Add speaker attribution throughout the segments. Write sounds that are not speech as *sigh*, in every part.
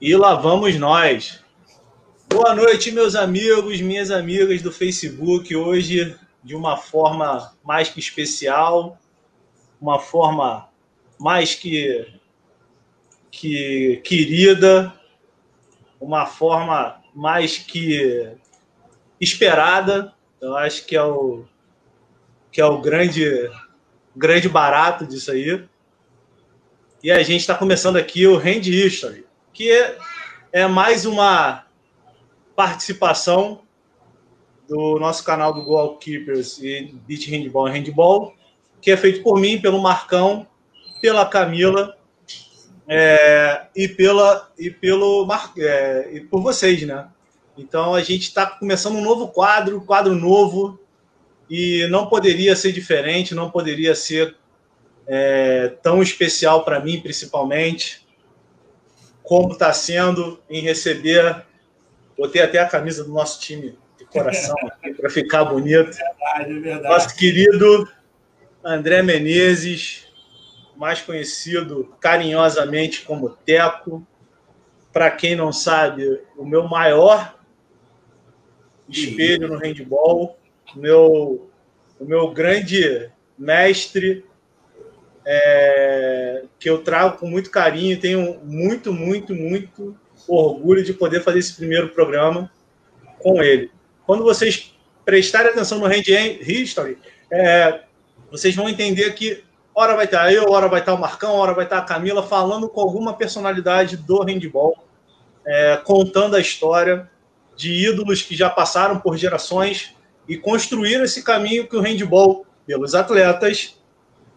Speaker 1: E lá vamos nós. Boa noite, meus amigos, minhas amigas do Facebook. Hoje, de uma forma mais que especial, uma forma mais que, que querida, uma forma mais que esperada. Eu acho que é o, que é o grande, grande barato disso aí. E a gente está começando aqui o Hand History, que é mais uma participação do nosso canal do Goalkeepers e Beach Handball e Handball, que é feito por mim, pelo Marcão, pela Camila é, e pela e pelo é, e por vocês, né? Então a gente está começando um novo quadro, quadro novo, e não poderia ser diferente, não poderia ser é, tão especial para mim, principalmente, como está sendo em receber. Botei até a camisa do nosso time de coração *laughs* para ficar bonito. Verdade, é verdade. Nosso querido André Menezes, mais conhecido carinhosamente como Teco. Para quem não sabe, o meu maior espelho no handball, meu, o meu grande mestre é, que eu trago com muito carinho tenho muito, muito, muito orgulho de poder fazer esse primeiro programa com ele. Quando vocês prestarem atenção no Hand History, é, vocês vão entender que hora vai estar eu, hora vai estar o Marcão, hora vai estar a Camila falando com alguma personalidade do handball, é, contando a história de ídolos que já passaram por gerações e construíram esse caminho que o handball, pelos atletas,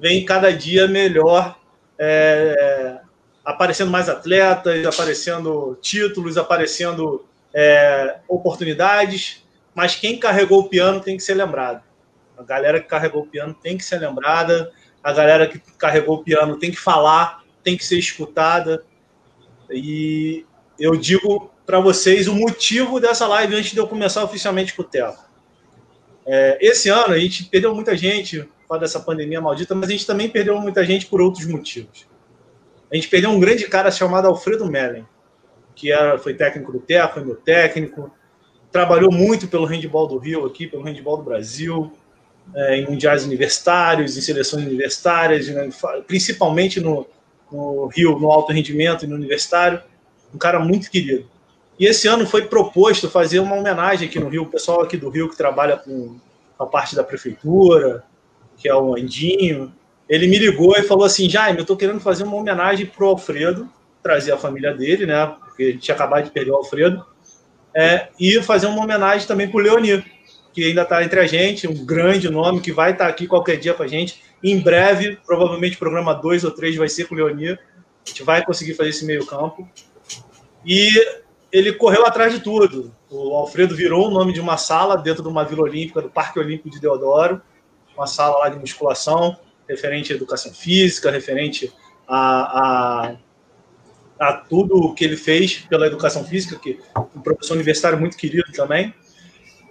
Speaker 1: vem cada dia melhor, é, aparecendo mais atletas, aparecendo títulos, aparecendo é, oportunidades, mas quem carregou o piano tem que ser lembrado. A galera que carregou o piano tem que ser lembrada, a galera que carregou o piano tem que falar, tem que ser escutada. E eu digo para vocês o motivo dessa live antes de eu começar oficialmente com o Theo. É, esse ano a gente perdeu muita gente, causa dessa pandemia maldita, mas a gente também perdeu muita gente por outros motivos. A gente perdeu um grande cara chamado Alfredo Mellen, que era, foi técnico do Terra, foi meu técnico, trabalhou muito pelo handball do Rio aqui, pelo handball do Brasil, é, em mundiais universitários, em seleções universitárias, né, principalmente no, no Rio, no alto rendimento e no universitário, um cara muito querido. E esse ano foi proposto fazer uma homenagem aqui no Rio, o pessoal aqui do Rio que trabalha com a parte da prefeitura, que é o Andinho, ele me ligou e falou assim: Jaime, eu estou querendo fazer uma homenagem para o Alfredo, trazer a família dele, né? Porque a gente tinha acabado de perder o Alfredo, é, e fazer uma homenagem também para o Leonir, que ainda está entre a gente, um grande nome que vai estar tá aqui qualquer dia com a gente. Em breve, provavelmente, programa 2 ou 3 vai ser com o Leonir. A gente vai conseguir fazer esse meio-campo. E ele correu atrás de tudo. O Alfredo virou o nome de uma sala dentro de uma Vila Olímpica, do Parque Olímpico de Deodoro uma sala lá de musculação, referente à educação física, referente a, a, a tudo que ele fez pela educação física, que um professor universitário muito querido também.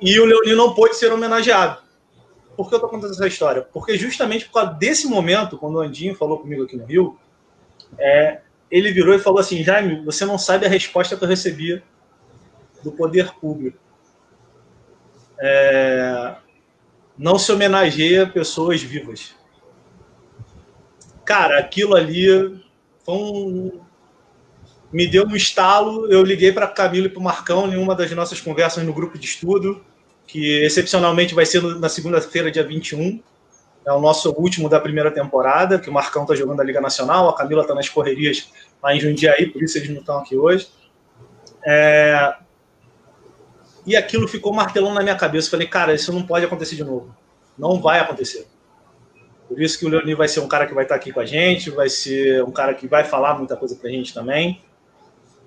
Speaker 1: E o Leonino não pôde ser homenageado. Por que eu estou contando essa história? Porque justamente por causa desse momento, quando o Andinho falou comigo aqui no Rio, é, ele virou e falou assim: Jaime, você não sabe a resposta que eu recebi do poder público. É, não se homenageia pessoas vivas. Cara, aquilo ali foi um... me deu um estalo. Eu liguei para Camila e para o Marcão em uma das nossas conversas no grupo de estudo, que excepcionalmente vai ser na segunda-feira, dia 21. É o nosso último da primeira temporada, que o Marcão está jogando a Liga Nacional, a Camila está nas correrias lá em Jundiaí, por isso eles não estão aqui hoje. É... E aquilo ficou martelando na minha cabeça. falei, cara, isso não pode acontecer de novo. Não vai acontecer. Por isso que o Leonir vai ser um cara que vai estar aqui com a gente, vai ser um cara que vai falar muita coisa para a gente também.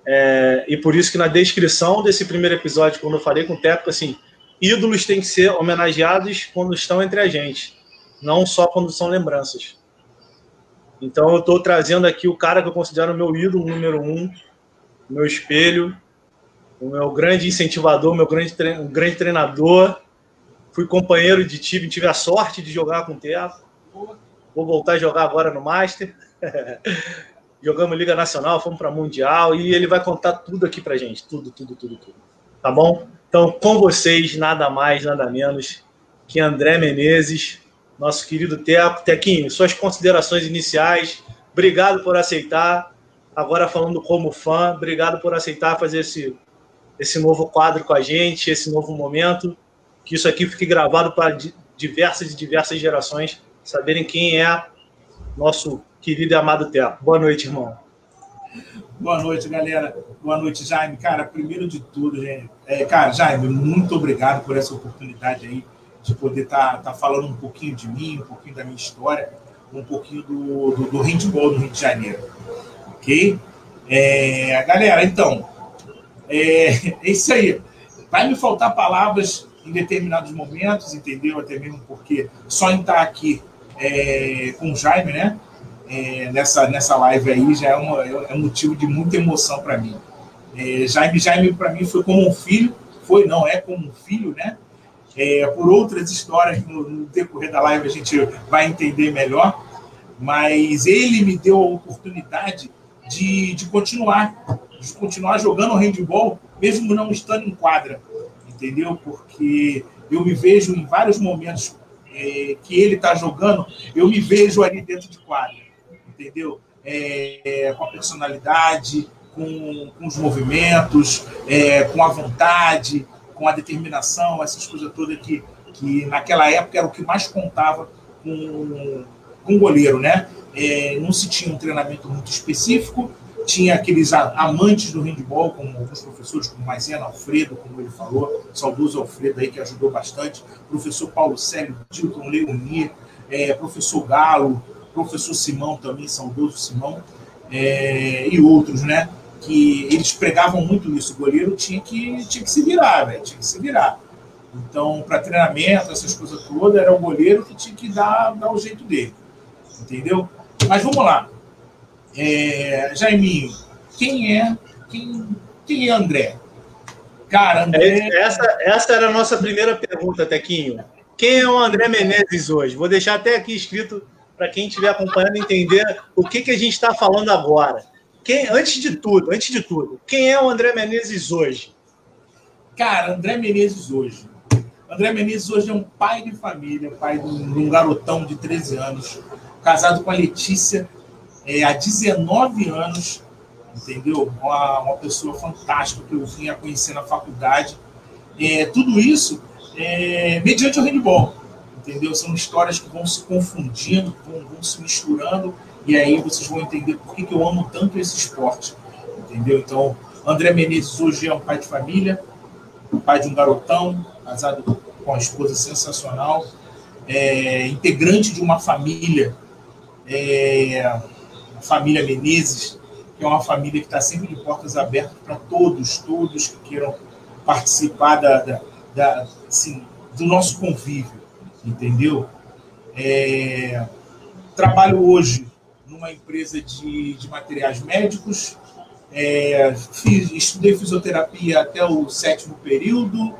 Speaker 1: É, e por isso que na descrição desse primeiro episódio, quando eu falei com o Teco, assim, ídolos têm que ser homenageados quando estão entre a gente, não só quando são lembranças. Então eu estou trazendo aqui o cara que eu considero meu ídolo número um, meu espelho, o meu grande incentivador, meu grande, um grande treinador. Fui companheiro de time, tive a sorte de jogar com o Teco. Vou voltar a jogar agora no Master. *laughs* jogamos Liga Nacional, fomos para Mundial e ele vai contar tudo aqui para gente, tudo, tudo, tudo, tudo. Tá bom? Então, com vocês, nada mais, nada menos que André Menezes, nosso querido Teco. Tequinho, suas considerações iniciais. Obrigado por aceitar. Agora falando como fã, obrigado por aceitar fazer esse, esse novo quadro com a gente, esse novo momento. Que isso aqui fique gravado para diversas e diversas gerações saberem quem é nosso querido e amado Teco. Boa noite, irmão.
Speaker 2: Boa noite, galera. Boa noite, Jaime. Cara, primeiro de tudo, gente, é, cara, Jaime, muito obrigado por essa oportunidade aí de poder estar tá, tá falando um pouquinho de mim, um pouquinho da minha história, um pouquinho do, do, do handball do Rio de Janeiro. Ok? É, galera, então, é, é isso aí. Vai me faltar palavras em determinados momentos, entendeu? Até mesmo porque só em estar aqui é, com o Jaime, né? É, nessa, nessa live aí já é, é um motivo de muita emoção para mim. É, Jaime, Jaime para mim foi como um filho, foi, não é como um filho, né? É, por outras histórias no, no, decorrer da live a gente vai entender melhor, mas ele me deu a oportunidade de, de continuar, continuar jogando handball, mesmo não estando em quadra, entendeu? Porque eu me vejo em vários momentos é, que ele está jogando, eu me vejo ali dentro de quadra, entendeu? É, com a personalidade, com, com os movimentos, é, com a vontade, com a determinação, essas coisas todas que, que naquela época era o que mais contava com, com o goleiro, né? Não se tinha um treinamento muito específico, tinha aqueles amantes do handball, como alguns professores, como Maisena Alfredo, como ele falou, saudoso Alfredo aí que ajudou bastante, professor Paulo Célio, Dilton Leoni, é, professor Galo, professor Simão também, saudoso Simão, é, e outros, né? que eles pregavam muito isso. O goleiro tinha que, tinha que se virar, velho, tinha que se virar. Então, para treinamento, essas coisas todas, era o goleiro que tinha que dar, dar o jeito dele. Entendeu? Mas vamos lá. É, Jaiminho, quem é quem, quem é André?
Speaker 1: Cara, André. É, essa, essa era a nossa primeira pergunta, Tequinho. Quem é o André Menezes hoje? Vou deixar até aqui escrito para quem estiver acompanhando entender o que, que a gente está falando agora. Quem, antes de tudo, antes de tudo, quem é o André Menezes hoje?
Speaker 2: Cara, André Menezes hoje. André Menezes hoje é um pai de família, pai de um, de um garotão de 13 anos, casado com a Letícia é, há 19 anos, entendeu? Uma, uma pessoa fantástica que eu vim a conhecer na faculdade. É, tudo isso é, mediante o handball, entendeu? São histórias que vão se confundindo, vão, vão se misturando e aí vocês vão entender por que, que eu amo tanto esse esporte. Entendeu? Então, André Menezes hoje é um pai de família, pai de um garotão, casado com a esposa sensacional, é, integrante de uma família, é, família Menezes, que é uma família que está sempre de portas abertas para todos, todos que queiram participar da, da, da assim, do nosso convívio, entendeu? É, trabalho hoje numa empresa de, de materiais médicos, é, fiz, estudei fisioterapia até o sétimo período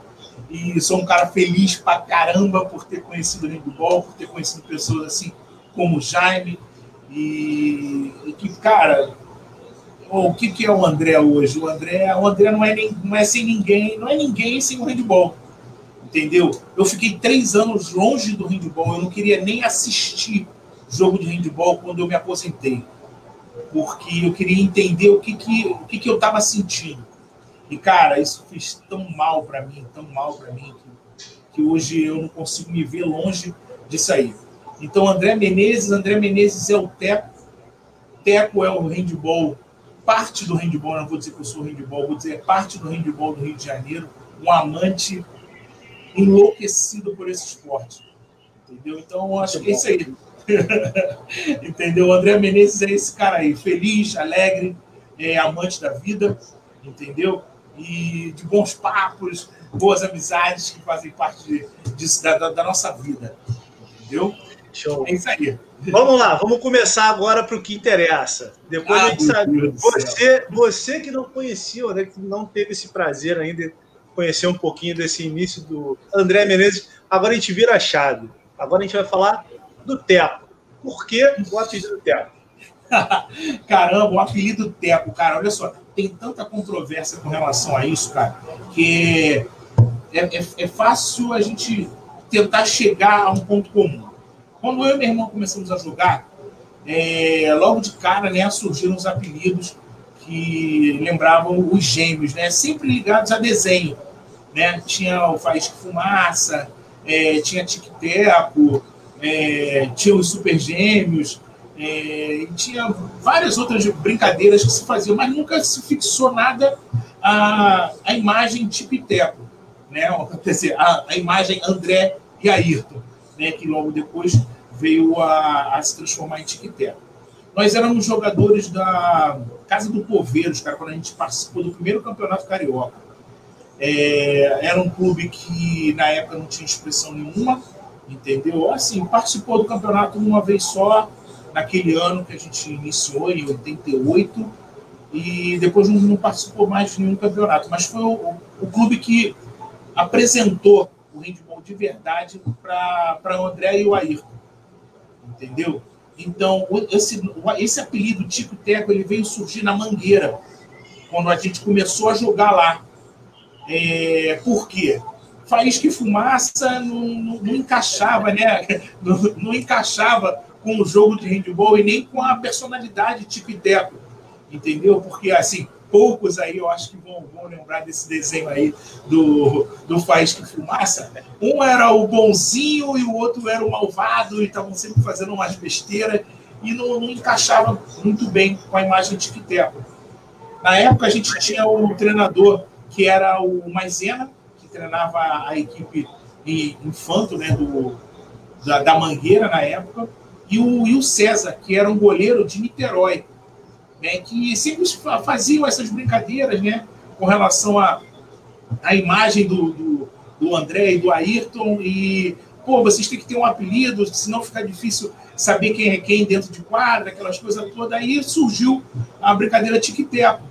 Speaker 2: e sou um cara feliz pra caramba por ter conhecido o handball, por ter conhecido pessoas assim como o Jaime e, e que, cara, o que, que é o André hoje? O André, o André não, é não é sem ninguém, não é ninguém sem o handball, entendeu? Eu fiquei três anos longe do handball, eu não queria nem assistir jogo de handball quando eu me aposentei, porque eu queria entender o que, que, o que, que eu estava sentindo. E, cara, isso fez tão mal para mim, tão mal para mim, que, que hoje eu não consigo me ver longe disso aí. Então, André Menezes, André Menezes é o Teco. Teco é o handball, parte do handball, não vou dizer que eu sou handball, vou dizer é parte do handball do Rio de Janeiro, um amante enlouquecido por esse esporte. Entendeu? Então, acho que é isso aí. *laughs* entendeu? O André Menezes é esse cara aí, feliz, alegre, é, amante da vida, entendeu? E de bons papos, boas amizades que fazem parte de, de da, da, nossa vida, entendeu?
Speaker 1: Show. É isso aí. Vamos lá, vamos começar agora para o que interessa. Depois ah, a gente sabe. Você, você que não conhecia, né, que não teve esse prazer ainda de conhecer um pouquinho desse início do André Menezes, agora a gente vira a chave. Agora a gente vai falar do Teco. Por que o apelido do Teco? *laughs*
Speaker 2: Caramba, o apelido Teco, cara, olha só, tem tanta controvérsia com relação a isso, cara, que é, é, é fácil a gente tentar chegar a um ponto comum. Quando eu e meu irmão começamos a jogar, é, logo de cara né, surgiram os apelidos que lembravam os gêmeos, né, sempre ligados a desenho. Né? Tinha o Faísca Fumaça, é, tinha Tic Teco, é, tinha os Super Gêmeos, é, tinha várias outras brincadeiras que se faziam, mas nunca se fixou nada a, a imagem Tipiteco, né? A, a imagem André e Ayrton, né? que logo depois veio a, a se transformar em Tiquiteco. Nós éramos jogadores da Casa do Poveiros, cara, quando a gente participou do primeiro campeonato carioca. É, era um clube que na época não tinha expressão nenhuma, entendeu? Assim, participou do campeonato uma vez só, naquele ano que a gente iniciou, em 88, e depois não, não participou mais de nenhum campeonato. Mas foi o, o clube que apresentou o handball de verdade para André e o Ayrton, entendeu? Então, esse, esse apelido Tico Teco ele veio surgir na Mangueira, quando a gente começou a jogar lá. É, por quê? Faísca e fumaça não, não, não encaixava, né? *laughs* Não, não, encaixava com o jogo de handball e nem com a personalidade Tico e Teco, entendeu? Porque, assim, poucos aí eu acho que vão, vão lembrar desse desenho aí do, do Faísca Fumaça. Um era o bonzinho e o outro era o malvado e estavam sempre fazendo umas besteiras e não, não encaixava muito bem com a imagem de Tico e Teco. Na época a gente tinha o treinador que era o Maisena, que treinava a equipe infanto né, do, da, da, Mangueira na época, e o, e o César, que era um goleiro de Niterói, né, que sempre faziam essas brincadeiras né, com relação à a, a imagem do, do, do André e do Ayrton, e pô, vocês têm que ter um apelido, senão fica difícil saber quem é quem dentro de quadra, aquelas coisas todas. Aí surgiu a brincadeira tic-teco,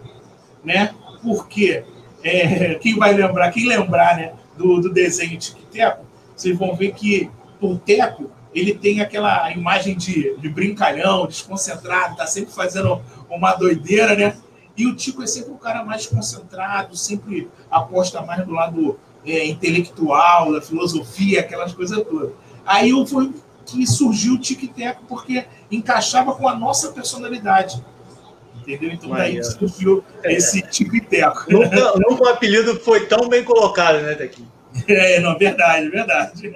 Speaker 2: né? Porque é, *laughs* quem vai lembrar, quem lembrar né, do, do desenho Tic-Teco, vocês vão ver que o Teco ele tem aquela imagem de, de brincalhão, desconcentrado, tá sempre fazendo uma doideira, né? E o Tico é sempre o cara mais concentrado, sempre aposta mais no lado é, intelectual, da filosofia, aquelas coisas todas. Aí foi que surgiu o Tic-Teco, porque encaixava com a nossa personalidade. Entendeu? Então daí surgiu esse tipo de teco.
Speaker 1: Nunca, nunca um apelido foi tão bem colocado, né, Tequinho? *laughs*
Speaker 2: É, não, verdade, verdade.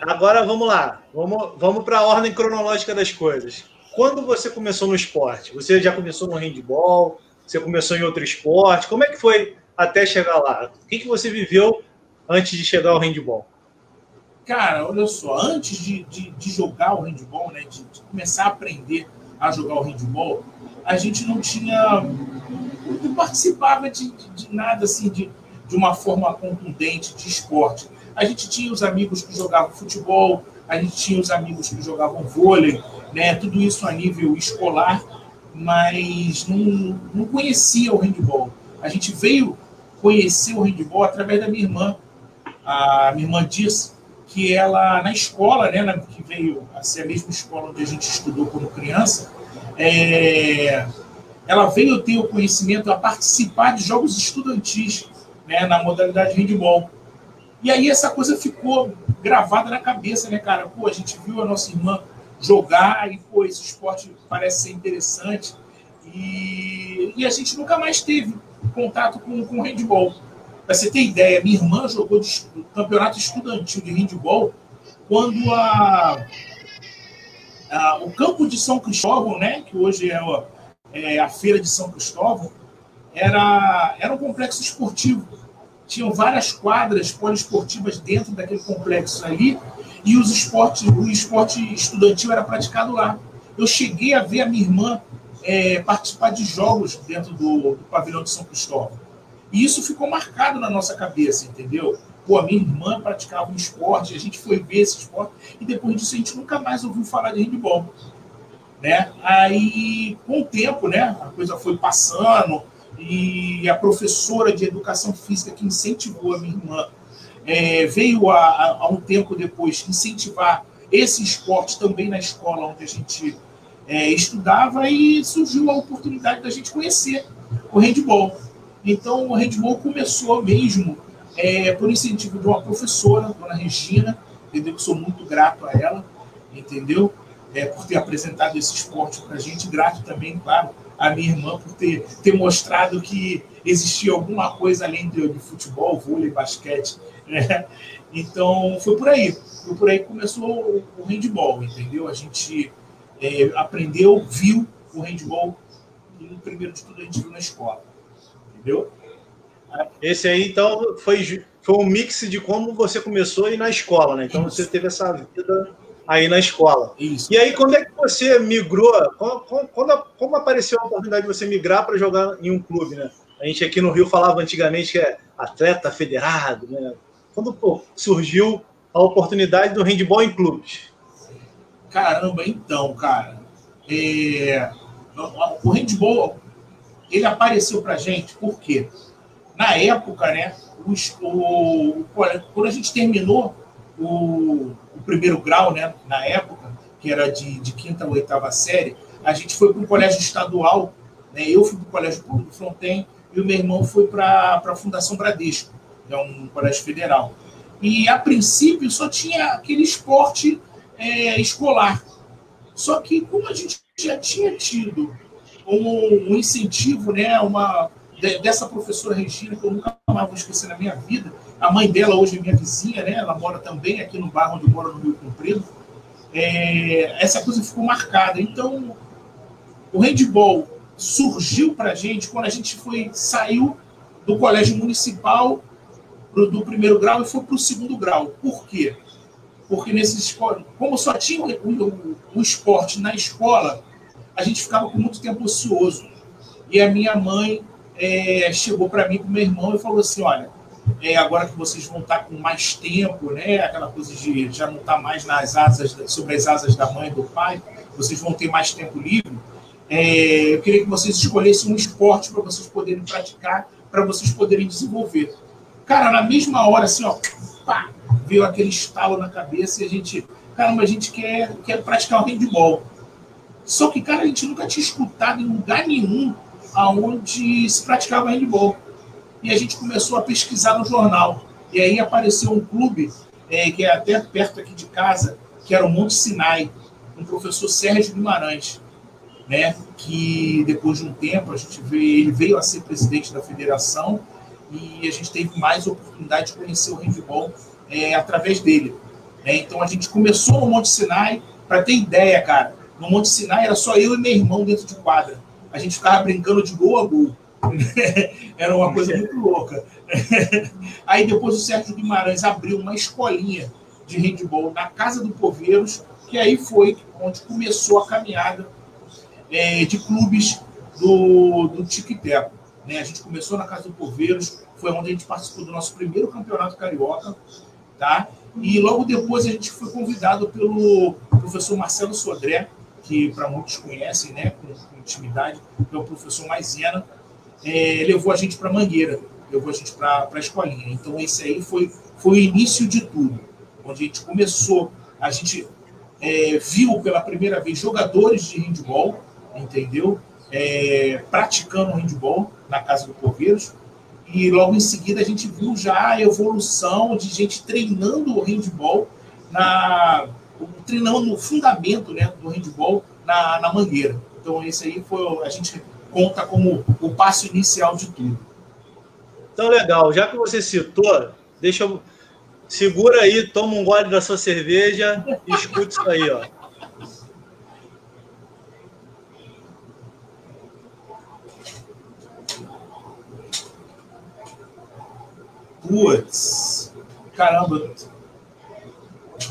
Speaker 1: Agora vamos lá, vamos, vamos para a ordem cronológica das coisas. Quando você começou no esporte? Você já começou no handball? Você começou em outro esporte? Como é que foi até chegar lá? O que, que você viveu antes de chegar ao handball?
Speaker 2: Cara, olha só, antes de, de, de jogar o handball, né, de, de começar a aprender a jogar o handball, a gente não tinha. não participava de, de, de nada assim, de, de uma forma contundente de esporte. A gente tinha os amigos que jogavam futebol, a gente tinha os amigos que jogavam vôlei, né? tudo isso a nível escolar, mas não, não conhecia o handball. A gente veio conhecer o handball através da minha irmã. A minha irmã disse que ela, na escola, né, que veio a ser a mesma escola onde a gente estudou quando criança, é, ela veio ter o conhecimento a participar de jogos estudantis né, na modalidade handball. E aí essa coisa ficou gravada na cabeça, né, cara? Pô, a gente viu a nossa irmã jogar e, pô, esse esporte parece ser interessante. E, e a gente nunca mais teve contato com, com handball. Para você ter ideia, minha irmã jogou de, campeonato estudantil de handball quando a, ah, o campo de São Cristóvão, né, que hoje é, é, a feira de São Cristóvão, era, era um complexo esportivo. Tinham várias quadras poliesportivas dentro daquele complexo ali e os esportes, o esporte estudantil era praticado lá. Eu cheguei a ver a minha irmã é, participar de jogos dentro do, do pavilhão de São Cristóvão. E isso ficou marcado na nossa cabeça, entendeu? Pô, a minha irmã praticava um esporte, a gente foi ver esse esporte, e depois disso a gente nunca mais ouviu falar de handball. Né? Aí, com o tempo, né, a coisa foi passando, e a professora de educação física que incentivou a minha irmã é, veio a, um tempo depois incentivar esse esporte também na escola onde a gente é, estudava e surgiu a oportunidade da gente conhecer o handball. Então, o handball começou mesmo é, por incentivo de uma professora, dona Regina, entendeu? Que sou muito grato a ela, entendeu? É, por ter apresentado esse esporte para a gente. Grato também, claro, à minha irmã por ter, ter mostrado que existia alguma coisa além de, de futebol, vôlei, basquete. Né? Então, foi por aí. Foi por aí que começou o, handball, entendeu? A gente é, aprendeu, viu o handball e, primeiro de tudo, a gente viu na escola. Entendeu?
Speaker 1: Esse aí, então, foi, foi um mix de como você começou aí na escola, né? Então, você teve essa vida aí na escola. Isso. E aí, quando é que você migrou? Quando, quando, como apareceu a oportunidade de você migrar para jogar em um clube, né? A gente aqui no Rio falava antigamente que é atleta federado, né? Quando pô, surgiu a oportunidade do handball em clubes?
Speaker 2: Caramba, então, cara. É... O handball, ele apareceu pra gente por quê? Na época, né, os, o, quando a gente terminou o, o, primeiro grau, né, na época, que era de, de quinta ou oitava série, a gente foi para o colégio estadual, né, eu fui para o colégio público Fronten e o meu irmão foi para a Fundação Bradesco, que é um colégio federal. E, a princípio, só tinha aquele esporte é, escolar. Só que, como a gente já tinha tido um, um incentivo, né, uma, dessa professora Regina, que eu nunca mais vou esquecer na minha vida. A mãe dela hoje é minha vizinha, né? Ela mora também aqui no bairro onde eu moro, no Rio Comprido. É, essa coisa ficou marcada. Então, o handball surgiu para a gente quando a gente foi saiu do colégio municipal pro, do primeiro grau e foi para o segundo grau. Por quê? Porque nesse como só tinha o, esporte na escola, a gente ficava com muito tempo ocioso. E a minha mãe é, chegou para mim, para meu irmão, e falou assim: olha, é, agora que vocês vão estar com mais tempo, né, aquela coisa de já não estar tá mais nas asas, sobre as asas da mãe e do pai, vocês vão ter mais tempo livre. É, eu queria que vocês escolhessem um esporte para vocês poderem praticar, para vocês poderem desenvolver. Cara, na mesma hora, assim, ó, pá, veio aquele estalo na cabeça e a gente, caramba, a gente quer, quer praticar o handball. Só que, cara, a gente nunca tinha escutado em lugar nenhum aonde se praticava handball. E a gente começou a pesquisar no jornal. E aí apareceu um clube, é, que é até perto aqui de casa, que era o Monte Sinai, um professor Sérgio Guimarães, né, que depois de um tempo a gente veio, ele veio a ser presidente da federação e a gente teve mais oportunidade de conhecer o handball é, através dele. Né? Então a gente começou no Monte Sinai, para ter ideia, cara, no Monte Sinai era só eu e meu irmão dentro de quadra a gente ficava brincando de gol a gol. Era uma coisa muito louca. *laughs* Aí depois o Sérgio Guimarães abriu uma escolinha de handball na Casa do Poveiros, que aí foi onde começou a caminhada é, de clubes do, do Tiquiteco. Né? A gente começou na Casa do Poveiros, foi onde a gente participou do nosso primeiro campeonato carioca, tá? E logo depois a gente foi convidado pelo professor Marcelo Sodré, que para muitos conhecem, né, com, com intimidade, é o professor Maisena, é, levou a gente para Mangueira, levou a gente para a escolinha. Então, esse aí foi, foi o início de tudo, onde a gente começou, a gente é, viu pela primeira vez jogadores de handball, entendeu? É, praticando handball na Casa do Coveiros, e logo em seguida a gente viu já a evolução de gente treinando o handball na, treinando no fundamento né, do handball na, na Mangueira. Então, esse aí foi, a gente conta como o passo inicial de tudo.
Speaker 1: Então, legal. Já que você citou, deixa eu. Segura aí, toma um gole da sua cerveja e escute isso aí, ó.
Speaker 2: Putz, caramba,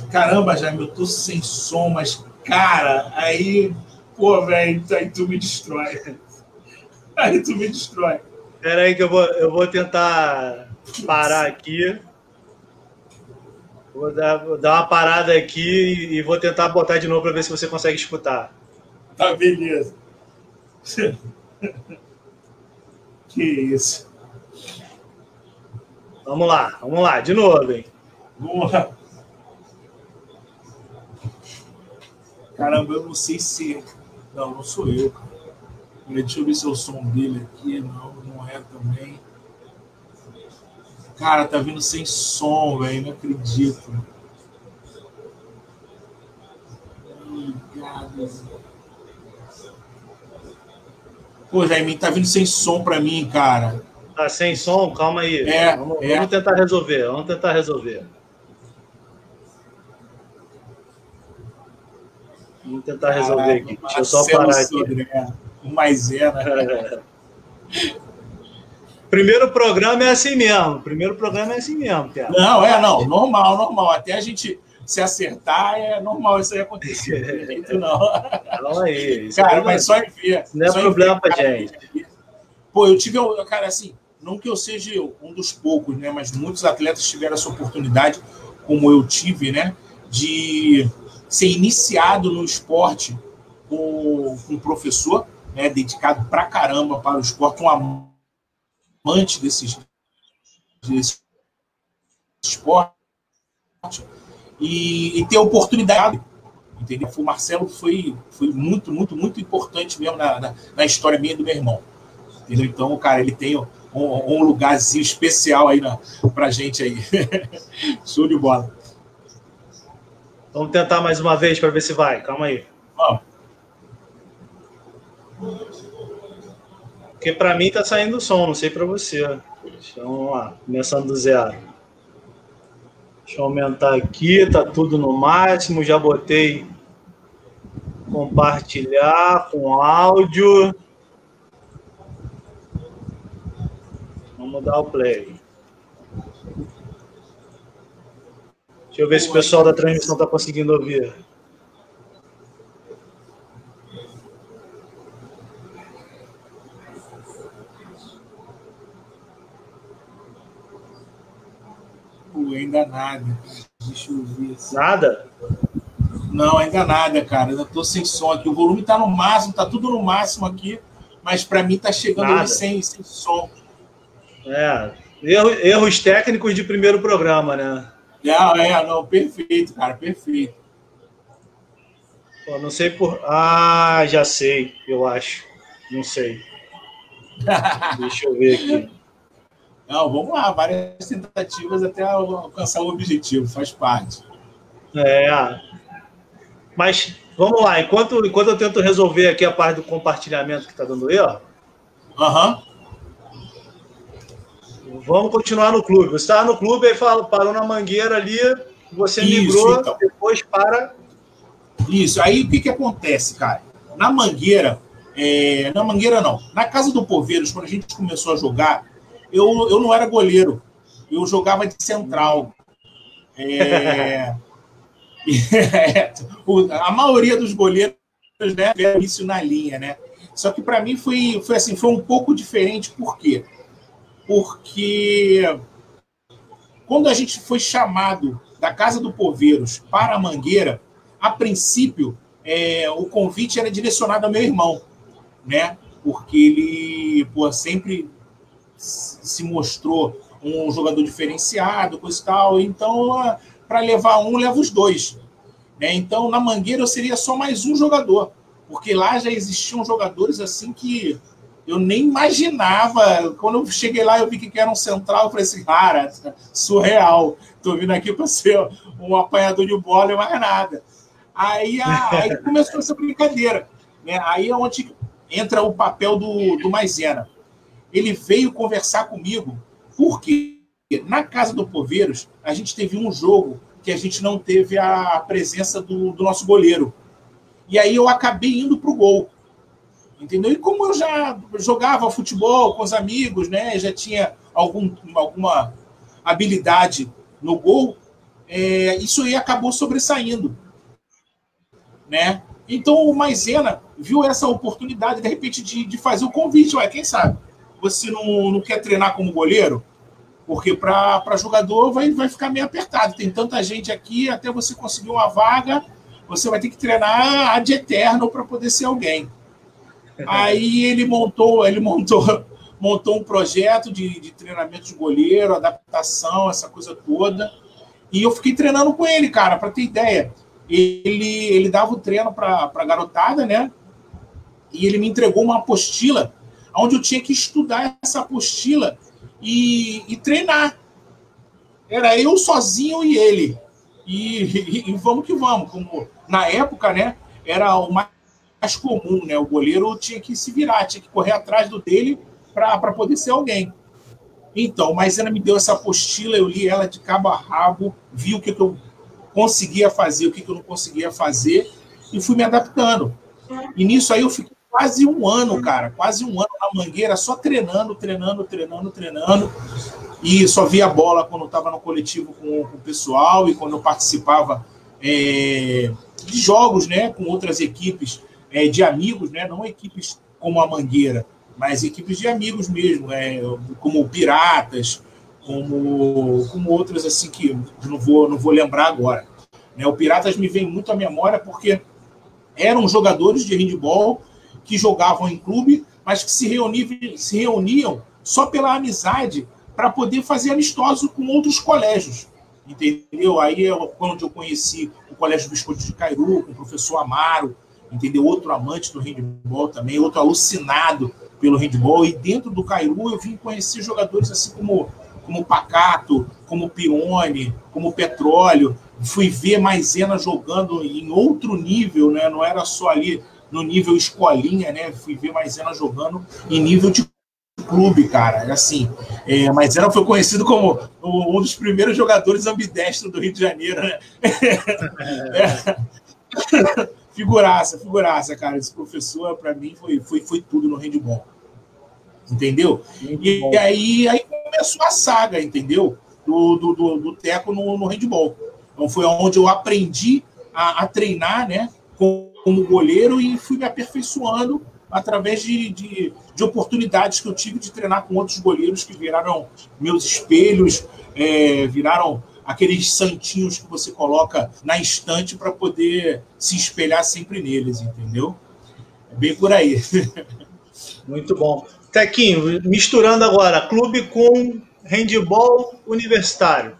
Speaker 2: caramba, Jaime, eu tô sem som, mas, cara, aí, pô, velho, aí tu me destrói. Aí tu me destrói.
Speaker 1: Espera aí que eu vou, eu vou tentar parar aqui. Vou dar, vou dar uma parada aqui e vou tentar botar de novo para ver se você consegue escutar.
Speaker 2: Tá, beleza. *laughs* Que isso.
Speaker 1: Vamos lá, vamos lá, de novo, hein?
Speaker 2: Vamos lá. Caramba, eu não sei se. Não, não sou eu, cara. Deixa eu ver se é o som dele aqui. Não, não é também. Cara, tá vindo sem som, velho. Não acredito. Pô, Jaime, tá vindo sem som pra mim, cara.
Speaker 1: Tá sem som? Calma aí.
Speaker 2: É,
Speaker 1: vamos,
Speaker 2: é.
Speaker 1: vamos tentar resolver. Vamos tentar resolver. Vamos tentar resolver aqui. Deixa eu só parar aqui.
Speaker 2: Um mais é, né? *laughs*
Speaker 1: Primeiro programa é assim mesmo. Primeiro programa é assim mesmo, cara.
Speaker 2: Não, é, não. Normal, normal. Até a gente se acertar, é normal isso aí acontecer. Não,
Speaker 1: não aí. Isso
Speaker 2: cara, mas só em ver.
Speaker 1: Não é problema pra gente.
Speaker 2: Pô, eu tive, cara, assim, não que eu seja um dos poucos, né? Mas muitos atletas tiveram essa oportunidade, como eu tive, né? De ser iniciado no esporte com, com um professor, né? Dedicado pra caramba para o esporte, um amante desses, desse esporte e, e ter oportunidade. Entendeu? O Marcelo foi, foi muito, muito, muito importante mesmo na, na, na história minha do meu irmão. Entendeu? Então, cara, ele tem um, um lugarzinho especial aí na, pra gente aí. *laughs* Show de bola.
Speaker 1: Vamos tentar mais uma vez para ver se vai. Calma aí.
Speaker 2: Vamos.
Speaker 1: Porque para mim tá saindo som, não sei para você. Então, vamos lá, começando do zero. Deixa eu aumentar aqui, tá tudo no máximo. Já botei compartilhar com áudio. Vamos dar o play. Deixa eu ver se o pessoal da transmissão está conseguindo ouvir.
Speaker 2: Ainda nada. Deixa eu ver. Assim.
Speaker 1: Nada?
Speaker 2: Não, ainda nada, cara. Eu tô sem som aqui. O volume tá no máximo, tá tudo no máximo aqui, mas para mim tá chegando sem, sem som.
Speaker 1: É, erros, erros técnicos de primeiro programa, né?
Speaker 2: Não, é, não, perfeito, cara, perfeito.
Speaker 1: Pô, não sei por. Ah, já sei, eu acho. Não sei. *laughs* Deixa eu ver aqui.
Speaker 2: Não, vamos lá, várias tentativas até alcançar o objetivo, faz parte.
Speaker 1: É. Mas vamos lá, enquanto, enquanto eu tento resolver aqui a parte do compartilhamento que está dando erro.
Speaker 2: Aham.
Speaker 1: Uhum. Vamos continuar no clube. Você estava no clube e parou na mangueira ali, você Isso, migrou então. depois para.
Speaker 2: Isso, aí o que, que acontece, cara? Na mangueira, é... na mangueira não, na casa do Poveiros, quando a gente começou a jogar, eu, eu não era goleiro, eu jogava de central. É, *laughs* a maioria dos goleiros né, isso na linha, né? Só que para mim foi, foi assim, foi um pouco diferente, por quê? Porque quando a gente foi chamado da Casa do Poveiros para a Mangueira, a princípio é, o convite era direcionado ao meu irmão, né? Porque ele pô, sempre se mostrou um jogador diferenciado, coisa e tal. Então, para levar um, leva os dois. Né? Então, na Mangueira, eu seria só mais um jogador, porque lá já existiam jogadores assim que eu nem imaginava. Quando eu cheguei lá, eu vi que era um central, eu falei assim, cara, surreal. Tô vindo aqui para ser um apanhador de bola e mais nada. Aí, aí começou essa brincadeira. Né? Aí é onde entra o papel do, do Maisena ele veio conversar comigo, porque na casa do Poveiros a gente teve um jogo que a gente não teve a presença do, do nosso goleiro. E aí eu acabei indo para o gol. Entendeu? E como eu já jogava futebol com os amigos, né? Já tinha algum, alguma habilidade no gol, é, isso aí acabou sobressaindo. Né? Então o Maisena viu essa oportunidade, de repente, de, de fazer o convite. Ué, quem sabe? Você não, não quer treinar como goleiro? Porque para jogador vai, vai ficar meio apertado. Tem tanta gente aqui, até você conseguir uma vaga, você vai ter que treinar ad eterno para poder ser alguém. *laughs* Aí ele montou, ele montou, *laughs* montou um projeto de, de treinamento de goleiro, adaptação, essa coisa toda. E eu fiquei treinando com ele, cara, para ter ideia. Ele, ele dava o treino para a garotada, né? e ele me entregou uma apostila onde eu tinha que estudar essa apostila e, e treinar. Era eu sozinho e ele. E, e, e, vamos que vamos. Como na época, né, era o mais comum, né? O goleiro tinha que se virar, tinha que correr atrás do dele para poder ser alguém. Então, mas ela me deu essa apostila, eu li ela de cabo a rabo, vi o que, que eu conseguia fazer, o que, que eu não conseguia fazer, e fui me adaptando. E nisso aí eu fiquei quase um ano, cara, quase um ano na mangueira, só treinando, treinando, treinando, treinando. E só via bola quando estava no coletivo com, com, o pessoal e quando eu participava é, de jogos né, com outras equipes é, de amigos, né, não equipes como a Mangueira, mas equipes de amigos mesmo, é, como Piratas, como, como outras assim que não vou, não vou lembrar agora. Né, o Piratas me vem muito à memória porque eram jogadores de handball que jogavam em clube, mas que se reuniam, se reuniam só pela amizade para poder fazer amistoso com outros colégios. Entendeu? Aí é quando eu conheci o Colégio Visconde de Cairu, com o professor Amaro, entendeu? Outro amante do handball também, outro alucinado pelo handball. E dentro do Cairu eu vim conhecer jogadores assim como como Pacato, como Pione, como Petróleo. Fui ver Maisena jogando em outro nível, né? Não era só ali no nível escolinha, né? Fui ver Maisena jogando em nível de clube, cara. É assim, é, Maisena foi conhecido como um dos primeiros jogadores ambidestros do Rio de Janeiro, né? *laughs* É. *laughs* figuraça, figuraça, cara. Esse professor, para mim, foi, foi, foi tudo no handball. Entendeu? E, e, aí, aí começou a saga, entendeu? Do, do, do, do Teco no, no handball. Então foi onde eu aprendi a, a treinar, né? Com, como goleiro e fui me aperfeiçoando através de, de, de, oportunidades que eu tive de treinar com outros goleiros que viraram meus espelhos, é, viraram aqueles santinhos que você coloca na estante para poder se espelhar sempre neles, entendeu? É bem por aí. *laughs*
Speaker 1: Muito bom. Tequinho, misturando agora clube com handball universitário.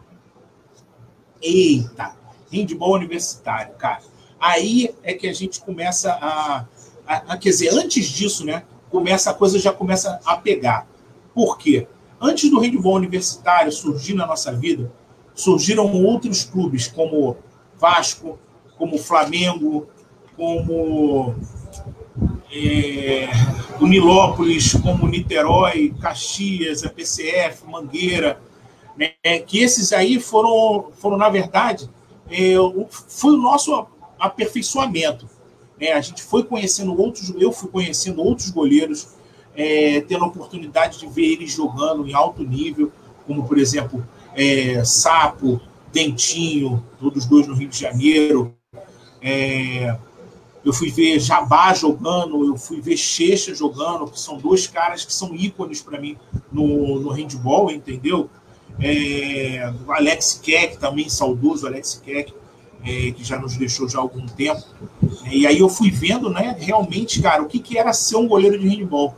Speaker 2: Eita, handball universitário, cara aí é que a gente começa a, a, a, quer dizer, antes disso, né, começa a coisa já começa a pegar. Por quê? Antes do handball universitário surgir na nossa vida, surgiram outros clubes como Vasco, como Flamengo, como é, o Nilópolis, como Niterói, Caxias, a PCF, Mangueira, né, que esses aí foram, foram na verdade, é, foi o nosso aperfeiçoamento. Né? A gente foi conhecendo outros, eu fui conhecendo outros goleiros, é, tendo a oportunidade de ver eles jogando em alto nível, como por exemplo é, Sapo, Dentinho, todos dois no Rio de Janeiro. É, eu fui ver Jabá jogando, eu fui ver Checha jogando, que são dois caras que são ícones para mim no, no handball, entendeu? É, Alex Keck, também saudoso Alex Keck, é, que já nos deixou já há algum tempo. E aí eu fui vendo, né, realmente, cara, o que, que era ser um goleiro de handball.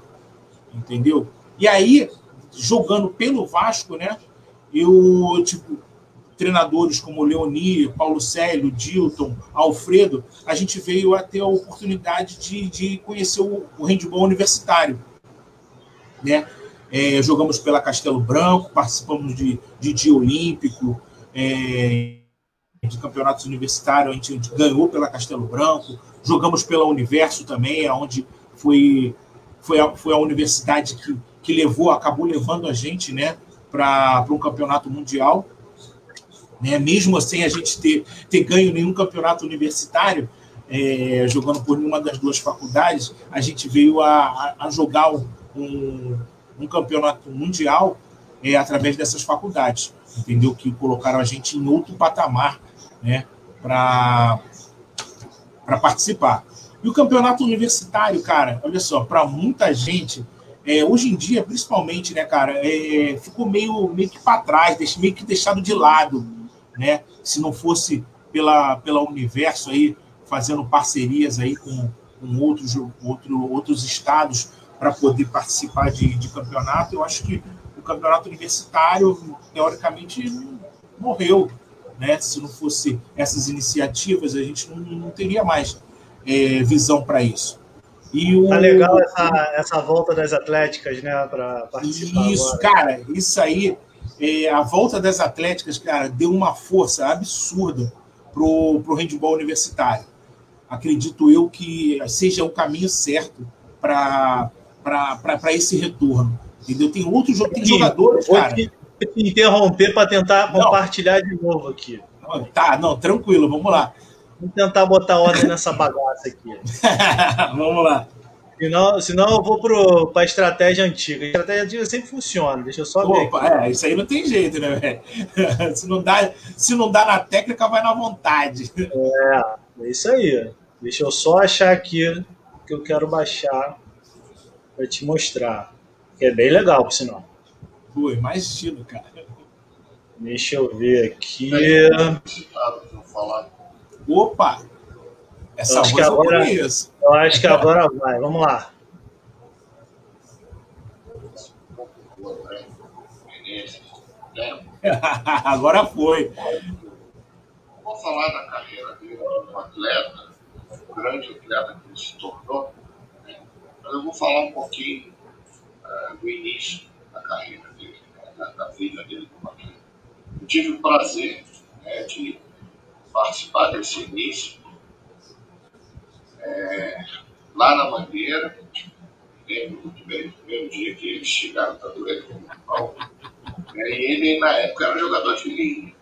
Speaker 2: Entendeu? E aí, jogando pelo Vasco, né, eu, tipo, treinadores como Leoni, Paulo Célio, Dilton, Alfredo, a gente veio a ter a oportunidade de, de conhecer o, o handball universitário. Né? É, jogamos pela Castelo Branco, participamos de, de dia olímpico, é, de campeonatos universitários, a gente, ganhou pela Castelo Branco, jogamos pela Universo também, onde foi, foi, a, foi a universidade que, que levou, acabou levando a gente né, para um campeonato mundial. Né? Mesmo assim, a gente ter, ter ganho nenhum campeonato universitário, é, jogando por nenhuma das duas faculdades, a gente veio a, a, a jogar um, um, campeonato mundial é, através dessas faculdades, entendeu? Que colocaram a gente em outro patamar né, para participar. E o campeonato universitário, cara, olha só, para muita gente, é, hoje em dia, principalmente, né, cara, é, ficou meio, meio que para trás, meio que deixado de lado, né? Se não fosse pela, pela Universo aí, fazendo parcerias aí com, com outros, outro, outros estados para poder participar de, de campeonato, eu acho que o campeonato universitário, teoricamente, morreu, né? Se não fosse essas iniciativas, a gente não, não teria mais é, visão para isso.
Speaker 1: E o... Tá legal essa, essa volta das atléticas, né, para participar.
Speaker 2: Isso,
Speaker 1: agora.
Speaker 2: cara, isso aí, é, a volta das atléticas, cara, deu uma força absurda pro, pro handball universitário. Acredito eu que seja o caminho certo para esse retorno. Entendeu? Tem outros tem jogadores, cara.
Speaker 1: Te interromper para tentar não. compartilhar de novo aqui.
Speaker 2: Tá, não, tranquilo, vamos lá.
Speaker 1: Vamos tentar botar ordem nessa bagaça aqui. *laughs*
Speaker 2: Vamos lá.
Speaker 1: Senão, senão eu vou para a estratégia antiga. A estratégia antiga sempre funciona. Deixa eu só Opa,
Speaker 2: ver. Aqui. É, isso aí não tem jeito, né, velho? *laughs* se, não dá, se não dá na técnica, vai na vontade.
Speaker 1: É, é isso aí. Deixa eu só achar aqui que eu quero baixar para te mostrar. Que é bem legal, por sinal.
Speaker 2: Pô, mais estilo, cara.
Speaker 1: Deixa eu ver aqui.
Speaker 2: falar Opa!
Speaker 1: Essa eu acho que agora, eu, eu acho que agora vai. Vamos lá. *laughs*
Speaker 2: agora foi.
Speaker 3: Vou falar da carreira dele como atleta, um grande atleta que ele se tornou, né? mas eu vou falar um pouquinho uh, do início carreira dele, né? da, da, vida dele como atleta. Eu tive o prazer né, de participar desse início. É, lá na Mangueira, lembro muito bem do primeiro dia que eles chegaram para doer com o pau. É, e ele, na época, era jogador de linha.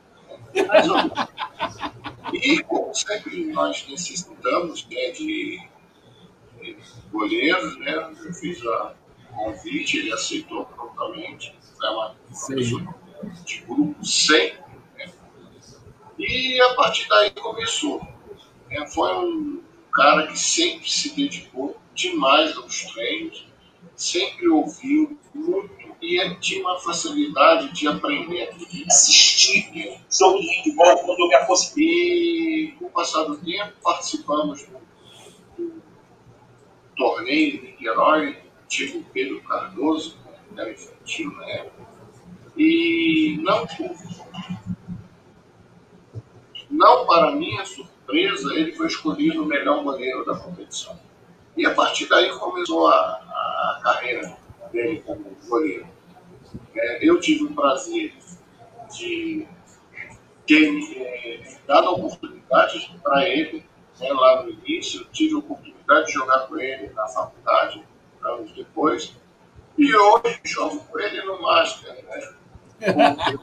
Speaker 3: E, como sempre nós necessitamos né, de, goleiros, né, eu fiz o convite, ele aceitou prontamente. Uma professora de grupo 100 e a partir daí começou. É, foi um cara que sempre se dedicou demais aos treinos, sempre ouviu muito e tinha uma facilidade de aprender, de assistir jogo de futebol quando eu me fosse. E com o passar do tempo participamos do, do torneio de Niterói, antigo Pedro Cardoso, que era infantil na época, e não não para minha surpresa, ele foi escolhido o melhor goleiro da competição. E a partir daí começou a, a carreira dele como goleiro. É, eu tive o prazer de ter é, dado a oportunidade para ele né, lá no início. Eu tive a oportunidade de jogar com ele na faculdade, anos depois. E hoje jogo com ele no Master. Né? *laughs*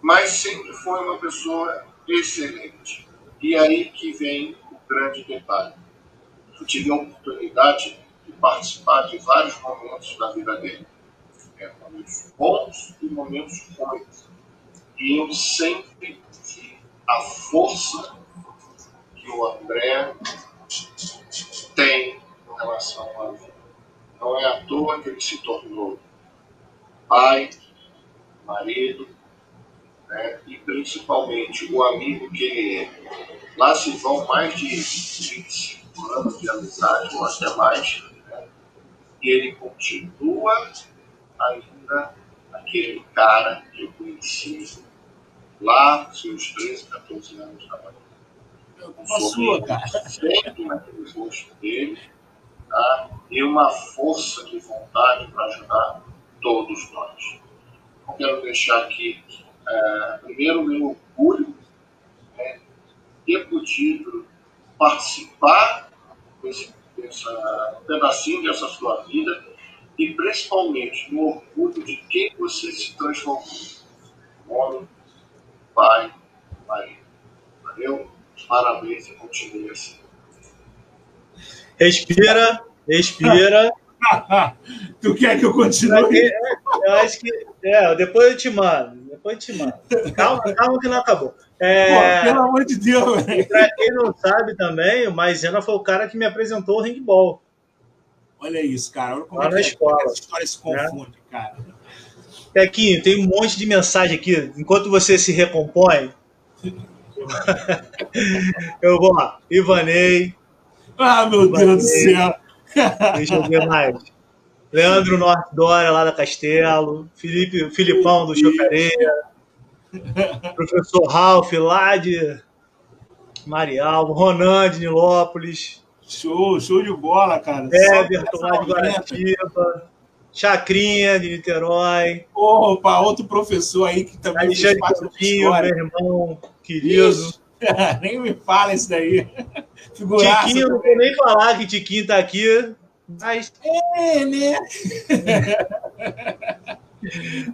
Speaker 3: Mas sempre foi uma pessoa excelente. E aí que vem o grande detalhe. Eu tive a oportunidade de participar de vários momentos da vida dele. É, momentos bons e momentos ruins. E eu sempre vi a força que o André tem em relação à vida. Não é à toa que ele se tornou pai, marido, né? e principalmente o amigo que ele é. Lá se vão mais de 25 anos de amizade, ou até mais, né? e ele continua ainda aquele cara que eu conheci lá, seus 13, 14 anos da manhã.
Speaker 2: Um sorriso
Speaker 3: sempre naquele rosto dele, e uma força de vontade para ajudar todos nós. Eu quero deixar aqui é, primeiro, meu orgulho né, ter podido participar desse, pedacinho dessa sua vida e principalmente no orgulho de quem você se transformou. Homem, pai, marido. Valeu? Parabéns e continue assim.
Speaker 1: Respira, respira. *laughs*
Speaker 2: tu quer que eu continue?
Speaker 1: Eu acho que. É, depois eu te mando. Depois te mando. Calma, calma que não acabou. É,
Speaker 2: Pô, pelo amor de Deus, velho.
Speaker 1: Pra quem não sabe também, o Maisena foi o cara que me apresentou o handball.
Speaker 2: Olha isso, cara. Olha como
Speaker 1: Lá
Speaker 2: é
Speaker 1: na escola.
Speaker 2: Essa história se confunde, né? cara.
Speaker 1: Pequinho, tem um monte de mensagem aqui. Enquanto você se recompõe, *laughs* eu vou lá. Ivanei.
Speaker 2: Ah, meu. Deus do céu.
Speaker 1: Deixa eu ver mais. Leandro Norte Dória, lá da Castelo. Felipe, Filipão, do Chocareia. Professor Ralph, lá de Marialvo. Ronan, de Nilópolis.
Speaker 2: Show, show de bola, cara.
Speaker 1: Everton lá de Guaratiba. Chacrinha de Niterói.
Speaker 2: Opa, outro professor aí que também
Speaker 1: Alexandre fez parte meu irmão querido. Ixi, *laughs*
Speaker 2: nem me fala isso daí. *laughs*
Speaker 1: Figuraça Tiquinho, não vou nem falar que Tiquinho tá aqui. Mas...
Speaker 2: É, né? *laughs*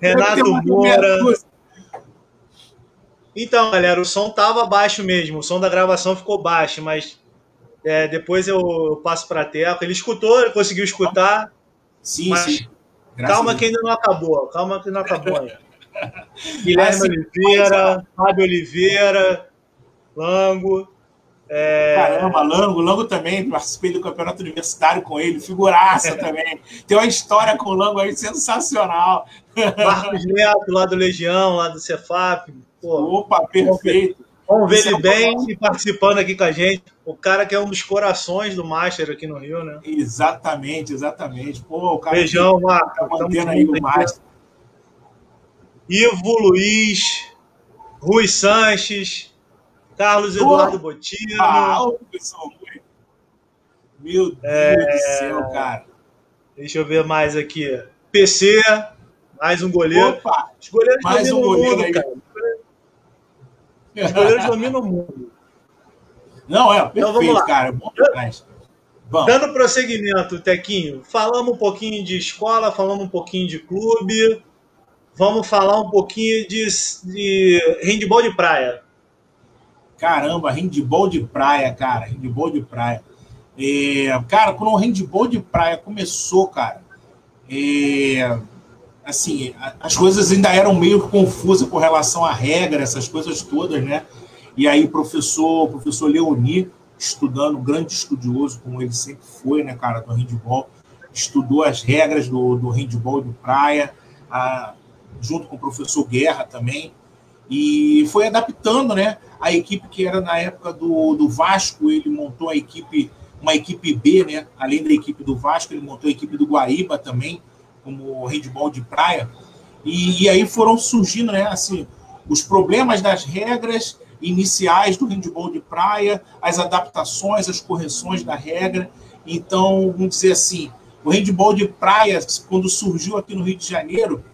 Speaker 1: Renato Moura. Então, galera, o som tava baixo mesmo. O som da gravação ficou baixo, mas é, depois eu passo para Teco. Ele escutou, ele conseguiu escutar.
Speaker 2: Sim, mas sim.
Speaker 1: calma que ainda não acabou. Calma que não acabou ainda. Guilherme Oliveira, Fábio Oliveira, Lango.
Speaker 2: É... Caramba, Lango, Lango também, participei do campeonato universitário com ele, figuraça também. Tem uma história com o Lango aí sensacional.
Speaker 1: Marcos Neto, lá do Legião, lá do Cefap.
Speaker 2: Pô, Opa, perfeito.
Speaker 1: Vamos ver ele bem e participando aqui com a gente. O cara que é um dos corações do Master aqui no Rio, né?
Speaker 2: Exatamente, exatamente. Pô, o cara
Speaker 1: Beijão, Marco.
Speaker 2: Tá mantendo aí o Master.
Speaker 1: Ivo Luiz, Rui Sanches, Carlos Eduardo Botino.
Speaker 2: Ah, pessoal Meu Deus é... do céu, cara.
Speaker 1: Deixa eu ver mais aqui. PC, mais um goleiro.
Speaker 2: Opa,
Speaker 1: Os goleiros
Speaker 2: mais um goleiro mundo, aí.
Speaker 1: cara. Os *laughs* goleiros dominam o mundo.
Speaker 2: Não, é, perfeito, então, vamos lá. cara. Bom demais.
Speaker 1: Vamos. Dando prosseguimento, Tequinho, falamos um pouquinho de escola, falamos um pouquinho de clube, vamos falar um pouquinho de, de handball de praia.
Speaker 2: Caramba, handball de praia, cara, handball de praia. É, cara, quando o handball de praia começou, cara, é, assim, as coisas ainda eram meio confusas com relação à regra, essas coisas todas, né? E aí o professor, professor Leoni, estudando, grande estudioso, como ele sempre foi, né, cara, do handball, estudou as regras do, do handball de praia, a, junto com o professor Guerra também, e foi adaptando, né, a equipe que era na época do, do Vasco, ele montou a equipe, uma equipe B, né, além da equipe do Vasco, ele montou a equipe do Guaíba também, como handball de praia, e, e aí foram surgindo, né, assim, os problemas das regras iniciais do handball de praia, as adaptações, as correções da regra. Então, vamos dizer assim, o handball de praia, quando surgiu aqui no Rio de Janeiro,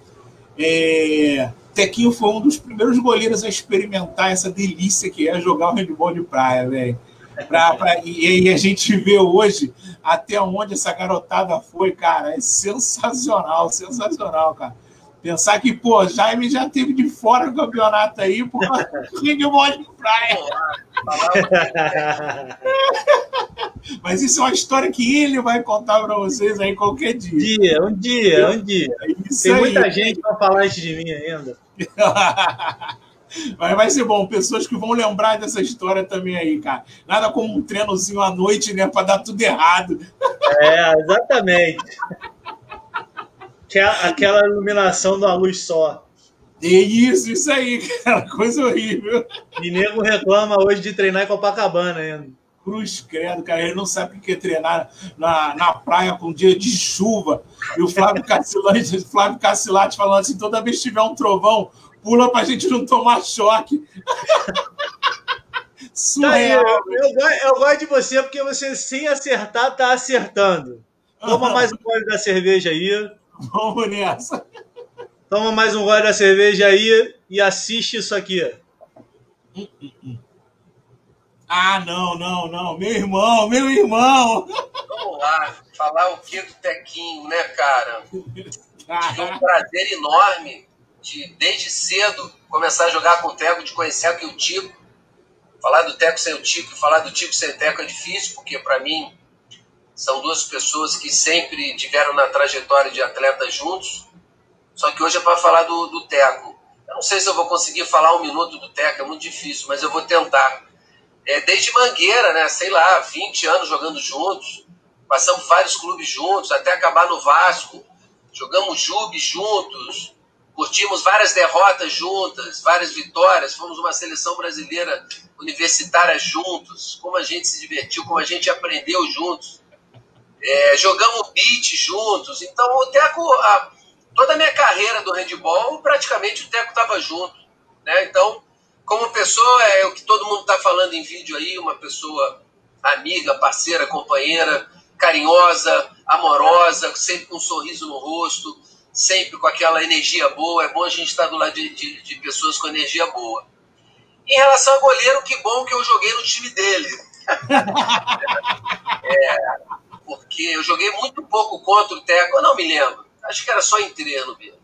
Speaker 2: é... Tequinho foi um dos primeiros goleiros a experimentar essa delícia que é jogar o handball de praia, velho. Pra, pra, e, e, a gente vê hoje até onde essa garotada foi, cara. É sensacional, sensacional, cara. Pensar que, pô, Jaime já teve de fora do campeonato aí, pô, handball de praia. *laughs* Mas isso é uma história que ele vai contar para vocês aí qualquer dia.
Speaker 1: Dia, um dia, um dia. É Tem aí. muita gente para falar isso de mim ainda. *laughs*
Speaker 2: Mas vai ser bom, pessoas que vão lembrar dessa história também aí, cara. Nada como um treinozinho à noite, né, para dar tudo errado.
Speaker 1: É, exatamente. Aquela iluminação da luz só.
Speaker 2: É isso, isso aí, cara. *laughs* Coisa horrível.
Speaker 1: Nego reclama hoje de treinar em Copacabana ainda.
Speaker 2: Cruz credo, cara. Ele não sabe o que é treinar na, na praia com um dia de chuva. E o Flávio Cacilante, *laughs* Flávio Cacilate falando assim: toda vez que tiver um trovão, pula pra gente não tomar choque. *laughs*
Speaker 1: Surreal. Tá eu, eu, eu, gosto de você porque você, sem acertar, tá acertando. Toma mais um gole da cerveja aí.
Speaker 2: Vamos nessa.
Speaker 1: Toma mais um gole da cerveja aí e assiste isso aqui.
Speaker 2: Hum, hum, hum. Ah, não, não, não. Meu irmão, meu irmão.
Speaker 4: Vamos lá, falar o que do Tequinho, né, cara? Tive um prazer enorme de, desde cedo, começar a jogar com o Teco, de conhecer aqui o Tico. Falar do Teco sem o Tico, falar do Tico sem o Teco é difícil, porque para mim são duas pessoas que sempre tiveram na trajetória de atleta juntos. Só que hoje é para falar do, do Teco. Eu não sei se eu vou conseguir falar um minuto do Teco, é muito difícil, mas eu vou tentar. É, desde Mangueira, né? Sei lá, 20 anos jogando juntos. Passamos vários clubes juntos, até acabar no Vasco. Jogamos Jube juntos. Curtimos várias derrotas juntas, várias vitórias. Fomos uma seleção brasileira universitária juntos. Como a gente se divertiu, como a gente aprendeu juntos. É, jogamos beat juntos. Então, o Teco, a, toda a minha carreira do handball, praticamente o Teco estava junto. Né? Então, como pessoa, é o que todo mundo está falando em vídeo aí, uma pessoa amiga, parceira, companheira, carinhosa, amorosa, sempre com um sorriso no rosto, sempre com aquela energia boa. É bom a gente estar do lado de, de, de pessoas com energia boa. Em relação ao goleiro, que bom que eu joguei no time dele. *laughs* é, porque eu joguei muito pouco contra o Teco, eu não me lembro. Acho que era só em treino mesmo.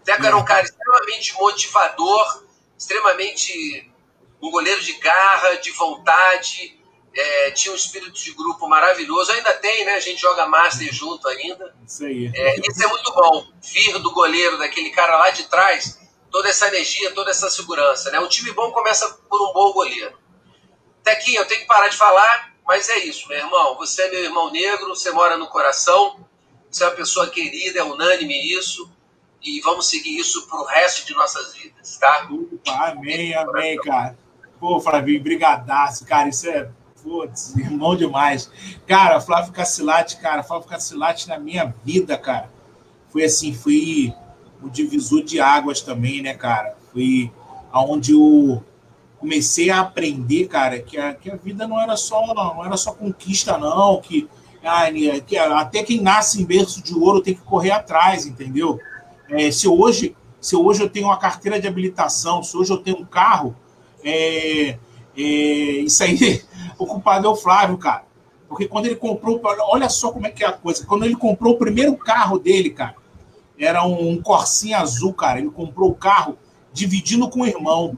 Speaker 4: O Teco era um cara extremamente motivador, extremamente um goleiro de garra, de vontade, é, tinha um espírito de grupo maravilhoso, ainda tem, né? A gente joga Master junto ainda.
Speaker 2: Isso aí.
Speaker 4: É, isso é muito bom. Vir do goleiro, daquele cara lá de trás, toda essa energia, toda essa segurança. Né? Um time bom começa por um bom goleiro. Tequinho, eu tenho que parar de falar, mas é isso, meu irmão. Você é meu irmão negro, você mora no coração, você é uma pessoa querida, é unânime isso. E vamos seguir isso pro resto de nossas vidas, tá?
Speaker 2: amém, amém, cara. Pô, Flavinho, brigadaço, cara. Isso é Putz, *laughs* irmão demais. Cara, Flávio Cacilate, cara, Flávio Cacilate na minha vida, cara, foi assim, foi o divisor de águas também, né, cara? Foi aonde eu comecei a aprender, cara, que a, que a vida não era só não era só conquista, não, que, que até quem nasce em berço de ouro tem que correr atrás, entendeu? É, se hoje se hoje eu tenho uma carteira de habilitação, se hoje eu tenho um carro, é, é, isso aí o culpado é o Flávio, cara. Porque quando ele comprou, olha só como é que é a coisa. Quando ele comprou o primeiro carro dele, cara, era um Corsinha azul, cara. Ele comprou o carro dividindo com o irmão.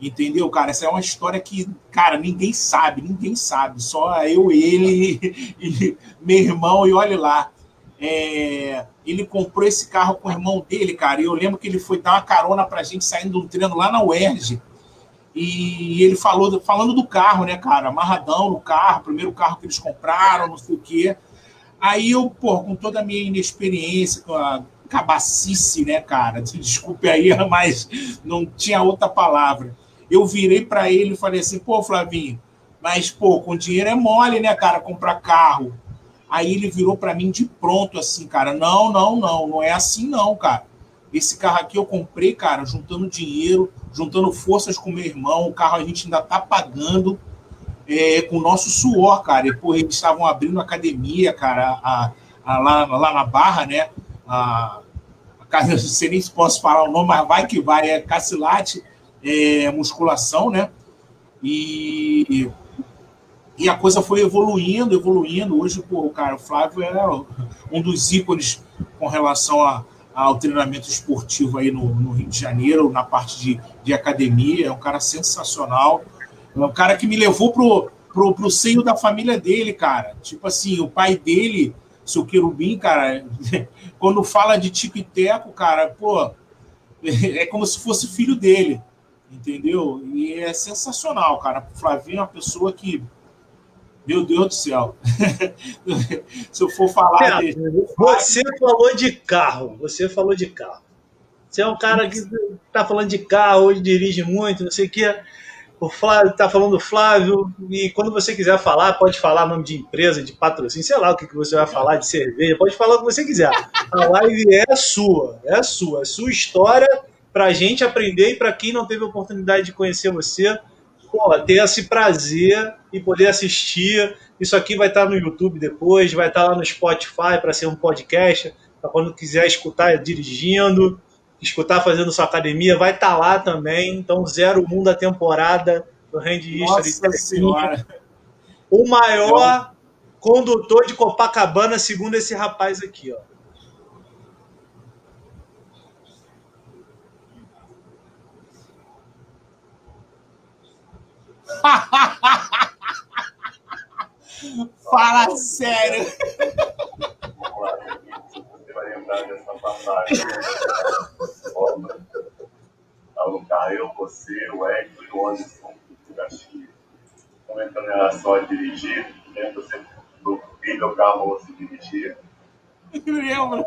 Speaker 2: Entendeu, cara? Essa é uma história que, cara, ninguém sabe, ninguém sabe. Só eu, ele *laughs* e meu irmão, e olha lá. É, ele comprou esse carro com o irmão dele, cara. E eu lembro que ele foi dar uma carona pra gente saindo do treino lá na UERJ. E ele falou, falando do carro, né, cara? Amarradão no carro, primeiro carro que eles compraram, não sei o quê. Aí eu, pô, com toda a minha inexperiência, com a cabacice, né, cara? *laughs* Desculpe aí, mas não tinha outra palavra. Eu virei para ele e falei assim, pô, Flavinho, mas, pô, com dinheiro é mole, né, cara, comprar carro. Aí ele virou para mim de pronto, assim, cara, não, não, não, não é assim não, cara. Esse carro aqui eu comprei, cara, juntando dinheiro, juntando forças com meu irmão. O carro a gente ainda tá pagando é, com o nosso suor, cara. E, porra, eles estavam abrindo academia, cara, a, a, lá, lá na Barra, né? A, a, não sei nem se posso falar o nome, mas vai que vai. É Cacilate é, Musculação, né? E, e a coisa foi evoluindo, evoluindo. Hoje, pô, cara, o Flávio é um dos ícones com relação a ao treinamento esportivo aí no, no, Rio de Janeiro, na parte de, de academia. É um cara sensacional. É um cara que me levou pro, pro, pro seio da família dele, cara. Tipo assim, o pai dele, seu Querubim, cara, *laughs* quando fala de Tico e Teco, cara, pô, é como se fosse filho dele, entendeu? E é sensacional, cara. O Flavinho é uma pessoa que meu Deus do céu. *laughs* Se eu for falar.
Speaker 1: É, Você falou de carro. Você falou de carro. Você é um cara que está falando de carro, hoje dirige muito, não sei o quê. O Flávio está falando do Flávio, e quando você quiser falar, pode falar nome de empresa, de patrocínio, sei lá o que, que você vai falar de cerveja, pode falar o que você quiser. A live é sua, é sua, é sua história para a gente aprender e para quem não teve oportunidade de conhecer você, pô, ter esse prazer e poder assistir. Isso aqui vai estar no YouTube depois, vai estar lá no Spotify para ser um podcast, para quando quiser escutar dirigindo, escutar fazendo sua academia, vai estar lá também. Então, zero mundo da temporada do Hand
Speaker 2: History. Senhora.
Speaker 1: O maior condutor de Copacabana, segundo esse rapaz aqui, ó.
Speaker 2: Fala sério.
Speaker 3: Você vai lembrar dessa passagem. Você, o Hector e o Anderson do Caxias. Comentando em relação a dirigir, né? Você liga o carro se dirigir.
Speaker 2: Lembro.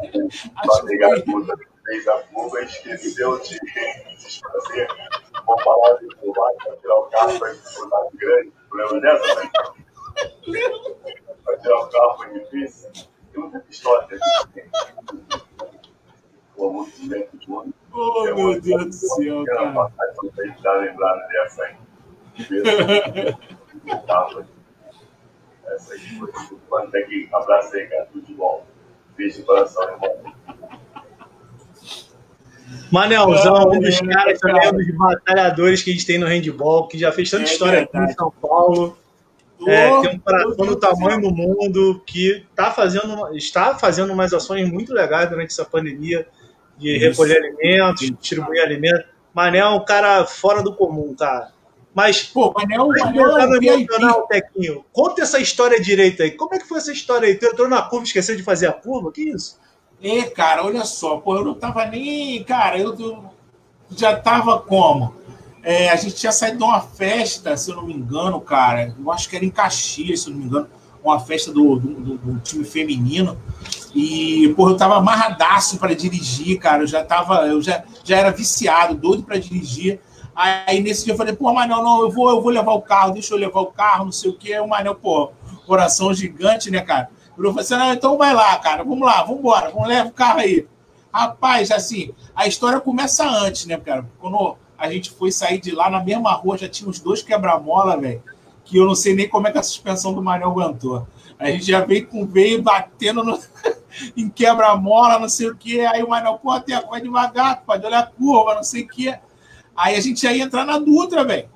Speaker 3: Bater a puta, fez a fuga e esqueceu de fazer. Vou falar de pular para tirar o carro para disputar grande. Lembra dessa? Né? Para tirar o carro foi difícil. Tem muita história. Pô, muito tempo todo.
Speaker 2: Oh, meu Deus do céu, cara.
Speaker 3: Não tem que dar lembrada dessa aí.
Speaker 5: essas coisas. Quando tem que abraçar aí, cara, tudo de bom. Beijo de coração, irmão.
Speaker 1: Manelzão, um dos caras também, um dos batalhadores que a gente tem no handball, que já fez tanta é história aqui em São Paulo. É, tem um coração do tamanho do mundo que tá fazendo, está fazendo umas ações muito legais durante essa pandemia de Isso. recolher alimentos, distribuir alimentos. Manel é um cara fora do comum, cara. Mas, pô, Manel, Manel é emocional, Tequinho. Conta essa história direito aí. Como é que foi essa história aí? Tu entrou na curva e esqueceu de fazer a curva? Que isso?
Speaker 2: É, cara, olha só, pô, eu não tava nem. Cara, eu, já tava como? É, a gente tinha saído de uma festa, se eu não me engano, cara. Eu acho que era em Caxias, se eu não me engano. Uma festa do, do, do, do time feminino. E, pô, eu tava amarradaço para dirigir, cara. Eu já tava, eu já, já era viciado, doido para dirigir. Aí nesse dia eu falei, pô, Manel, não, eu vou, eu vou levar o carro, deixa eu levar o carro, não sei o quê. O Manel, pô, coração gigante, né, cara? Falei assim, não, então vai lá, cara, vamos lá, vamos embora, vamos levar o carro aí. Rapaz, assim, a história começa antes, né, cara? Quando a gente foi sair de lá, na mesma rua, já tinha os dois quebra-mola, velho, que eu não sei nem como é que a suspensão do Manel aguentou. A gente já veio com veio batendo no, *laughs* em quebra-mola, não sei o quê. Aí o Manel, pô, até vai devagar, pode olhar a curva, não sei o quê. Aí a gente ia entrar na Dutra, velho.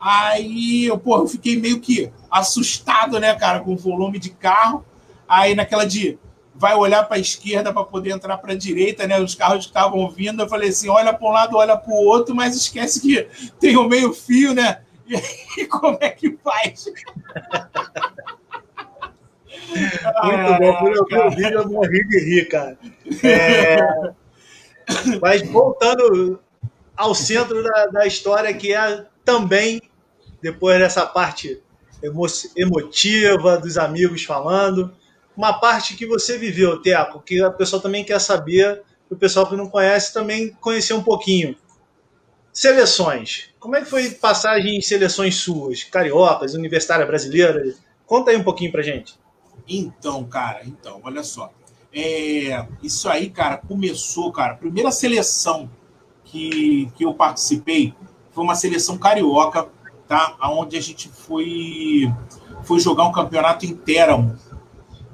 Speaker 2: Aí, eu, pô, eu fiquei meio que assustado, né, cara, com o volume de carro. Aí naquela de vai olhar para a esquerda para poder entrar para a direita, né? Os carros estavam vindo, eu falei assim, olha para um lado, olha para o outro, mas esquece que tem o meio fio, né? E aí, *laughs* como é que faz? *laughs*
Speaker 1: Muito bom, por eu ver o vídeo eu morri de rir, cara. É... Mas voltando ao centro da, da história, que é também, depois dessa parte emo emotiva, dos amigos falando, uma parte que você viveu, Teco, que a pessoa também quer saber, o pessoal que não conhece também conhecer um pouquinho. Seleções. Como é que foi passagem em seleções suas? Cariocas, Universitária Brasileira? Conta aí um pouquinho pra gente.
Speaker 2: Então, cara, então, olha só. É, isso aí, cara, começou, cara. A primeira seleção que, que eu participei foi uma seleção carioca, tá? Onde a gente foi, foi jogar um campeonato em Teramo,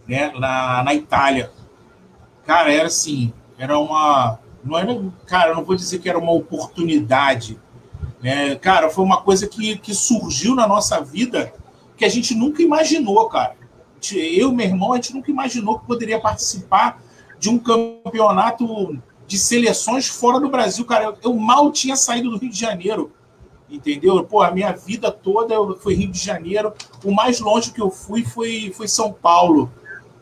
Speaker 2: né, na, na Itália. Cara, era assim, era uma. Não era, cara, não vou dizer que era uma oportunidade. Né? Cara, foi uma coisa que, que surgiu na nossa vida que a gente nunca imaginou, cara. Eu e meu irmão, a gente nunca imaginou que poderia participar de um campeonato de seleções fora do Brasil, cara. Eu mal tinha saído do Rio de Janeiro, entendeu? Pô, a minha vida toda foi Rio de Janeiro. O mais longe que eu fui foi, foi São Paulo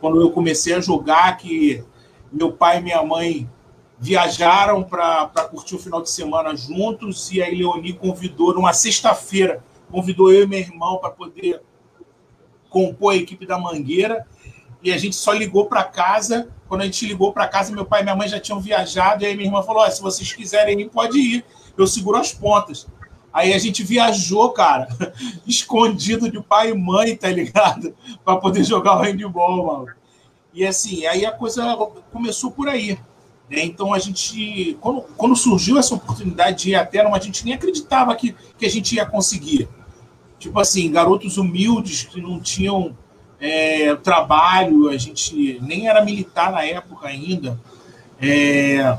Speaker 2: quando eu comecei a jogar, que meu pai e minha mãe viajaram para curtir o final de semana juntos, e aí Leoni convidou, numa sexta-feira, convidou eu e meu irmão para poder compor a equipe da Mangueira, e a gente só ligou para casa. Quando a gente ligou para casa, meu pai e minha mãe já tinham viajado, e aí minha irmã falou: se vocês quiserem ir, pode ir, eu seguro as pontas. Aí a gente viajou, cara, *laughs* escondido de pai e mãe, tá ligado? *laughs* Para poder jogar o handball, mano. E assim, aí a coisa começou por aí. Né? Então a gente, quando, quando surgiu essa oportunidade de ir até, a gente nem acreditava que, que a gente ia conseguir. Tipo assim, garotos humildes que não tinham é, trabalho, a gente nem era militar na época ainda. É,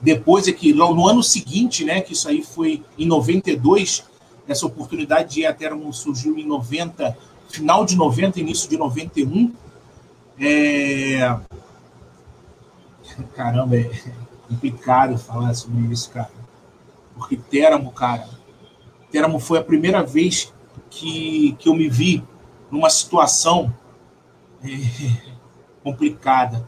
Speaker 2: depois é que, no ano seguinte, né, que isso aí foi em 92, essa oportunidade de ir surgiu em 90, final de 90, início de 91. É... Caramba, é complicado falar sobre isso, cara. Porque Teramo, cara, Teramo foi a primeira vez que, que eu me vi numa situação é, complicada.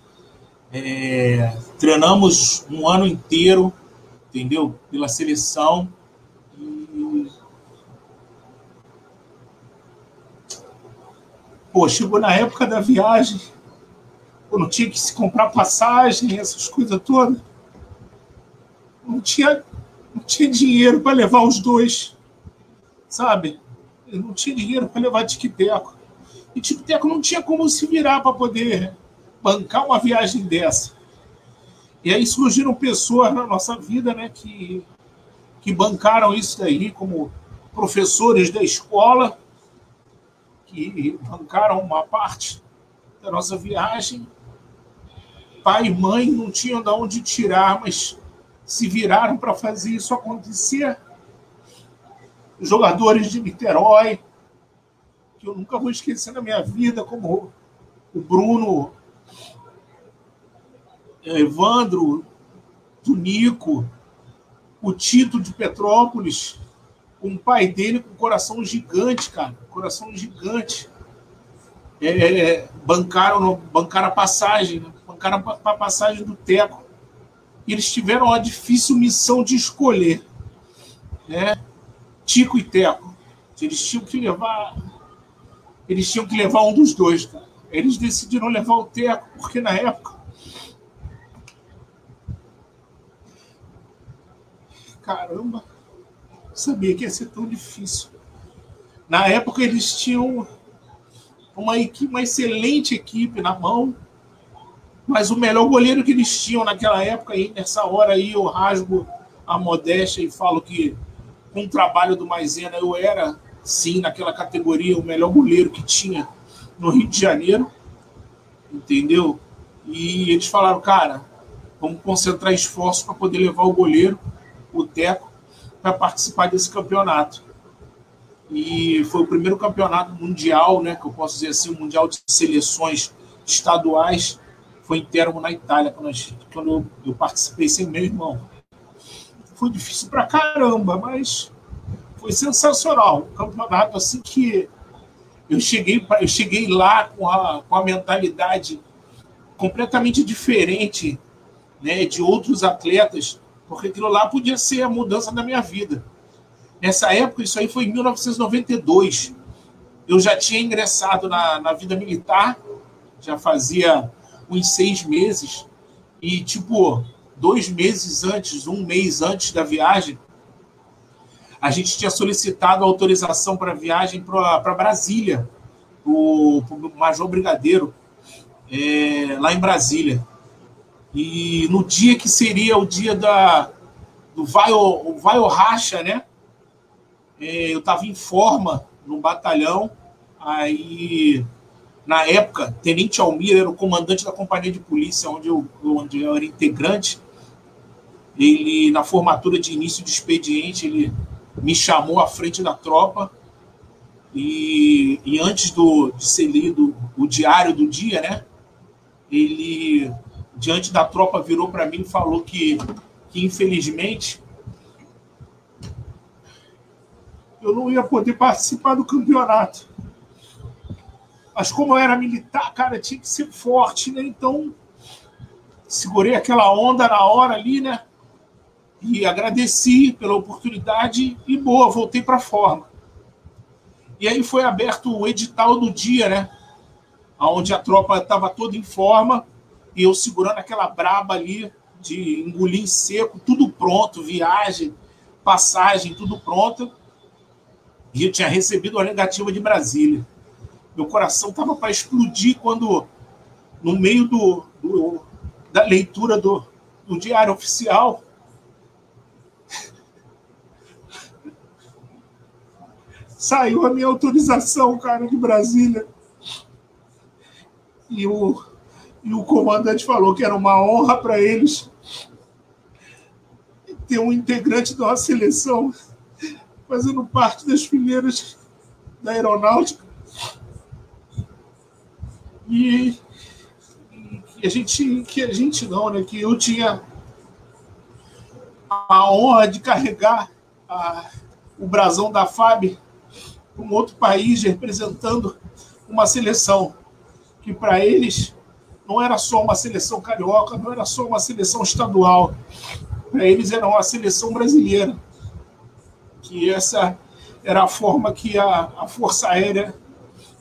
Speaker 2: É, treinamos um ano inteiro, entendeu? Pela seleção. E... Pô, chegou na época da viagem, pô, não tinha que se comprar passagem, essas coisas todas. Não tinha, não tinha dinheiro para levar os dois, sabe? Eu não tinha dinheiro para levar Tiquiteco. E Tiquiteco não tinha como se virar para poder bancar uma viagem dessa. E aí surgiram pessoas na nossa vida né, que, que bancaram isso daí, como professores da escola, que bancaram uma parte da nossa viagem. Pai e mãe não tinham de onde tirar, mas se viraram para fazer isso acontecer. Jogadores de Niterói, que eu nunca vou esquecer na minha vida, como o Bruno, Evandro, do Nico, o Tito de Petrópolis, o pai dele com um coração gigante, cara, coração gigante. É, é, bancaram, bancaram a passagem, né? bancaram a passagem do Teco. E eles tiveram a difícil missão de escolher, né? Tico e Teco. Eles tinham que levar, eles tinham que levar um dos dois, cara. Eles decidiram levar o Teco porque na época caramba, sabia que ia ser tão difícil. Na época eles tinham uma, equipe, uma excelente equipe na mão, mas o melhor goleiro que eles tinham naquela época, aí, nessa hora aí, eu rasgo a modéstia e falo que com o trabalho do Maisena eu era, sim, naquela categoria, o melhor goleiro que tinha no Rio de Janeiro, entendeu? E eles falaram, cara, vamos concentrar esforços para poder levar o goleiro o Teco para participar desse campeonato. E foi o primeiro campeonato mundial, né, que eu posso dizer assim, um mundial de seleções estaduais, foi em Termo, na Itália, quando, gente, quando eu, participei sem meu irmão. Foi difícil pra caramba, mas foi sensacional. Um campeonato assim que eu cheguei, eu cheguei lá com a, com a mentalidade completamente diferente né, de outros atletas porque aquilo lá podia ser a mudança da minha vida. Nessa época, isso aí foi em 1992. Eu já tinha ingressado na, na vida militar, já fazia uns seis meses, e tipo, dois meses antes, um mês antes da viagem, a gente tinha solicitado autorização para viagem para Brasília, para o Major Brigadeiro, é, lá em Brasília. E no dia que seria o dia da, do vai o, vai o racha, né? É, eu estava em forma no batalhão, aí na época, Tenente Almir era o comandante da companhia de polícia onde eu, onde eu era integrante. Ele, na formatura de início de expediente, ele me chamou à frente da tropa e, e antes do, de ser lido o diário do dia, né? Ele diante da tropa, virou para mim e falou que, que, infelizmente, eu não ia poder participar do campeonato. Mas como eu era militar, cara, tinha que ser forte, né? Então, segurei aquela onda na hora ali, né? E agradeci pela oportunidade e boa, voltei para a forma. E aí foi aberto o edital do dia, né? Onde a tropa estava toda em forma e eu segurando aquela braba ali de engolir seco, tudo pronto, viagem, passagem, tudo pronto. E eu tinha recebido a negativa de Brasília. Meu coração estava para explodir quando, no meio do, do da leitura do, do diário oficial, *laughs* saiu a minha autorização, cara, de Brasília. E o e o comandante falou que era uma honra para eles ter um integrante da nossa seleção fazendo parte das fileiras da aeronáutica. E, e a gente, que a gente não, né? Que eu tinha a honra de carregar a, o brasão da FAB para um outro país representando uma seleção que para eles não era só uma seleção carioca, não era só uma seleção estadual. Para eles era uma seleção brasileira. Que essa era a forma que a, a Força Aérea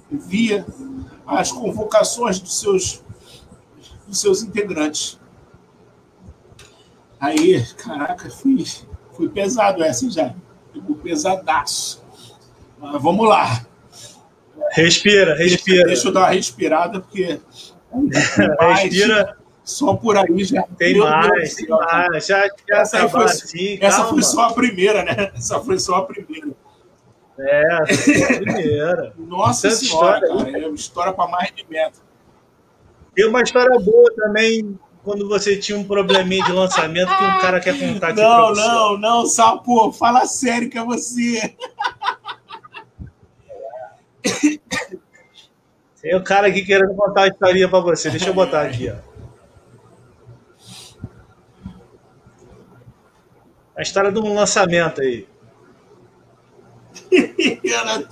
Speaker 2: via as convocações dos seus, dos seus integrantes. Aí, caraca, fui, fui pesado essa já. Ficou pesadaço. Mas vamos lá.
Speaker 1: Respira, respira.
Speaker 2: Deixa, deixa eu dar uma respirada, porque
Speaker 1: Respira.
Speaker 2: Só por aí já.
Speaker 1: Tem mais, tem mais. Já, já
Speaker 2: essa, foi, assim, essa foi só a primeira, né? Essa foi só a primeira.
Speaker 1: É, a primeira.
Speaker 2: Nossa
Speaker 1: Tanta
Speaker 2: senhora,
Speaker 1: história.
Speaker 2: cara. É uma história para mais de metro.
Speaker 1: Tem uma história boa também, quando você tinha um probleminha de lançamento que um cara quer contar aqui
Speaker 2: Não, não, não, Sapo, fala sério que é você.
Speaker 1: Tem o cara aqui querendo contar uma historinha pra você. Deixa eu botar aqui, ó. A história de um lançamento aí. *laughs*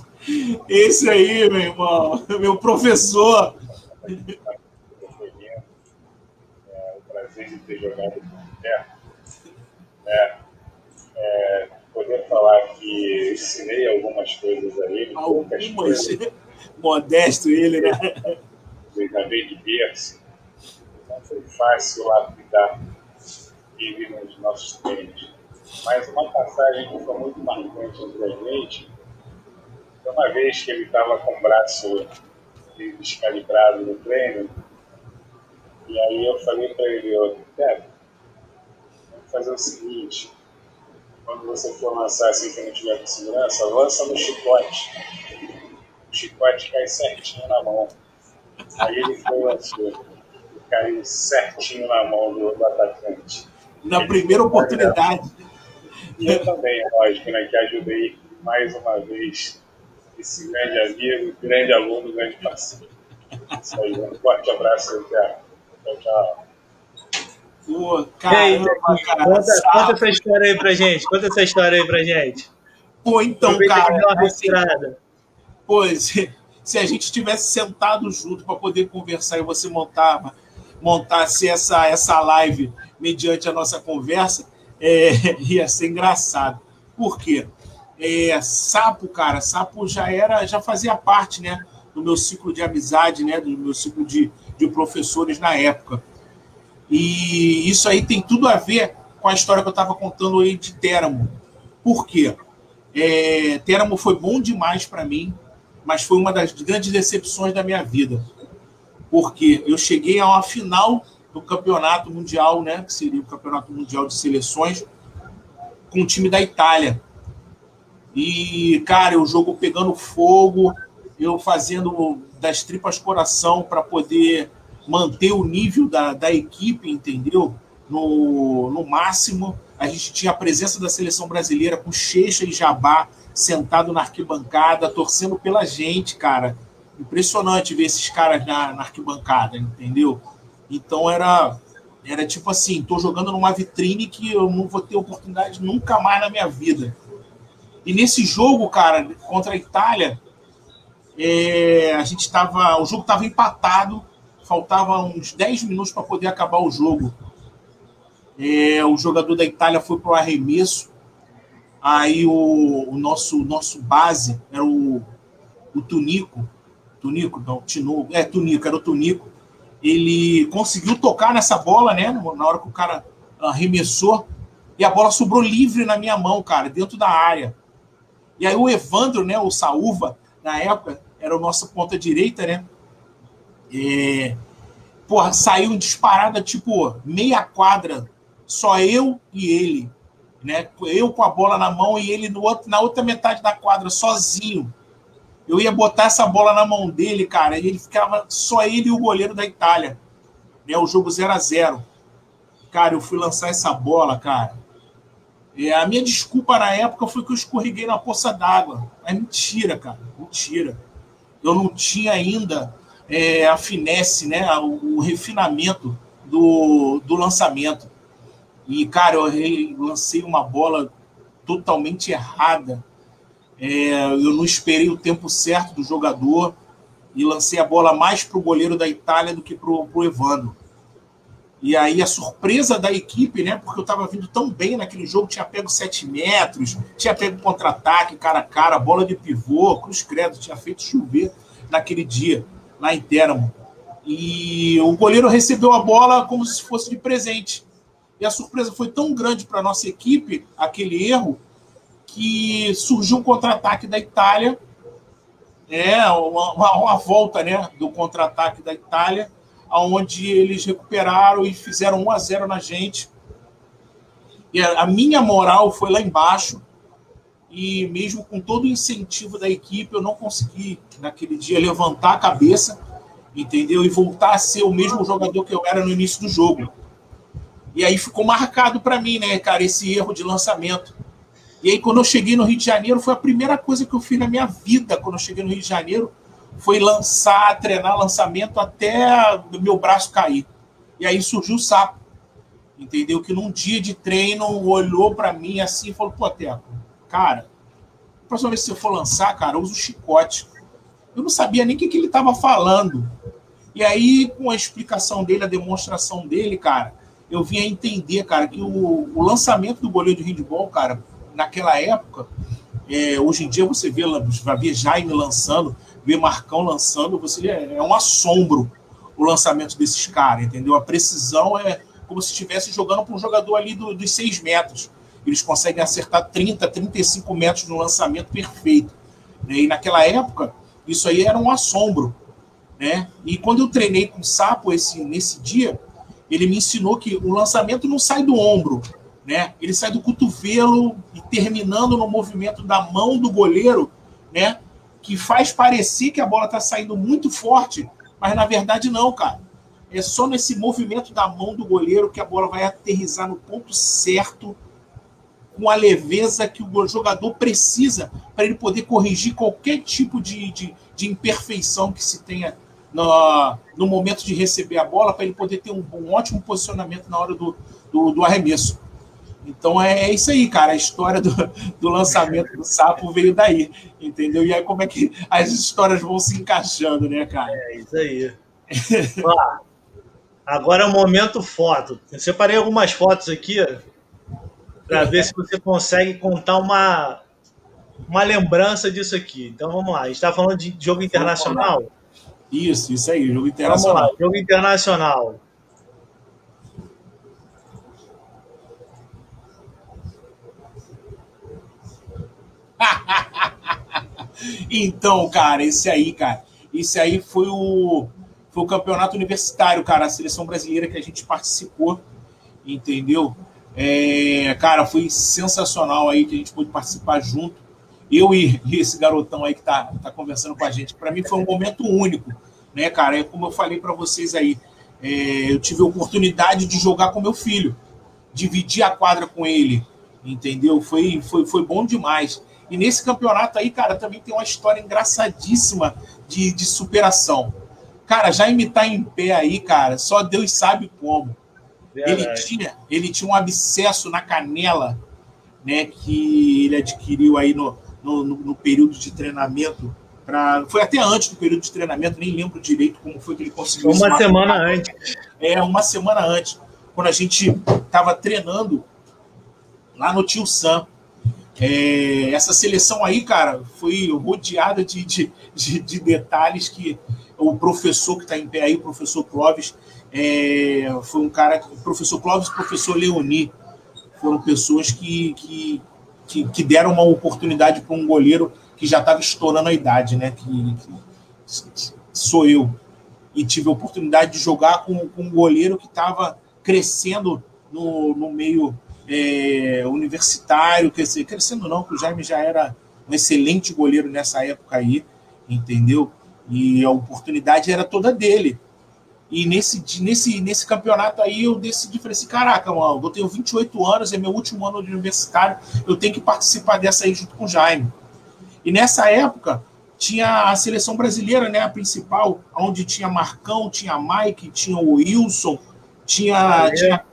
Speaker 2: Esse aí, meu irmão, meu professor.
Speaker 5: É, o prazer de ter jogado com perto. É, é, poder falar que ensinei algumas coisas a ele, poucas
Speaker 2: Algumas.
Speaker 5: coisas,
Speaker 2: Modesto ele, né?
Speaker 5: eu acabei de berço. Não foi fácil lapidar ele nos nossos treinos. Mas uma passagem que foi muito marcante entre a gente foi uma vez que ele estava com o braço descalibrado no treino. E aí eu falei para ele, ó, Débora, vamos fazer o seguinte, quando você for lançar assim que não tiver com segurança, lança no chicote. O chicote cai certinho na mão. Aí ele foi e lançou. E caiu certinho na mão do, do atacante.
Speaker 2: Na primeira oportunidade.
Speaker 5: E eu também, lógico, né, que ajudei mais uma vez esse grande amigo, grande aluno, grande parceiro. Isso aí, um forte abraço aí, Thiago. Tchau, tchau.
Speaker 2: Pô,
Speaker 1: E aí,
Speaker 2: cara.
Speaker 1: conta, conta essa história aí pra gente. Conta essa história aí pra gente.
Speaker 2: Pô, então,
Speaker 1: Aproveita
Speaker 2: cara. assim, se, *laughs* se a gente tivesse sentado junto para poder conversar e você montava, montasse essa, essa live mediante a nossa conversa, é, *laughs* ia ser engraçado. Por quê? É, sapo, cara, sapo já era, já fazia parte, né, do meu ciclo de amizade, né, do meu ciclo de, de professores na época. E isso aí tem tudo a ver com a história que eu estava contando aí de Teramo. Por quê? É, Teramo foi bom demais para mim, mas foi uma das grandes decepções da minha vida. Porque eu cheguei a uma final do campeonato mundial, né, que seria o campeonato mundial de seleções, com o time da Itália. E, cara, o jogo pegando fogo, eu fazendo das tripas coração para poder manter o nível da, da equipe, entendeu? No, no máximo. A gente tinha a presença da seleção brasileira com Checha e Jabá sentado na arquibancada, torcendo pela gente, cara. Impressionante ver esses caras na, na arquibancada, entendeu? Então era, era tipo assim, tô jogando numa vitrine que eu não vou ter oportunidade nunca mais na minha vida. E nesse jogo, cara, contra a Itália, é, a gente tava, o jogo estava empatado, faltava uns 10 minutos para poder acabar o jogo. É, o jogador da Itália foi para o arremesso. Aí o, o nosso, nosso base era o, o Tunico. Tunico, não, Tinu, é Tunico, era o Tunico. Ele conseguiu tocar nessa bola, né? Na hora que o cara arremessou, e a bola sobrou livre na minha mão, cara, dentro da área. E aí o Evandro, né, o Saúva, na época, era o nosso ponta direita, né? É, porra, saiu disparada, tipo, meia quadra, só eu e ele, né? Eu com a bola na mão e ele no outro, na outra metade da quadra, sozinho. Eu ia botar essa bola na mão dele, cara, e ele ficava só ele e o goleiro da Itália. Né? O jogo 0 a 0 Cara, eu fui lançar essa bola, cara. É, a minha desculpa na época foi que eu escorreguei na poça d'água. É mentira, cara. Mentira. Eu não tinha ainda é, a finesse, né? O, o refinamento do, do lançamento. E, cara, eu lancei uma bola totalmente errada. É, eu não esperei o tempo certo do jogador e lancei a bola mais para o goleiro da Itália do que para o Evandro. E aí a surpresa da equipe, né? Porque eu estava vindo tão bem naquele jogo, tinha pego 7 metros, tinha pego contra-ataque, cara a cara, bola de pivô, cruz credo, tinha feito chover naquele dia, lá em Teramo. E o goleiro recebeu a bola como se fosse de presente. E a surpresa foi tão grande para a nossa equipe, aquele erro, que surgiu um contra-ataque da Itália, é, uma, uma, uma volta né, do contra-ataque da Itália, onde eles recuperaram e fizeram 1 a 0 na gente. E a, a minha moral foi lá embaixo. e mesmo com todo o incentivo da equipe, eu não consegui naquele dia levantar a cabeça, entendeu? E voltar a ser o mesmo jogador que eu era no início do jogo. E aí ficou marcado para mim, né, cara, esse erro de lançamento. E aí, quando eu cheguei no Rio de Janeiro, foi a primeira coisa que eu fiz na minha vida. Quando eu cheguei no Rio de Janeiro, foi lançar, treinar lançamento até meu braço cair. E aí surgiu o sapo. Entendeu? Que num dia de treino olhou para mim assim e falou: Pô, Teco, cara, próxima vez que você for lançar, cara, usa o chicote. Eu não sabia nem o que, que ele estava falando. E aí, com a explicação dele, a demonstração dele, cara, eu vim a entender, cara, que o, o lançamento do goleiro de handball, cara, naquela época, é, hoje em dia você vê, vai ver Jaime lançando, ver Marcão lançando, você é, é um assombro o lançamento desses caras, entendeu? A precisão é como se estivesse jogando para um jogador ali do, dos seis metros. Eles conseguem acertar 30, 35 metros no lançamento perfeito. Né? E naquela época, isso aí era um assombro. Né? E quando eu treinei com o Sapo esse, nesse dia, ele me ensinou que o lançamento não sai do ombro, né? Ele sai do cotovelo e terminando no movimento da mão do goleiro, né? Que faz parecer que a bola está saindo muito forte, mas na verdade não, cara. É só nesse movimento da mão do goleiro que a bola vai aterrizar no ponto certo, com a leveza que o jogador precisa para ele poder corrigir qualquer tipo de, de, de imperfeição que se tenha no, no, momento de receber a bola, para ele poder ter um, um, ótimo posicionamento na hora do, do, do arremesso. Então é, é, isso aí, cara. A história do, do lançamento do sapo veio daí, entendeu? E aí como é que as histórias vão se encaixando, né, cara?
Speaker 1: É isso aí. Agora é o momento foto. Eu separei algumas fotos aqui para *laughs* ver se você consegue contar uma, uma lembrança disso aqui. Então vamos lá. A gente está falando de jogo internacional.
Speaker 2: Isso, isso aí, jogo internacional. Vamos lá,
Speaker 1: jogo internacional. *laughs*
Speaker 2: então, cara, esse aí, cara, esse aí foi o foi o campeonato universitário, cara, a seleção brasileira que a gente participou, entendeu? É, cara, foi sensacional aí que a gente pôde participar junto. Eu e, e esse garotão aí que tá, tá conversando com a gente. Para mim foi um momento único, né, cara? É como eu falei para vocês aí. É, eu tive a oportunidade de jogar com meu filho, dividir a quadra com ele, entendeu? Foi, foi, foi bom demais. E nesse campeonato aí, cara, também tem uma história engraçadíssima de, de superação. Cara, já imitar em pé aí, cara, só Deus sabe como. Ele tinha, ele tinha um abscesso na canela, né, que ele adquiriu aí no, no, no período de treinamento. Pra, foi até antes do período de treinamento, nem lembro direito como foi que ele conseguiu.
Speaker 1: Uma semana antes.
Speaker 2: É, uma semana antes, quando a gente estava treinando lá no Tio Sam. É, essa seleção aí, cara, foi rodeada de, de, de, de detalhes que o professor que está em pé aí, o professor Clóvis, é, foi um cara, o professor Clóvis e o professor Leoni, foram pessoas que, que, que, que deram uma oportunidade para um goleiro que já estava estourando a idade, né? Que, que, sou eu. E tive a oportunidade de jogar com, com um goleiro que estava crescendo no, no meio é, universitário, crescendo não, porque o Jaime já era um excelente goleiro nessa época aí, entendeu? E a oportunidade era toda dele. E nesse, nesse, nesse campeonato aí eu decidi, falei assim, caraca, mano, eu tenho 28 anos, é meu último ano de universitário, eu tenho que participar dessa aí junto com o Jaime. E nessa época tinha a seleção brasileira, né, a principal, onde tinha Marcão, tinha Mike, tinha o Wilson, tinha, tinha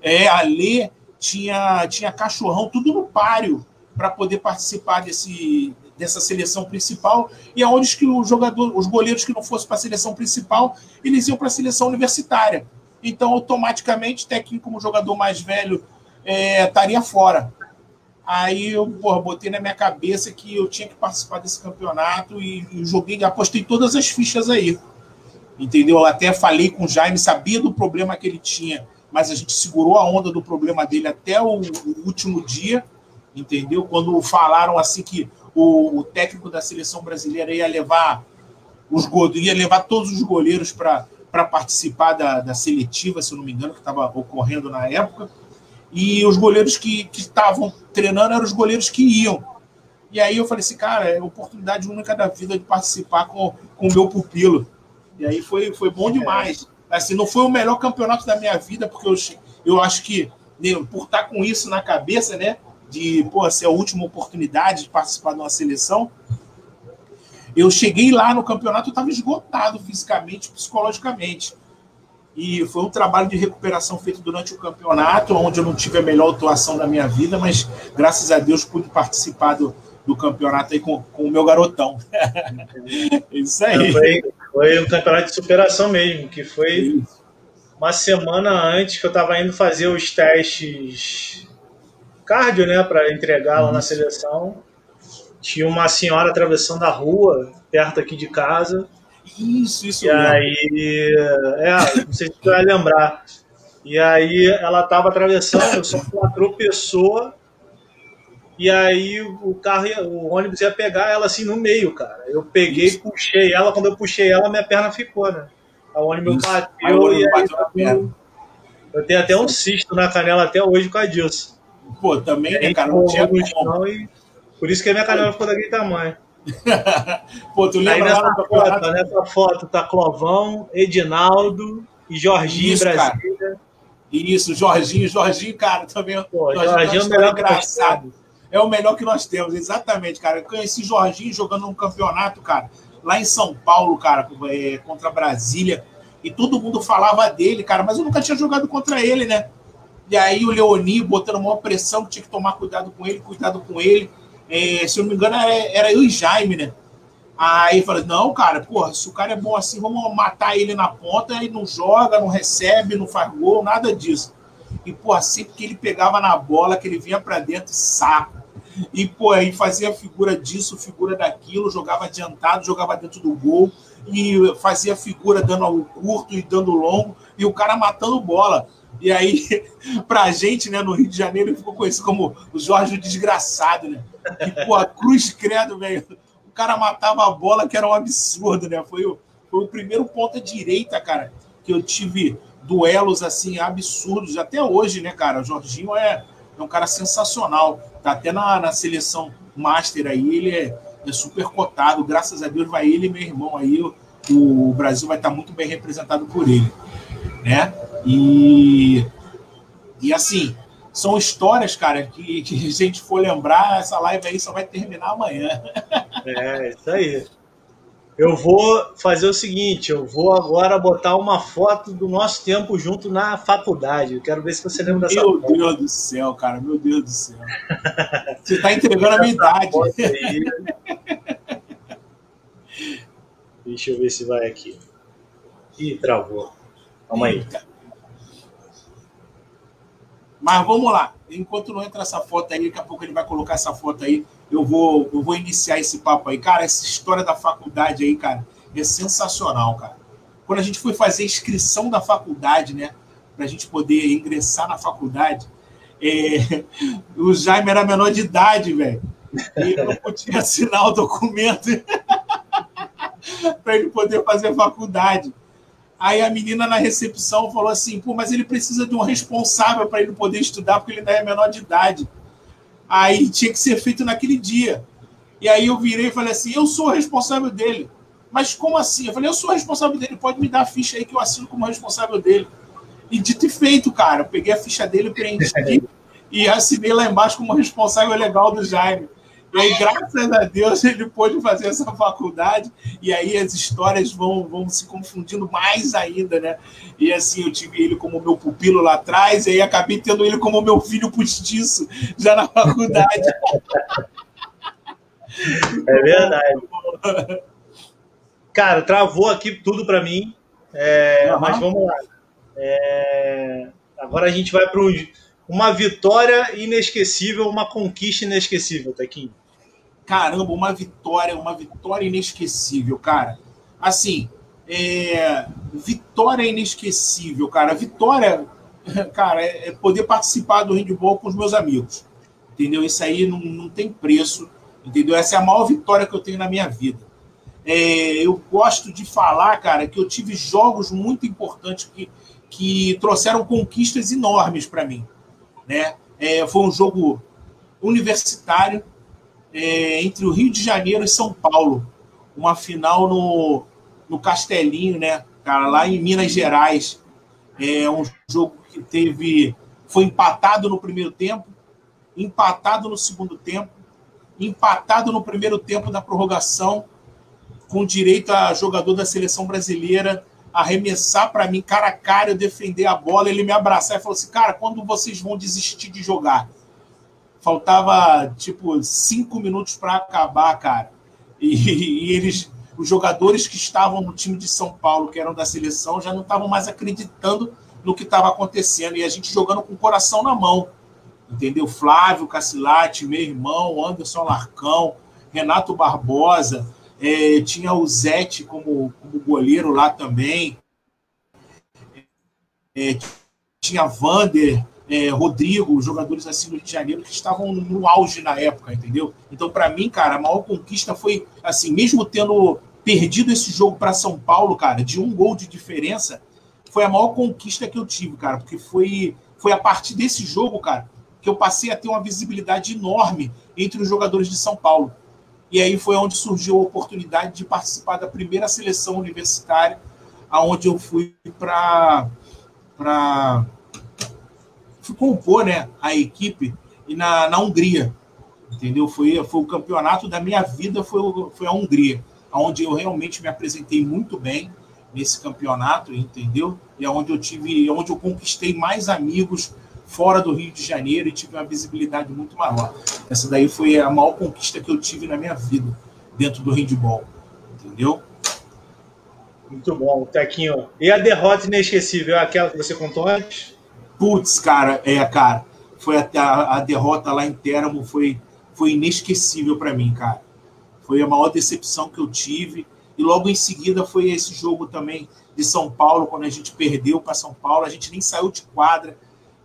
Speaker 2: é, Alê, tinha, tinha Cachorrão, tudo no páreo para poder participar desse, dessa seleção principal e aonde que o jogador, os goleiros que não fossem para a seleção principal, eles iam para a seleção universitária. Então, automaticamente, técnico como jogador mais velho é, estaria fora. Aí eu porra, botei na minha cabeça que eu tinha que participar desse campeonato e, e joguei, apostei todas as fichas aí. Entendeu? Eu até falei com o Jaime, sabia do problema que ele tinha, mas a gente segurou a onda do problema dele até o, o último dia, entendeu? Quando falaram assim que o, o técnico da seleção brasileira ia levar os ia levar todos os goleiros para participar da, da seletiva, se eu não me engano, que estava ocorrendo na época. E os goleiros que estavam treinando eram os goleiros que iam. E aí eu falei assim, cara, é oportunidade única da vida de participar com o meu pupilo. E aí foi, foi bom demais. Assim, não foi o melhor campeonato da minha vida, porque eu, eu acho que, né, por estar com isso na cabeça, né? De pô, ser a última oportunidade de participar de uma seleção. Eu cheguei lá no campeonato, eu estava esgotado fisicamente, psicologicamente. E foi um trabalho de recuperação feito durante o campeonato, onde eu não tive a melhor atuação da minha vida, mas graças a Deus pude participar do, do campeonato aí com, com o meu garotão. *laughs*
Speaker 1: Isso aí. Foi, foi um campeonato de superação mesmo, que foi uma semana antes que eu estava indo fazer os testes cardio, né, para entregar lá na seleção. Tinha uma senhora atravessando a rua, perto aqui de casa.
Speaker 2: Isso, isso.
Speaker 1: E mesmo. aí, é, não sei se você vai lembrar. E aí ela estava atravessando, só que ela tropeçou e aí o carro, o ônibus ia pegar ela assim no meio, cara. Eu peguei, Isso. puxei ela, quando eu puxei ela, minha perna ficou, né? O ônibus Isso. bateu o e aí, bateu eu tenho até um cisto na canela até hoje com a disso.
Speaker 2: Pô, também, né, cara? Não tinha
Speaker 1: chão e por isso que a minha canela ficou daquele tamanho. *laughs*
Speaker 2: Pô, tu lembra
Speaker 1: aí nessa, foto, nessa foto tá Clovão, Edinaldo e Jorginho Isso, Brasília. Cara.
Speaker 2: Isso, Jorginho, Jorginho, cara, também.
Speaker 1: Pô, Jorginho, Jorginho é o melhor
Speaker 2: engraçado é o melhor que nós temos, exatamente, cara. Eu conheci Jorginho jogando um campeonato, cara, lá em São Paulo, cara, é, contra Brasília. E todo mundo falava dele, cara, mas eu nunca tinha jogado contra ele, né? E aí o Leoni botando uma pressão que tinha que tomar cuidado com ele, cuidado com ele. É, se eu não me engano, era, eu e Jaime, né? Aí falei, não, cara, porra, se o cara é bom assim, vamos matar ele na ponta e não joga, não recebe, não faz gol, nada disso. E, porra, sempre que ele pegava na bola, que ele vinha para dentro, saco. E, pô, aí fazia figura disso, figura daquilo, jogava adiantado, jogava dentro do gol, e fazia figura dando ao curto e dando longo, e o cara matando bola. E aí, *laughs* pra gente, né, no Rio de Janeiro, ele ficou conhecido como o Jorge o Desgraçado, né? E, pô, a cruz credo, velho. O cara matava a bola, que era um absurdo, né? Foi o, foi o primeiro ponta direita, cara, que eu tive duelos, assim, absurdos. Até hoje, né, cara? O Jorginho é, é um cara sensacional. Tá até na, na seleção master aí, ele é, é, super cotado. Graças a Deus vai ele e meu irmão aí. O, o Brasil vai estar muito bem representado por ele. Né? E, e assim, são histórias, cara, que, que a gente for lembrar, essa live aí só vai terminar amanhã.
Speaker 1: É, isso aí. Eu vou fazer o seguinte, eu vou agora botar uma foto do nosso tempo junto na faculdade. Eu quero ver se você lembra dessa
Speaker 2: meu foto. Meu Deus do céu, cara, meu Deus do céu. Você está entregando a minha idade.
Speaker 1: Deixa eu ver se vai aqui. Ih, travou. Calma aí.
Speaker 2: Mas vamos lá. Enquanto não entra essa foto aí, daqui a pouco ele vai colocar essa foto aí eu vou, eu vou iniciar esse papo aí. Cara, essa história da faculdade aí, cara, é sensacional, cara. Quando a gente foi fazer a inscrição da faculdade, né, para a gente poder ingressar na faculdade, é, *laughs* o Jaime era menor de idade, velho. E eu não podia assinar o documento *laughs* para ele poder fazer faculdade. Aí a menina na recepção falou assim: pô, mas ele precisa de um responsável para ele poder estudar, porque ele ainda é menor de idade. Aí tinha que ser feito naquele dia. E aí eu virei e falei assim: eu sou responsável dele. Mas como assim? Eu falei: eu sou responsável dele, pode me dar a ficha aí que eu assino como responsável dele. E dito e feito, cara, eu peguei a ficha dele, preenchi e assinei lá embaixo como responsável legal do Jaime. E aí, graças a Deus, ele pôde fazer essa faculdade, e aí as histórias vão, vão se confundindo mais ainda, né? E assim, eu tive ele como meu pupilo lá atrás, e aí acabei tendo ele como meu filho postiço já na faculdade. *laughs*
Speaker 1: É verdade. Cara, travou aqui tudo para mim, é, uhum. mas vamos lá. É, agora a gente vai para uma vitória inesquecível, uma conquista inesquecível, Tequinho
Speaker 2: caramba, uma vitória, uma vitória inesquecível, cara. Assim, é, vitória inesquecível, cara. Vitória, *laughs* cara, é, é poder participar do handball com os meus amigos. Entendeu? Isso aí não, não tem preço. Entendeu? Essa é a maior vitória que eu tenho na minha vida. É, eu gosto de falar, cara, que eu tive jogos muito importantes que, que trouxeram conquistas enormes para mim. Né? É, foi um jogo universitário é, entre o Rio de Janeiro e São Paulo. Uma final no, no Castelinho, né? Cara, lá em Minas Gerais. É um jogo que teve. Foi empatado no primeiro tempo, empatado no segundo tempo, empatado no primeiro tempo da prorrogação, com direito a jogador da seleção brasileira arremessar para mim cara a cara, eu defender a bola, ele me abraçar e falou assim: Cara, quando vocês vão desistir de jogar? Faltava tipo cinco minutos para acabar, cara. E, e, eles, os jogadores que estavam no time de São Paulo, que eram da seleção, já não estavam mais acreditando no que estava acontecendo. E a gente jogando com o coração na mão. Entendeu? Flávio Cacilate, meu irmão, Anderson Larcão, Renato Barbosa, é, tinha o Zete como, como goleiro lá também. É, tinha Vander, é, Rodrigo, jogadores assim do Rio de Janeiro que estavam no auge na época, entendeu? Então, para mim, cara, a maior conquista foi assim, mesmo tendo perdido esse jogo para São Paulo, cara, de um gol de diferença, foi a maior conquista que eu tive, cara, porque foi, foi a partir desse jogo, cara, que eu passei a ter uma visibilidade enorme entre os jogadores de São Paulo. E aí foi onde surgiu a oportunidade de participar da primeira seleção universitária, aonde eu fui para para compor, né, a equipe e na, na Hungria, entendeu? Foi foi o campeonato da minha vida, foi foi a Hungria, aonde eu realmente me apresentei muito bem nesse campeonato, entendeu? E aonde eu tive, onde eu conquistei mais amigos fora do Rio de Janeiro e tive uma visibilidade muito maior. Essa daí foi a maior conquista que eu tive na minha vida dentro do handball. Entendeu?
Speaker 1: Muito bom, Tequinho. E a derrota inesquecível, aquela que você contou antes?
Speaker 2: Putz, cara, é, cara, foi a, a, derrota lá em Teramo foi, foi inesquecível para mim, cara. Foi a maior decepção que eu tive. E logo em seguida foi esse jogo também de São Paulo, quando a gente perdeu para São Paulo, a gente nem saiu de quadra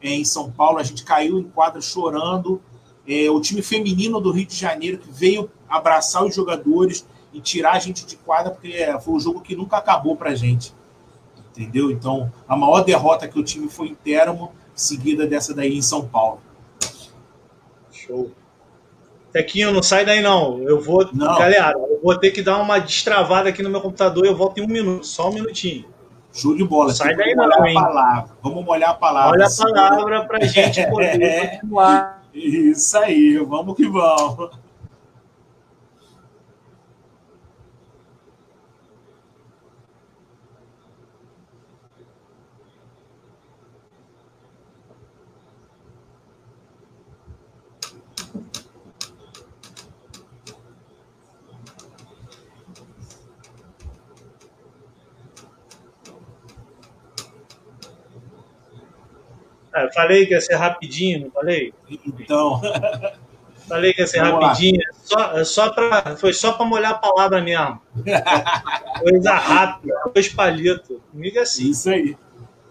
Speaker 2: é, em São Paulo, a gente caiu em quadra chorando. É, o time feminino do Rio de Janeiro que veio abraçar os jogadores e tirar a gente de quadra, porque é, foi um jogo que nunca acabou para a gente. Entendeu? Então, a maior derrota que o time foi em Teramo, seguida dessa daí em São Paulo.
Speaker 1: Show. Tequinho, não sai daí não. Eu vou. Não. Galera, eu vou ter que dar uma destravada aqui no meu computador e eu volto em um minuto, só um minutinho.
Speaker 2: Show de bola.
Speaker 1: Sai daí não, hein?
Speaker 2: Palavra. Vamos molhar a palavra.
Speaker 1: Olha a palavra para a gente *laughs* poder continuar.
Speaker 2: Isso aí, vamos que vamos.
Speaker 1: Ah, falei que ia ser rapidinho, não falei?
Speaker 2: Então. *laughs*
Speaker 1: Falei que ia ser Vamos rapidinho. Só, só pra, foi só para molhar a palavra mesmo. *laughs* Coisa rápida, dois palitos. Comigo é assim.
Speaker 2: Isso aí.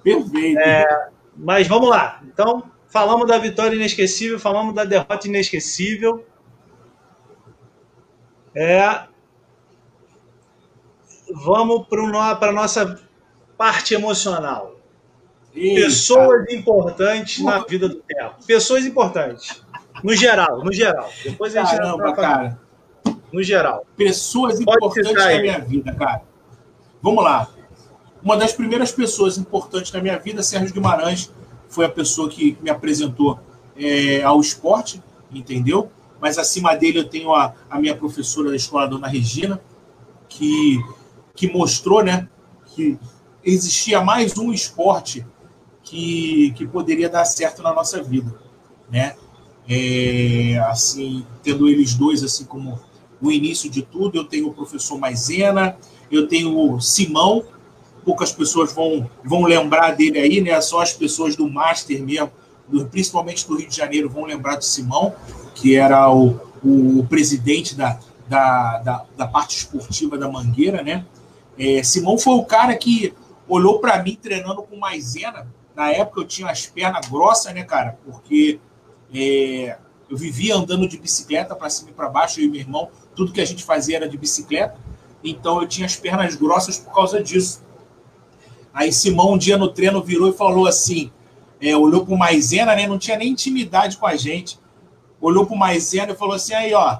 Speaker 2: Perfeito.
Speaker 1: É, mas vamos lá. Então, falamos da vitória inesquecível, falamos da derrota inesquecível. É, vamos para a nossa parte emocional. Eita. Pessoas importantes na vida do tempo. Pessoas importantes. No geral, no geral. Depois a gente
Speaker 2: Caramba, cara.
Speaker 1: No geral.
Speaker 2: Pessoas Pode importantes na minha vida, cara. Vamos lá. Uma das primeiras pessoas importantes na minha vida, Sérgio Guimarães, foi a pessoa que me apresentou é, ao esporte, entendeu? Mas acima dele eu tenho a, a minha professora da escola, Dona Regina, que, que mostrou né, que existia mais um esporte que, que poderia dar certo na nossa vida, né? É, assim, tendo eles dois assim como o início de tudo, eu tenho o professor Maisena, eu tenho o Simão, poucas pessoas vão, vão lembrar dele aí, né? Só as pessoas do Master mesmo, do, principalmente do Rio de Janeiro, vão lembrar do Simão, que era o, o, o presidente da, da, da, da, parte esportiva da Mangueira, né? É, Simão foi o cara que olhou para mim treinando com Maisena na época eu tinha as pernas grossas, né, cara? Porque é, eu vivia andando de bicicleta para cima e para baixo, eu e meu irmão, tudo que a gente fazia era de bicicleta. Então eu tinha as pernas grossas por causa disso. Aí Simão um dia no treino virou e falou assim, é, olhou para o Maisena, né? Não tinha nem intimidade com a gente. Olhou para o Maisena e falou assim, aí ó,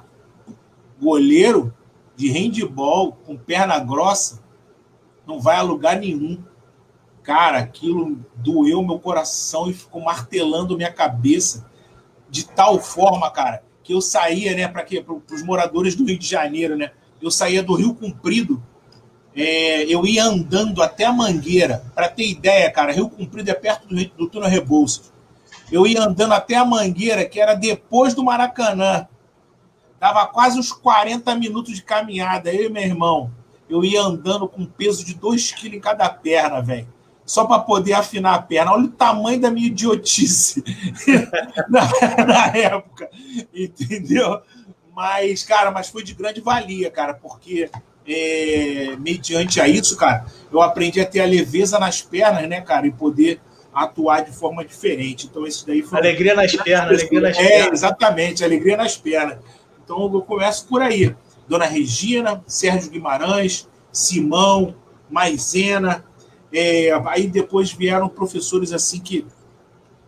Speaker 2: goleiro de handball com perna grossa não vai a lugar nenhum. Cara, aquilo doeu meu coração e ficou martelando minha cabeça de tal forma, cara, que eu saía, né, para quê? Para os moradores do Rio de Janeiro, né? Eu saía do Rio Comprido, é, eu ia andando até a Mangueira. Para ter ideia, cara, Rio Comprido é perto do, do túnel Rebouças. Eu ia andando até a Mangueira, que era depois do Maracanã. Dava quase uns 40 minutos de caminhada, eu e meu irmão. Eu ia andando com peso de 2 quilos em cada perna, velho. Só para poder afinar a perna. Olha o tamanho da minha idiotice *laughs* na, na época. Entendeu? Mas, cara, mas foi de grande valia, cara, porque é, mediante a isso, cara, eu aprendi a ter a leveza nas pernas, né, cara, e poder atuar de forma diferente. Então, isso daí foi.
Speaker 1: Alegria nas pernas, alegria nas
Speaker 2: pernas. É, exatamente, alegria nas pernas. Então eu começo por aí. Dona Regina, Sérgio Guimarães, Simão, Maisena. É, aí depois vieram professores assim que,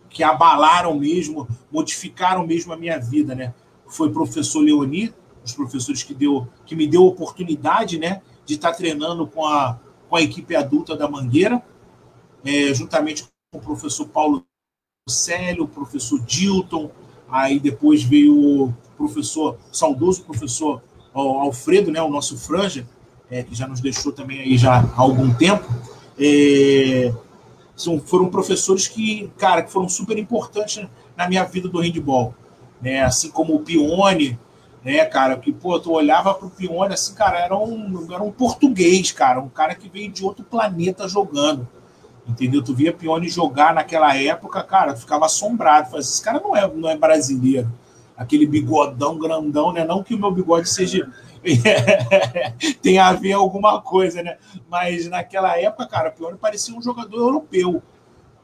Speaker 2: que abalaram mesmo, modificaram mesmo a minha vida, né? Foi o professor Leoni, os professores que, deu, que me deu oportunidade, né? De estar treinando com a, com a equipe adulta da Mangueira, é, juntamente com o professor Paulo Célio, o professor Dilton, aí depois veio o professor, saudoso professor Alfredo, né, o nosso franja, é, que já nos deixou também aí já há algum tempo, é, são, foram professores que, cara, que foram super importantes na minha vida do handball, né, assim como o Pione, né, cara, que, pô, tu olhava pro Pione, assim, cara, era um, era um português, cara, um cara que veio de outro planeta jogando, entendeu? Tu via Pione jogar naquela época, cara, tu ficava assombrado, fazia, esse cara não é, não é brasileiro, aquele bigodão grandão, né? Não que o meu bigode seja *laughs* tenha a ver alguma coisa, né? Mas naquela época, cara, o Pione parecia um jogador europeu.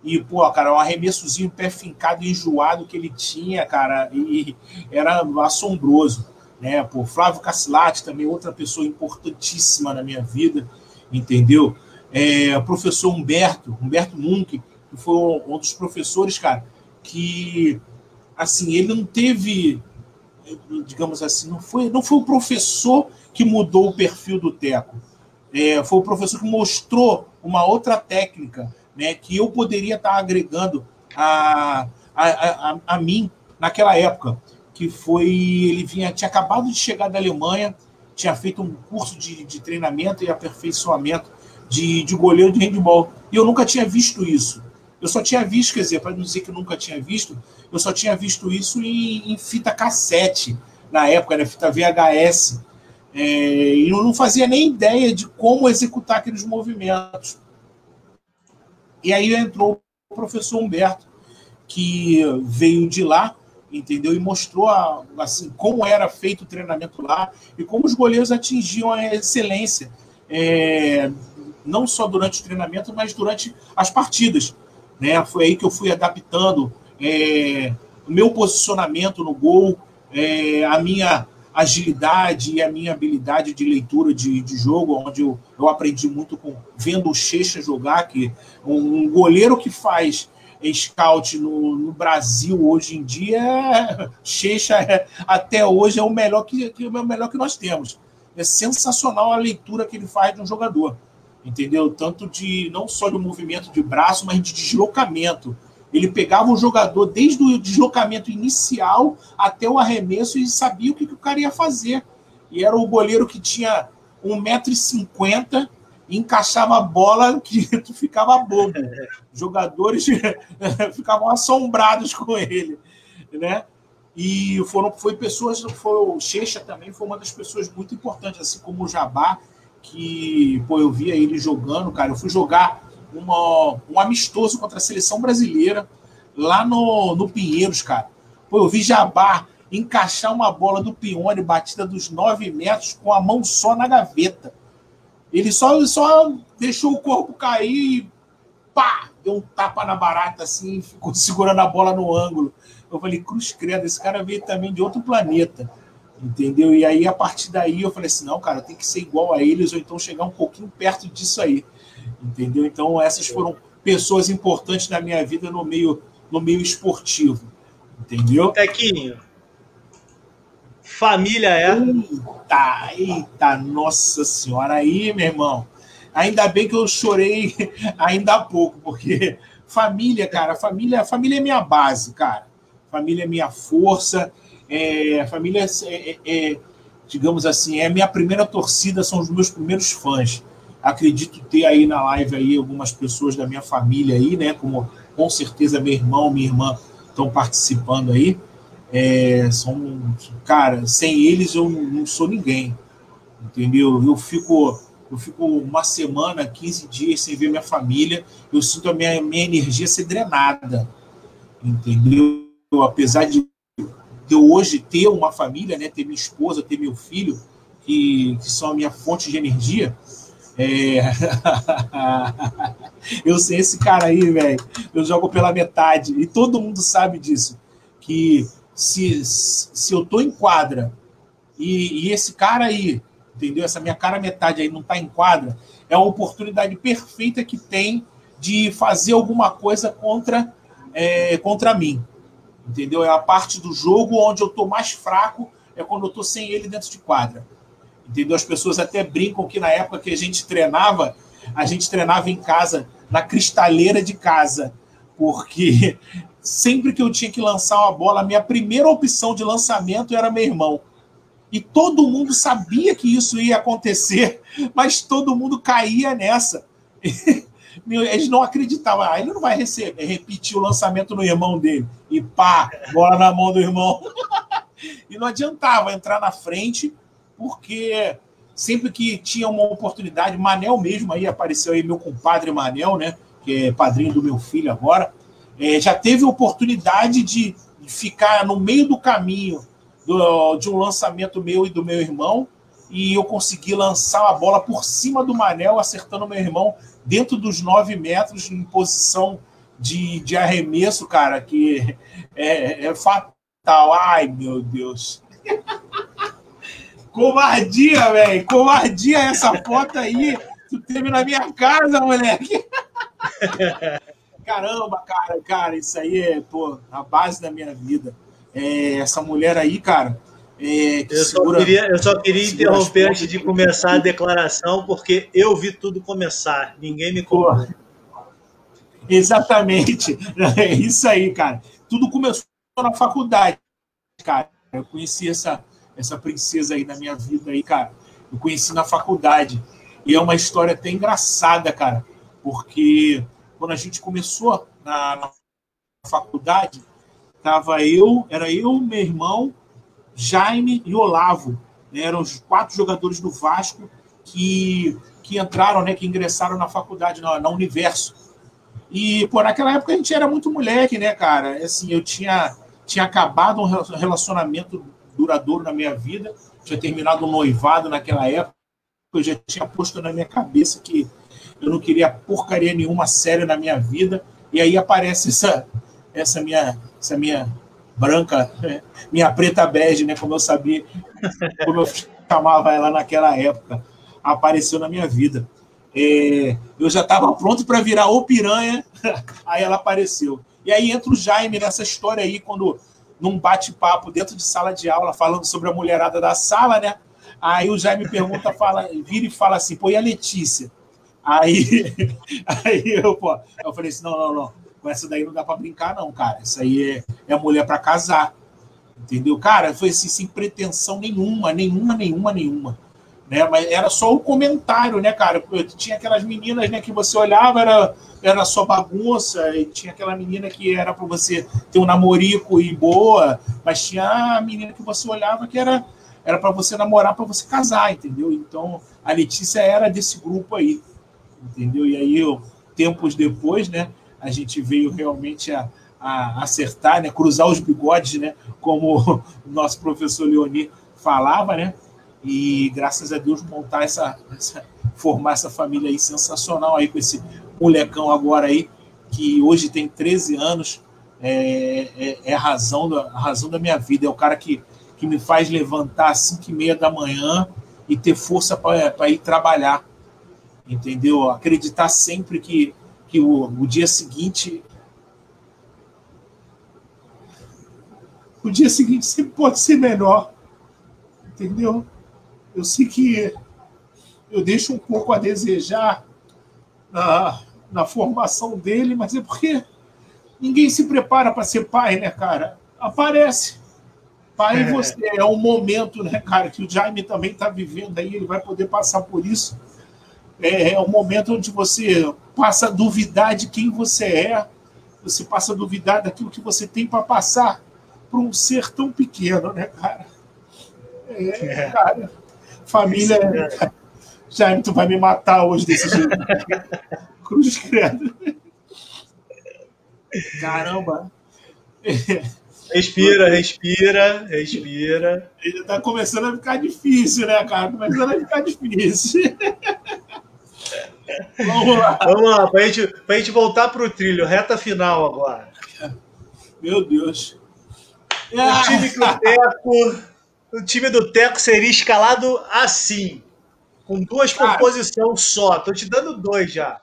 Speaker 2: E, pô, cara, um arremessozinho pé fincado enjoado que ele tinha, cara, e era assombroso, né? Pô, Flávio Cacilati também, outra pessoa importantíssima na minha vida, entendeu? É, professor Humberto, Humberto Munk, que foi um dos professores, cara, que assim, ele não teve, digamos assim, não foi, não foi o professor que mudou o perfil do Teco. É, foi o professor que mostrou uma outra técnica né, que eu poderia estar agregando a, a, a, a mim naquela época, que foi, ele vinha, tinha acabado de chegar da Alemanha, tinha feito um curso de, de treinamento e aperfeiçoamento de, de goleiro de handball. E eu nunca tinha visto isso. Eu só tinha visto, quer dizer, para não dizer que nunca tinha visto, eu só tinha visto isso em, em fita cassete, na época, né, fita VHS. É, e eu não fazia nem ideia de como executar aqueles movimentos. E aí entrou o professor Humberto, que veio de lá, entendeu? E mostrou a, assim, como era feito o treinamento lá e como os goleiros atingiam a excelência, é, não só durante o treinamento, mas durante as partidas. Né? Foi aí que eu fui adaptando é, o meu posicionamento no gol, é, a minha agilidade e a minha habilidade de leitura de, de jogo, onde eu, eu aprendi muito com vendo o Checha jogar, que um, um goleiro que faz scout no, no, Brasil hoje em dia, *laughs* Checha é, até hoje é o melhor que, que, é o melhor que nós temos. É sensacional a leitura que ele faz de um jogador entendeu? Tanto de não só de movimento de braço, mas de deslocamento. Ele pegava o jogador desde o deslocamento inicial até o arremesso e sabia o que, que o cara ia fazer. E era o goleiro que tinha 1,50m e encaixava a bola *laughs* que tu ficava bobo. *laughs* Jogadores *laughs* ficavam assombrados com ele, né? E foram foi pessoas, foi o Checha também foi uma das pessoas muito importantes, assim como o Jabá, que, pô, eu via ele jogando, cara. Eu fui jogar uma, um amistoso contra a seleção brasileira lá no, no Pinheiros, cara. Pô, eu vi Jabá encaixar uma bola do Pione batida dos 9 metros com a mão só na gaveta. Ele só, só deixou o corpo cair e pá! Deu um tapa na barata assim, ficou *laughs* segurando a bola no ângulo. Eu falei, cruz credo, esse cara veio também de outro planeta. Entendeu? E aí, a partir daí, eu falei assim: não, cara, tem que ser igual a eles, ou então chegar um pouquinho perto disso aí. Entendeu? Então, essas foram pessoas importantes na minha vida no meio, no meio esportivo. Entendeu?
Speaker 1: Tequinho, família é.
Speaker 2: Eita, eita, nossa senhora, aí, meu irmão. Ainda bem que eu chorei *laughs* ainda há pouco, porque família, cara, família, família é minha base, cara. Família é minha força. É, família é, é, é, digamos assim, é a minha primeira torcida, são os meus primeiros fãs. Acredito ter aí na live aí algumas pessoas da minha família aí, né? Como com certeza meu irmão, minha irmã estão participando aí. É, são, cara, sem eles eu não sou ninguém, entendeu? Eu fico, eu fico uma semana, 15 dias sem ver minha família, eu sinto a minha, minha energia ser drenada, entendeu? Apesar de eu hoje ter uma família, né, ter minha esposa, ter meu filho, que, que são a minha fonte de energia, é... *laughs* eu sei esse cara aí, velho. Eu jogo pela metade. E todo mundo sabe disso. Que se, se eu tô em quadra e, e esse cara aí, entendeu? Essa minha cara metade aí não tá em quadra, é a oportunidade perfeita que tem de fazer alguma coisa contra, é, contra mim. Entendeu? É a parte do jogo onde eu tô mais fraco, é quando eu tô sem ele dentro de quadra. Entendeu? As pessoas até brincam que na época que a gente treinava, a gente treinava em casa, na cristaleira de casa, porque *laughs* sempre que eu tinha que lançar uma bola, a minha primeira opção de lançamento era meu irmão. E todo mundo sabia que isso ia acontecer, *laughs* mas todo mundo caía nessa. *laughs* Eles não acreditavam. Ah, ele não vai receber, repetir o lançamento no irmão dele. E pá, bola na mão do irmão. *laughs* E não adiantava entrar na frente porque sempre que tinha uma oportunidade, Manel mesmo aí apareceu aí, meu compadre Manel, né? Que é padrinho do meu filho agora, é, já teve oportunidade de, ficar no meio do caminho do, de um lançamento meu e do meu irmão, e eu consegui lançar a bola por cima do Manel, acertando meu irmão dentro dos nove metros, em posição de, de arremesso, cara, que é, é fatal. Ai, meu Deus. *laughs* Covardia, velho. Covardia essa foto aí. Tu teve na minha casa, moleque. *laughs* Caramba, cara, cara, isso aí é, pô, a base da minha vida. É, essa mulher aí, cara. É,
Speaker 1: eu, segura, só queria, eu só queria interromper antes de começar a declaração, porque eu vi tudo começar. Ninguém me contou.
Speaker 2: Exatamente. *laughs* É isso aí, cara. Tudo começou na faculdade, cara. Eu conheci essa, essa princesa aí na minha vida aí, cara. Eu conheci na faculdade. E é uma história até engraçada, cara, porque quando a gente começou na, na faculdade, tava eu, era eu, meu irmão, Jaime e Olavo. Né? Eram os quatro jogadores do Vasco que, que entraram, né, que ingressaram na faculdade, na, na Universo. E, por naquela época a gente era muito moleque, né, cara? Assim, eu tinha, tinha acabado um relacionamento duradouro na minha vida. Tinha terminado um noivado naquela época. Eu já tinha posto na minha cabeça que eu não queria porcaria nenhuma séria na minha vida. E aí aparece essa, essa minha, essa minha branca, *laughs* minha preta bege, né? Como eu sabia, como eu chamava ela naquela época, apareceu na minha vida. É, eu já estava pronto para virar o piranha, *laughs* aí ela apareceu. E aí entra o Jaime nessa história aí, quando num bate-papo dentro de sala de aula, falando sobre a mulherada da sala, né? Aí o Jaime pergunta, fala, vira e fala assim, pô, e a Letícia? Aí, *laughs* aí eu, pô, eu falei assim, não, não, não, com essa daí não dá para brincar, não, cara. Isso aí é, é mulher para casar. Entendeu? Cara, foi assim, sem pretensão nenhuma, nenhuma, nenhuma, nenhuma né? Mas era só o comentário, né, cara? Tinha aquelas meninas, né, que você olhava, era, era só bagunça, e tinha aquela menina que era para você ter um namorico e boa, mas tinha a menina que você olhava que era era para você namorar, para você casar, entendeu? Então, a Letícia era desse grupo aí, entendeu? E aí, tempos depois, né, a gente veio realmente a, a acertar, né, cruzar os bigodes, né, como *laughs* o nosso professor Leoni falava, né? e graças a Deus montar essa, essa, formar essa família aí sensacional aí com esse molecão agora aí que hoje tem 13 anos é, é, é a razão da a razão da minha vida. É o cara que, que me faz levantar às 5 e meia da manhã e ter força para ir trabalhar entendeu? Acreditar sempre que que o, o dia seguinte o dia seguinte sempre pode ser melhor entendeu? Eu sei que eu deixo um pouco a desejar na, na formação dele, mas é porque ninguém se prepara para ser pai, né, cara? Aparece. Pai, é. você é um momento, né, cara, que o Jaime também está vivendo aí, ele vai poder passar por isso. É, é um momento onde você passa a duvidar de quem você é, você passa a duvidar daquilo que você tem para passar para um ser tão pequeno, né, cara? É, é. cara, família. É. *laughs* Jaime, tu vai me matar hoje desse jeito. *laughs* Cruz credo. Caramba.
Speaker 1: Respira, respira, respira.
Speaker 2: Ele tá começando a ficar difícil, né, cara? Começando a ficar difícil. *laughs*
Speaker 1: Vamos lá. Vamos lá, pra gente, pra gente voltar pro trilho, reta final agora.
Speaker 2: Meu Deus.
Speaker 1: O time do Teco, o time do Teco seria escalado assim, com duas composições só. Tô te dando dois já.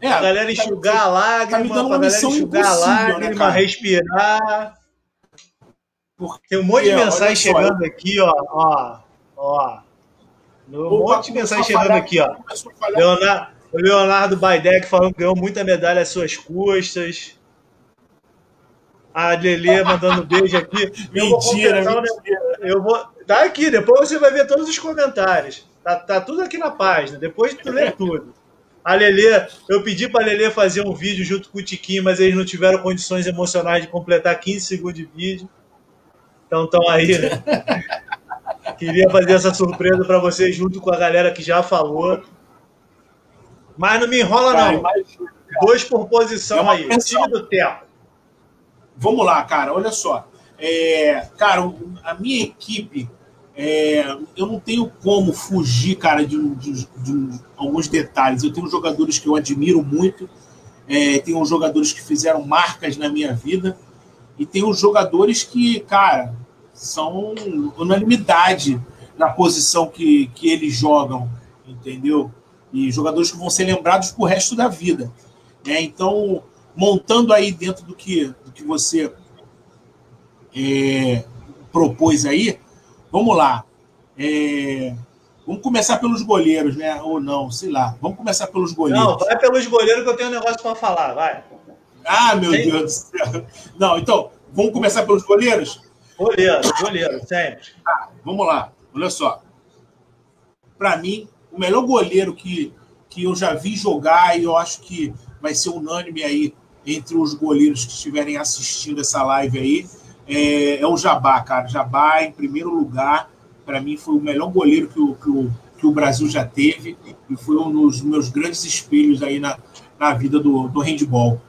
Speaker 1: É, a galera tá enxugar tá, a lágrima, tá galera enxugar a lágrima, né, respirar. Porque Tem um monte de mensagem chegando só, aqui, ó. ó, ó. Um monte de mensagem chegando aqui, ó. Leonardo, o Leonardo Baidec falando que ganhou muita medalha às suas custas. A Lelê mandando beijo aqui.
Speaker 2: mentira, *laughs* eu vou, mentira.
Speaker 1: Eu vou. Tá aqui, depois você vai ver todos os comentários. Tá, tá tudo aqui na página. Depois tu lê tudo. A Lelê, eu pedi para a Lelê fazer um vídeo junto com o Tiquinho, mas eles não tiveram condições emocionais de completar 15 segundos de vídeo. Então estão aí, né? *laughs* Queria fazer essa surpresa para vocês junto com a galera que já falou. Mas não me enrola, não. Dois por posição é aí. Time do tempo.
Speaker 2: Vamos lá, cara. Olha só. É, cara, a minha equipe é, eu não tenho como fugir, cara, de, de, de, alguns detalhes. Eu tenho jogadores que eu admiro muito, é, tenho jogadores que fizeram marcas na minha vida, e tenho jogadores que, cara, são unanimidade na posição que, que eles jogam, entendeu? E jogadores que vão ser lembrados pro resto da vida. Né? Então, montando aí dentro do que, do que você é, propôs aí, Vamos lá. É... Vamos começar pelos goleiros, né? Ou não, sei lá. Vamos começar pelos goleiros. Não,
Speaker 1: vai pelos goleiros que eu tenho um negócio para falar, vai.
Speaker 2: Ah, meu Deus do céu. Não, então, vamos começar pelos goleiros?
Speaker 1: Goleiro, goleiro, sempre.
Speaker 2: Ah, vamos lá. Olha só. Para mim, o melhor goleiro que, que eu já vi jogar, e eu acho que vai ser unânime aí entre os goleiros que estiverem assistindo essa live aí, é, é o Jabá, cara. Jabá, em primeiro lugar, para mim foi o melhor goleiro que o, que o, que o Brasil já teve e foi um dos meus grandes espelhos aí na, na vida do, do handball,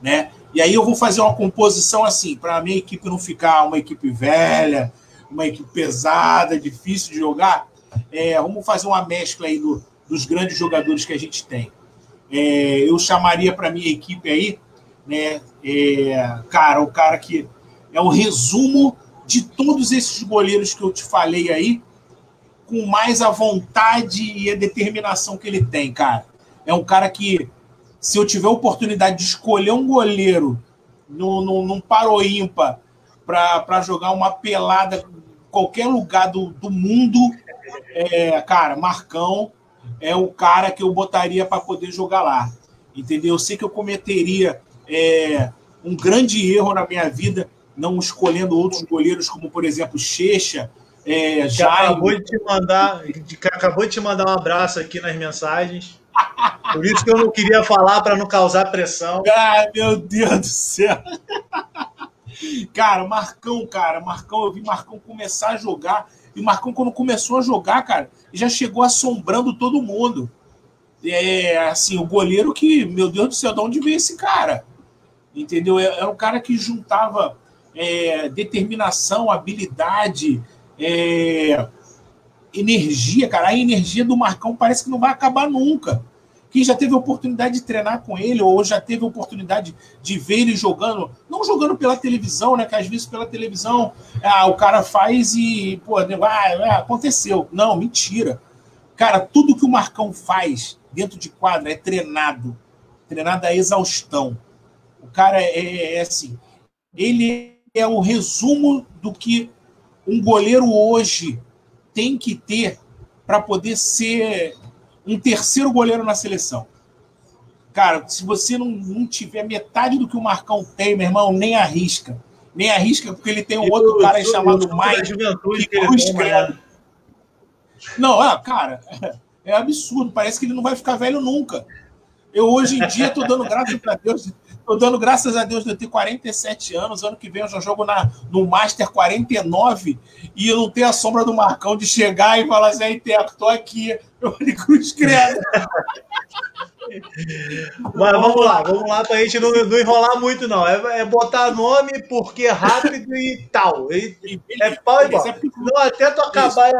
Speaker 2: né? E aí eu vou fazer uma composição assim, para a minha equipe não ficar uma equipe velha, uma equipe pesada, difícil de jogar. É, vamos fazer uma mescla aí do, dos grandes jogadores que a gente tem. É, eu chamaria para minha equipe aí, né? É, cara, o cara que é o resumo de todos esses goleiros que eu te falei aí, com mais a vontade e a determinação que ele tem, cara. É um cara que, se eu tiver a oportunidade de escolher um goleiro num paro ímpar para jogar uma pelada em qualquer lugar do, do mundo, é, cara, Marcão é o cara que eu botaria para poder jogar lá. Entendeu? Eu sei que eu cometeria é, um grande erro na minha vida não escolhendo outros goleiros, como por exemplo Checha, é,
Speaker 1: Jaime. Acabou de te mandar, acabou de te mandar um abraço aqui nas mensagens. Por isso que eu não queria falar para não causar pressão.
Speaker 2: Ai, meu Deus do céu. Cara, Marcão, cara, Marcão, eu vi Marcão começar a jogar. E Marcão, quando começou a jogar, cara, já chegou assombrando todo mundo. É assim, o goleiro que, meu Deus do céu, de onde veio esse cara? Entendeu? É, é um cara que juntava é, determinação, habilidade, é, energia, cara. A energia do Marcão parece que não vai acabar nunca. Quem já teve a oportunidade de treinar com ele, ou já teve a oportunidade de ver ele jogando, não jogando pela televisão, né? Que às vezes pela televisão ah, o cara faz e, pô, ah, ah, aconteceu. Não, mentira. Cara, tudo que o Marcão faz dentro de quadra é treinado. Treinado a exaustão. O cara é, é, é assim. Ele é o resumo do que um goleiro hoje tem que ter para poder ser um terceiro goleiro na seleção? Cara, se você não, não tiver metade do que o Marcão tem, meu irmão, nem arrisca. Nem arrisca, porque ele tem um outro cara chamado Mike que cruz credo. Não, é, cara, *laughs* é absurdo. Parece que ele não vai ficar velho nunca. Eu hoje em dia estou dando graças a Deus. Estou dando graças a Deus de eu ter 47 anos. Ano que vem eu já jogo na, no Master 49 e eu não tenho a sombra do Marcão de chegar e falar assim: Teco, tô aqui. Eu de cruz credo.
Speaker 1: Mas vamos lá, vamos lá para a gente não, não, enrolar muito, não. É, é, botar nome porque rápido e tal. E, é pau e bola. É não, até tu acabar,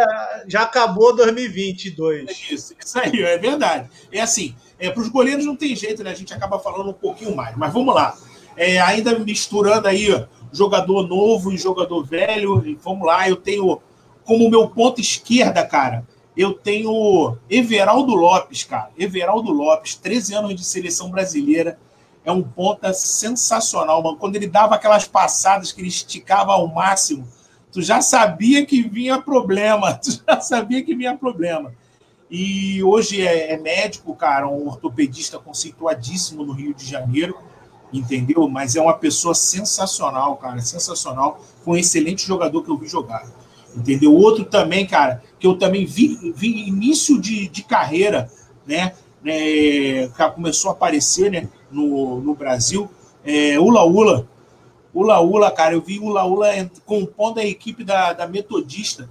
Speaker 1: já acabou 2022.
Speaker 2: É isso, isso aí, é verdade. É assim, é, para os goleiros não tem jeito, né? A gente acaba falando um pouquinho mais. Mas vamos lá. É, ainda misturando aí jogador novo e jogador velho. E vamos lá, eu tenho como meu ponto esquerda, cara eu tenho Everaldo Lopes, cara. Everaldo Lopes, 13 anos de seleção brasileira. É um ponta sensacional, mano. Quando ele dava aquelas passadas que ele esticava ao máximo, tu já sabia que vinha problema. *laughs* Tu já sabia que vinha problema. E hoje é, é médico, cara, um ortopedista conceituadíssimo no Rio de Janeiro, entendeu? Mas é uma pessoa sensacional, cara, sensacional. Foi um excelente jogador que eu vi jogar. Entendeu? Outro também, cara, que eu também vi, vi início de, de carreira, né? É, começou a aparecer né, no, no Brasil, é, Ula Ula. Ula Ula, cara, eu vi Ula Ula compondo a equipe da, da Metodista.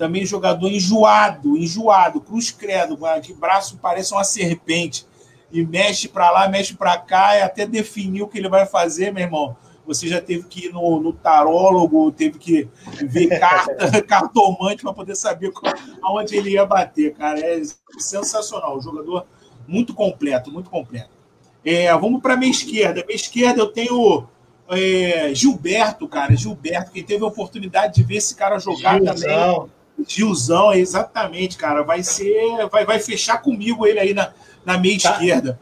Speaker 2: Também jogador enjoado, enjoado, cruz credo, que braço parece uma serpente. E mexe para lá, mexe para cá, e até definir o que ele vai fazer, meu irmão você já teve que ir no, no tarólogo, teve que ver *laughs* carta, cartomante para poder saber qual, aonde ele ia bater, cara. É sensacional. O jogador muito completo, muito completo. É, vamos para a minha esquerda. Minha esquerda eu tenho é, Gilberto, cara. Gilberto, quem teve a oportunidade de ver esse cara jogar Gilzão. também. Gilzão, exatamente, cara. Vai ser. Vai, vai fechar comigo ele aí na, na minha tá. esquerda.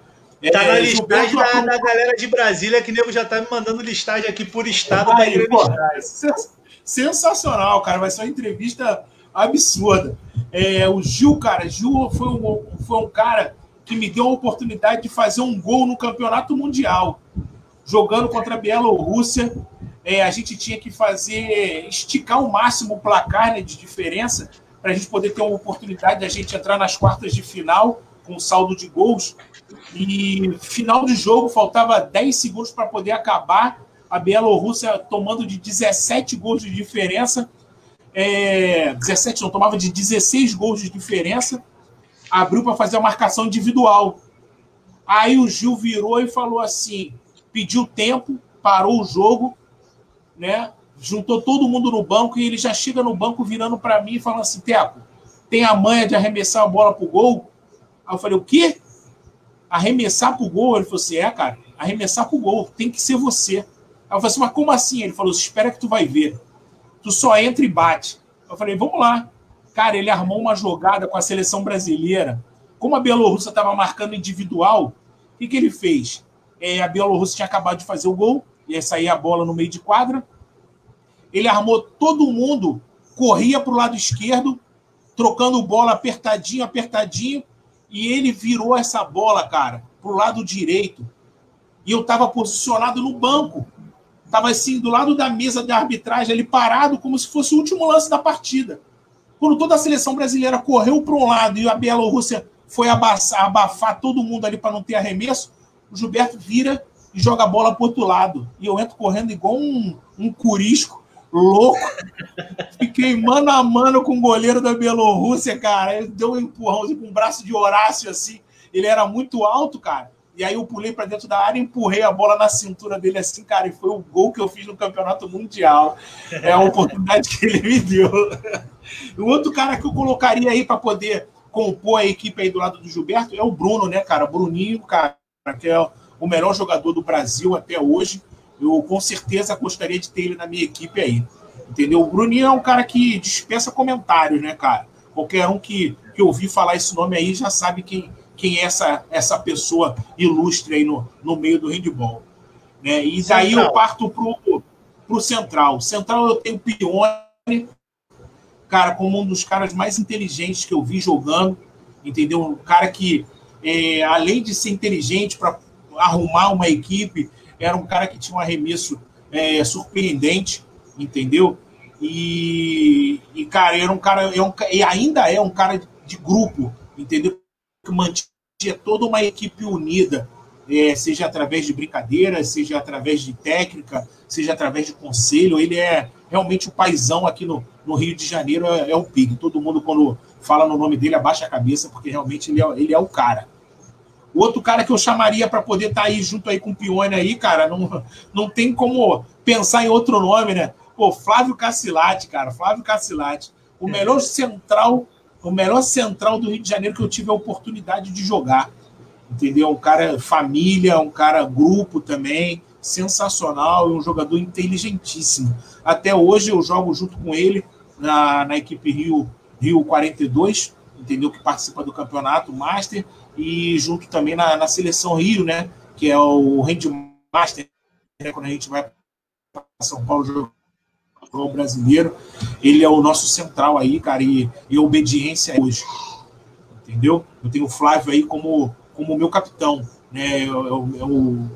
Speaker 1: Tá é, na listagem da, da, galera de Brasília, que nego já tá me mandando listagem aqui por estado para entrevistar.
Speaker 2: Sensacional, cara. Vai ser uma entrevista absurda. É, o Gil, cara, Gil foi um, foi um cara que me deu a oportunidade de fazer um gol no campeonato mundial. Jogando contra a Bielorrússia. É, a gente tinha que fazer, esticar o máximo o placar né, de diferença para a gente poder ter uma oportunidade de a gente entrar nas quartas de final com saldo de gols. E final de jogo, faltava 10 segundos para poder acabar. A Bielorrússia tomando de 17 gols de diferença. É, 17 não, tomava de 16 gols de diferença. Abriu para fazer a marcação individual. Aí o Gil virou e falou assim: pediu tempo, parou o jogo, né? Juntou todo mundo no banco e ele já chega no banco virando para mim e falando assim: Teco, tem a manha de arremessar a bola pro gol? Aí eu falei: o quê? arremessar pro gol. Ele falou assim: é, cara, arremessar pro gol, tem que ser você. Aí eu falei assim: mas como assim? Ele falou: espera que tu vai ver. Tu só entra e bate. Eu falei: vamos lá. Cara, ele armou uma jogada com a seleção brasileira. Como a Bielorrússia estava marcando individual, o que, que ele fez? É, a Bielorrússia tinha acabado de fazer o gol, ia sair a bola no meio de quadra. Ele armou todo mundo, corria para o lado esquerdo, trocando bola apertadinho, apertadinho e ele virou essa bola, cara, pro lado direito. E eu estava posicionado no banco. Estava assim, do lado da mesa de arbitragem, ali parado, como se fosse o último lance da partida. Quando toda a seleção brasileira correu para um lado e a Bielorrússia foi abafar, abafar todo mundo ali para não ter arremesso, o Gilberto vira e joga a bola para outro lado. E eu entro correndo igual um, um curisco louco. *laughs* Fiquei mano a mano com o goleiro da Bielorrússia, cara. Ele deu um empurrãozinho com um braço de Horácio, assim. Ele era muito alto, cara. E aí eu pulei para dentro da área empurrei a bola na cintura dele assim, cara. E foi o gol que eu fiz no campeonato mundial. É a oportunidade que ele me deu. *laughs* O outro cara que eu colocaria aí para poder compor a equipe aí do lado do Gilberto é o Bruno, né, cara? Bruninho, cara, que é o melhor jogador do Brasil até hoje eu com certeza gostaria de ter ele na minha equipe aí. Entendeu? O Bruninho é um cara que dispensa comentários, né, cara? Qualquer um que, que ouvir falar esse nome aí já sabe quem, quem é essa, essa pessoa ilustre aí no, no meio do handball. Né? E daí central. eu parto pro, pro Central. Central eu tenho Pione, cara, como um dos caras mais inteligentes que eu vi jogando, entendeu? Um cara que, é, além de ser inteligente para arrumar uma equipe, era um cara que tinha um arremesso é, surpreendente, entendeu? E, e, cara, era um cara, é um, e ainda é um cara de grupo, entendeu? Que mantinha toda uma equipe unida, é, seja através de brincadeiras, seja através de técnica, seja através de conselho. Ele é realmente o paizão aqui no, no Rio de Janeiro, é, é o Pig. Todo mundo, quando fala no nome dele, abaixa a cabeça, porque realmente ele é, ele é o cara. O outro cara que eu chamaria para poder estar tá aí junto aí com o Pione aí, cara, não, não tem como pensar em outro nome, né? Pô, Flávio Cacilate, cara, Flávio Cacilate. O melhor central, o melhor central do Rio de Janeiro que eu tive a oportunidade de jogar. Entendeu? Um cara família, um cara grupo também, sensacional e um jogador inteligentíssimo. Até hoje eu jogo junto com ele na, na equipe Rio, Rio 42, entendeu? Que participa do campeonato Master e junto também na, na seleção Rio, né? Que é o Master, né? quando a gente vai para São Paulo jogar o brasileiro. Ele é o nosso central aí, cara, e, e obediência hoje. Entendeu? Eu tenho o Flávio aí como, como meu capitão. Né? Eu, eu, eu,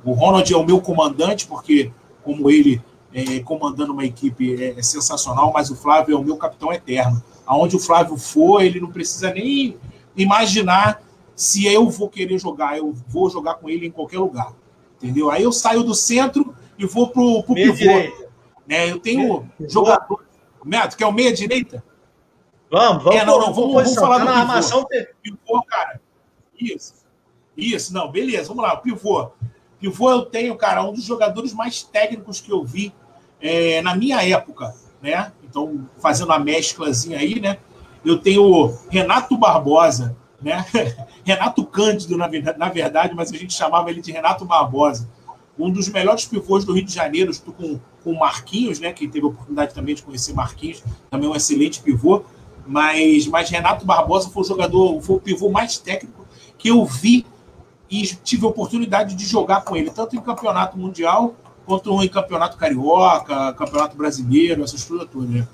Speaker 2: o Ronald é o meu comandante, porque, como ele é, comandando uma equipe é, é, sensacional, mas o Flávio é o meu capitão eterno. Aonde o Flávio for, ele não precisa nem imaginar se eu vou querer jogar. Eu vou jogar com ele em qualquer lugar. Entendeu? Aí eu saio do centro e vou pro, pro pivô. Direita. Né? Eu tenho meia, jogador. Neto, que é o meia-direita?
Speaker 1: Vamos, vamos.
Speaker 2: É, não, não, vamos, vamos falar tá do pivô. armação. Pivô, cara. Isso. Isso, não, beleza, vamos lá. Pivô. Pivô eu tenho, cara, um dos jogadores mais técnicos que eu vi é, na minha época, né? Então, fazendo a mesclazinha aí, né? Eu tenho Renato Barbosa, né? *laughs* Renato Cândido, na verdade, mas a gente chamava ele de Renato Barbosa. Um dos melhores pivôs do Rio de Janeiro, junto com com o Marquinhos, né, que teve a oportunidade também de conhecer Marquinhos, também um excelente pivô, mas, mas Renato Barbosa foi o jogador, foi o pivô mais técnico que eu vi e tive a oportunidade de jogar com ele, tanto em campeonato mundial quanto em campeonato carioca, campeonato brasileiro, essas coisas todas. Né?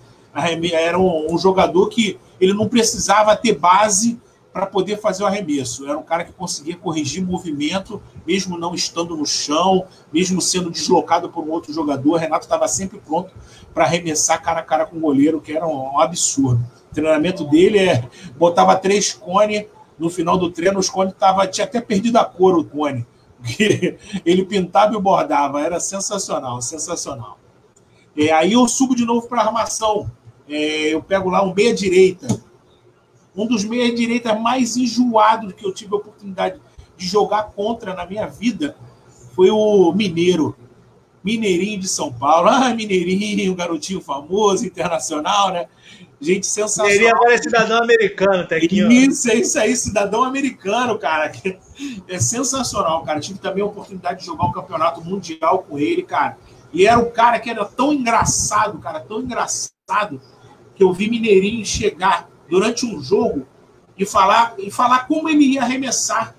Speaker 2: Era um, um jogador que ele não precisava ter base para poder fazer o arremesso. Era um cara que conseguia corrigir movimento, mesmo não estando no chão, mesmo sendo deslocado por um outro jogador. Renato estava sempre pronto para arremessar cara a cara com o goleiro, que era um, um absurdo. O treinamento dele é botava três cones, no final do treino os cones tava, tinha até perdido a cor o cone. *laughs* ele pintava e bordava, era sensacional, sensacional. É, aí eu subo de novo para a armação. É, eu pego lá um meia direita um dos meias direitas mais enjoados que eu tive a oportunidade de jogar contra na minha vida foi o Mineiro. Mineirinho de São Paulo. *laughs* Ah, Mineirinho, garotinho famoso, internacional, né? Gente sensacional. Mineirinho
Speaker 1: agora é cidadão americano, tá aqui,
Speaker 2: Isso, é isso aí, cidadão americano, cara. *laughs* É sensacional, cara. Tive também a oportunidade de jogar um campeonato mundial com ele, cara. E era um cara que era tão engraçado, cara, tão engraçado, que eu vi Mineirinho chegar durante um jogo e falar, e falar como ele ia arremessar.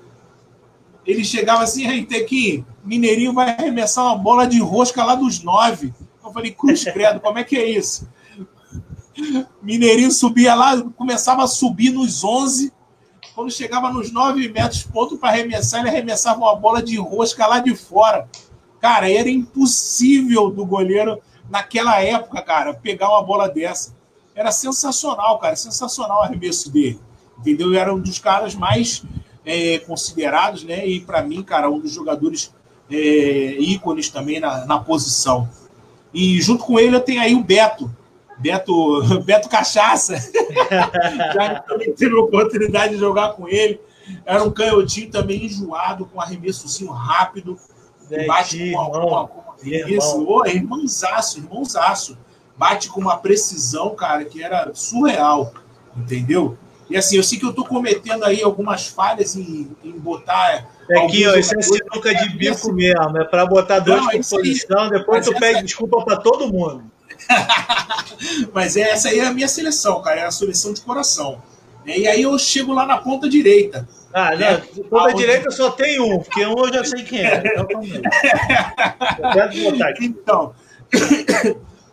Speaker 2: Ele chegava assim, tem que Mineirinho vai arremessar uma bola de rosca lá dos nove. Eu falei, cruz credo, como é que é isso? Mineirinho subia lá, começava a subir nos 11. Quando chegava nos 9 metros, ponto para arremessar, ele arremessava uma bola de rosca lá de fora. Cara, era impossível do goleiro, naquela época, cara, pegar uma bola dessa. Era sensacional, cara, sensacional o arremesso dele. Entendeu? Era um dos caras mais é, considerados, né? E para mim, cara, um dos jogadores é, ícones também na, na posição. E junto com ele eu tenho aí o Beto, Beto, *laughs* Beto Cachaça. *laughs* Já também tive a oportunidade de jogar com ele. Era um canhotinho também enjoado, com arremessozinho rápido. bate com, uma, com, com, isso, oh, irmãozaço, irmãozaço bate com uma precisão, cara, que era surreal, entendeu? E assim, eu sei que eu tô cometendo aí algumas falhas em, em botar.
Speaker 1: É aqui, ó, isso é sinuca de bico mesmo, é para botar dois Não, por posição, depois tu pede desculpa para todo mundo. *laughs*
Speaker 2: Mas é, essa aí é a minha seleção, cara, é a seleção de coração. E aí eu chego lá na ponta direita.
Speaker 1: Ah, né? ponta direita só tem um, porque um eu já sei quem é. Então, *laughs*
Speaker 2: eu quero botar aqui. Então,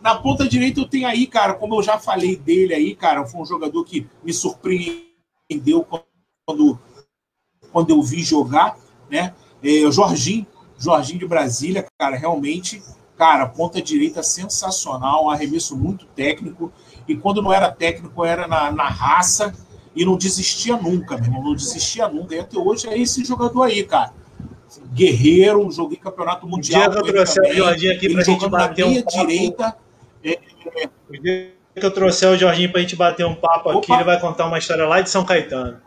Speaker 2: Na ponta direita eu tenho aí, cara, como eu já falei dele aí, cara, foi um jogador que me surpreendeu quando, quando eu vi jogar, né? É, o Jorginho, Jorginho de Brasília, cara, realmente, cara, ponta direita sensacional, um arremesso muito técnico. E quando não era técnico, era na, na raça e não desistia nunca, meu irmão, não desistia nunca. E até hoje é esse jogador aí, cara. Guerreiro, joguei campeonato mundial.
Speaker 1: O dia eu trouxe o Jorginho aqui pra gente bater um
Speaker 2: direita. É,
Speaker 1: que eu trouxer o Jorginho pra gente bater um papo Opa. aqui, ele vai contar uma história lá de São Caetano.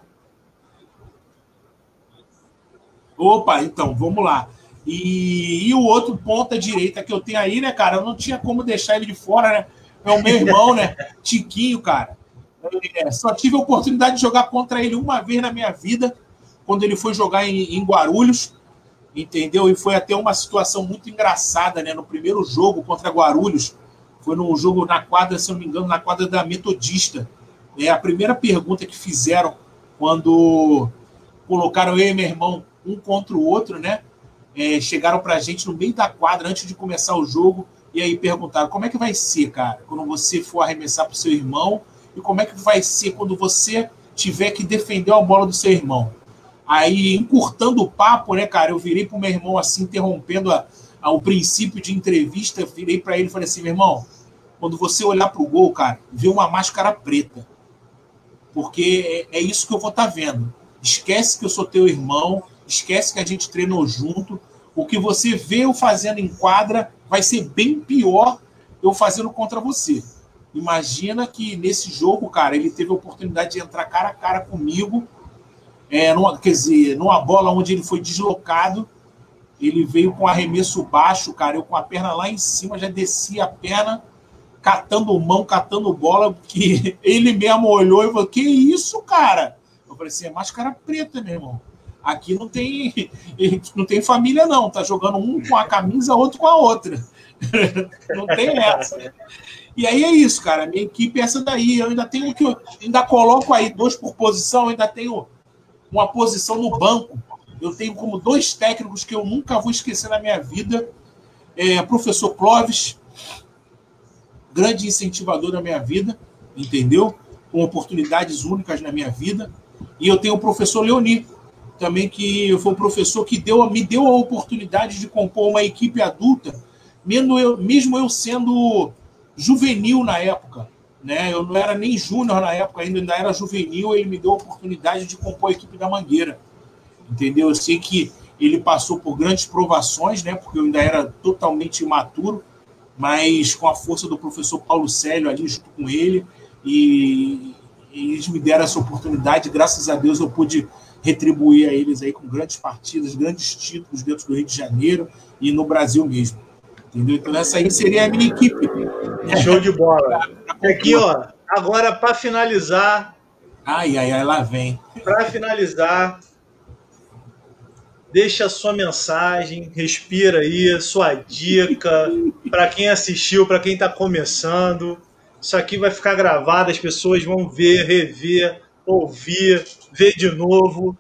Speaker 2: Opa, então, vamos lá. E, e o outro ponta direita que eu tenho aí, né, cara? Eu não tinha como deixar ele de fora, né? É o meu irmão, né? *laughs* Tiquinho, cara. É, só tive a oportunidade de jogar contra ele uma vez na minha vida, quando ele foi jogar em, em Guarulhos, entendeu? E foi até uma situação muito engraçada, né? No primeiro jogo contra Guarulhos, foi num jogo na quadra, se não me engano, na quadra da Metodista. É a primeira pergunta que fizeram quando colocaram eu e meu irmão um contra o outro, né? É, chegaram para a gente no meio da quadra antes de começar o jogo e aí perguntaram como é que vai ser, cara, quando você for arremessar para o seu irmão e como é que vai ser quando você tiver que defender a bola do seu irmão. Aí, encurtando o papo, né, cara, eu virei pro meu irmão assim, interrompendo a, a, o princípio de entrevista, virei para ele e falei assim, meu irmão, quando você olhar pro gol, cara, vê uma máscara preta. Porque é, é isso que eu vou estar tá vendo. Esquece que eu sou teu irmão, esquece que a gente treinou junto. O que você vê eu fazendo em quadra vai ser bem pior eu fazendo contra você. Imagina que nesse jogo, cara, ele teve a oportunidade de entrar cara a cara comigo, é, numa, quer dizer, numa bola onde ele foi deslocado, ele veio com arremesso baixo, cara, eu com a perna lá em cima, já desci a perna, catando mão, catando bola, que *laughs* ele mesmo olhou e falou, que isso, cara? Eu falei assim, é máscara preta, meu irmão. Aqui não tem, *laughs* não tem família, não. Tá jogando um com a camisa, outro com a outra. *laughs* não tem essa. E aí é isso, cara. Minha equipe é essa daí. Eu ainda tenho que. Ainda coloco aí dois por posição, ainda tenho uma posição no banco. Eu tenho como dois técnicos que eu nunca vou esquecer na minha vida. É, professor Clóvis, grande incentivador da minha vida, entendeu? Com oportunidades únicas na minha vida. E eu tenho o professor Leoni, também que foi o professor que deu, me deu a oportunidade de compor uma equipe adulta, mesmo eu, mesmo eu sendo juvenil na época. Né? Eu não era nem júnior na época, ainda, ainda era juvenil. Ele me deu a oportunidade de compor a equipe da Mangueira. Entendeu? Eu sei que ele passou por grandes provações, né? porque eu ainda era totalmente imaturo, mas com a força do professor Paulo Célio ali junto com ele, e, e eles me deram essa oportunidade. Graças a Deus eu pude retribuir a eles aí com grandes partidas, grandes títulos dentro do Rio de Janeiro e no Brasil mesmo. Entendeu? Então essa aí seria a minha equipe.
Speaker 1: Show de bola. *laughs* Aqui, ó, agora para finalizar.
Speaker 2: Ai, ai, ai, lá vem.
Speaker 1: Para finalizar, deixa sua mensagem, respira aí, sua dica para quem assistiu, para quem está começando. Isso aqui vai ficar gravado, as pessoas vão ver, rever, ouvir, ver de novo,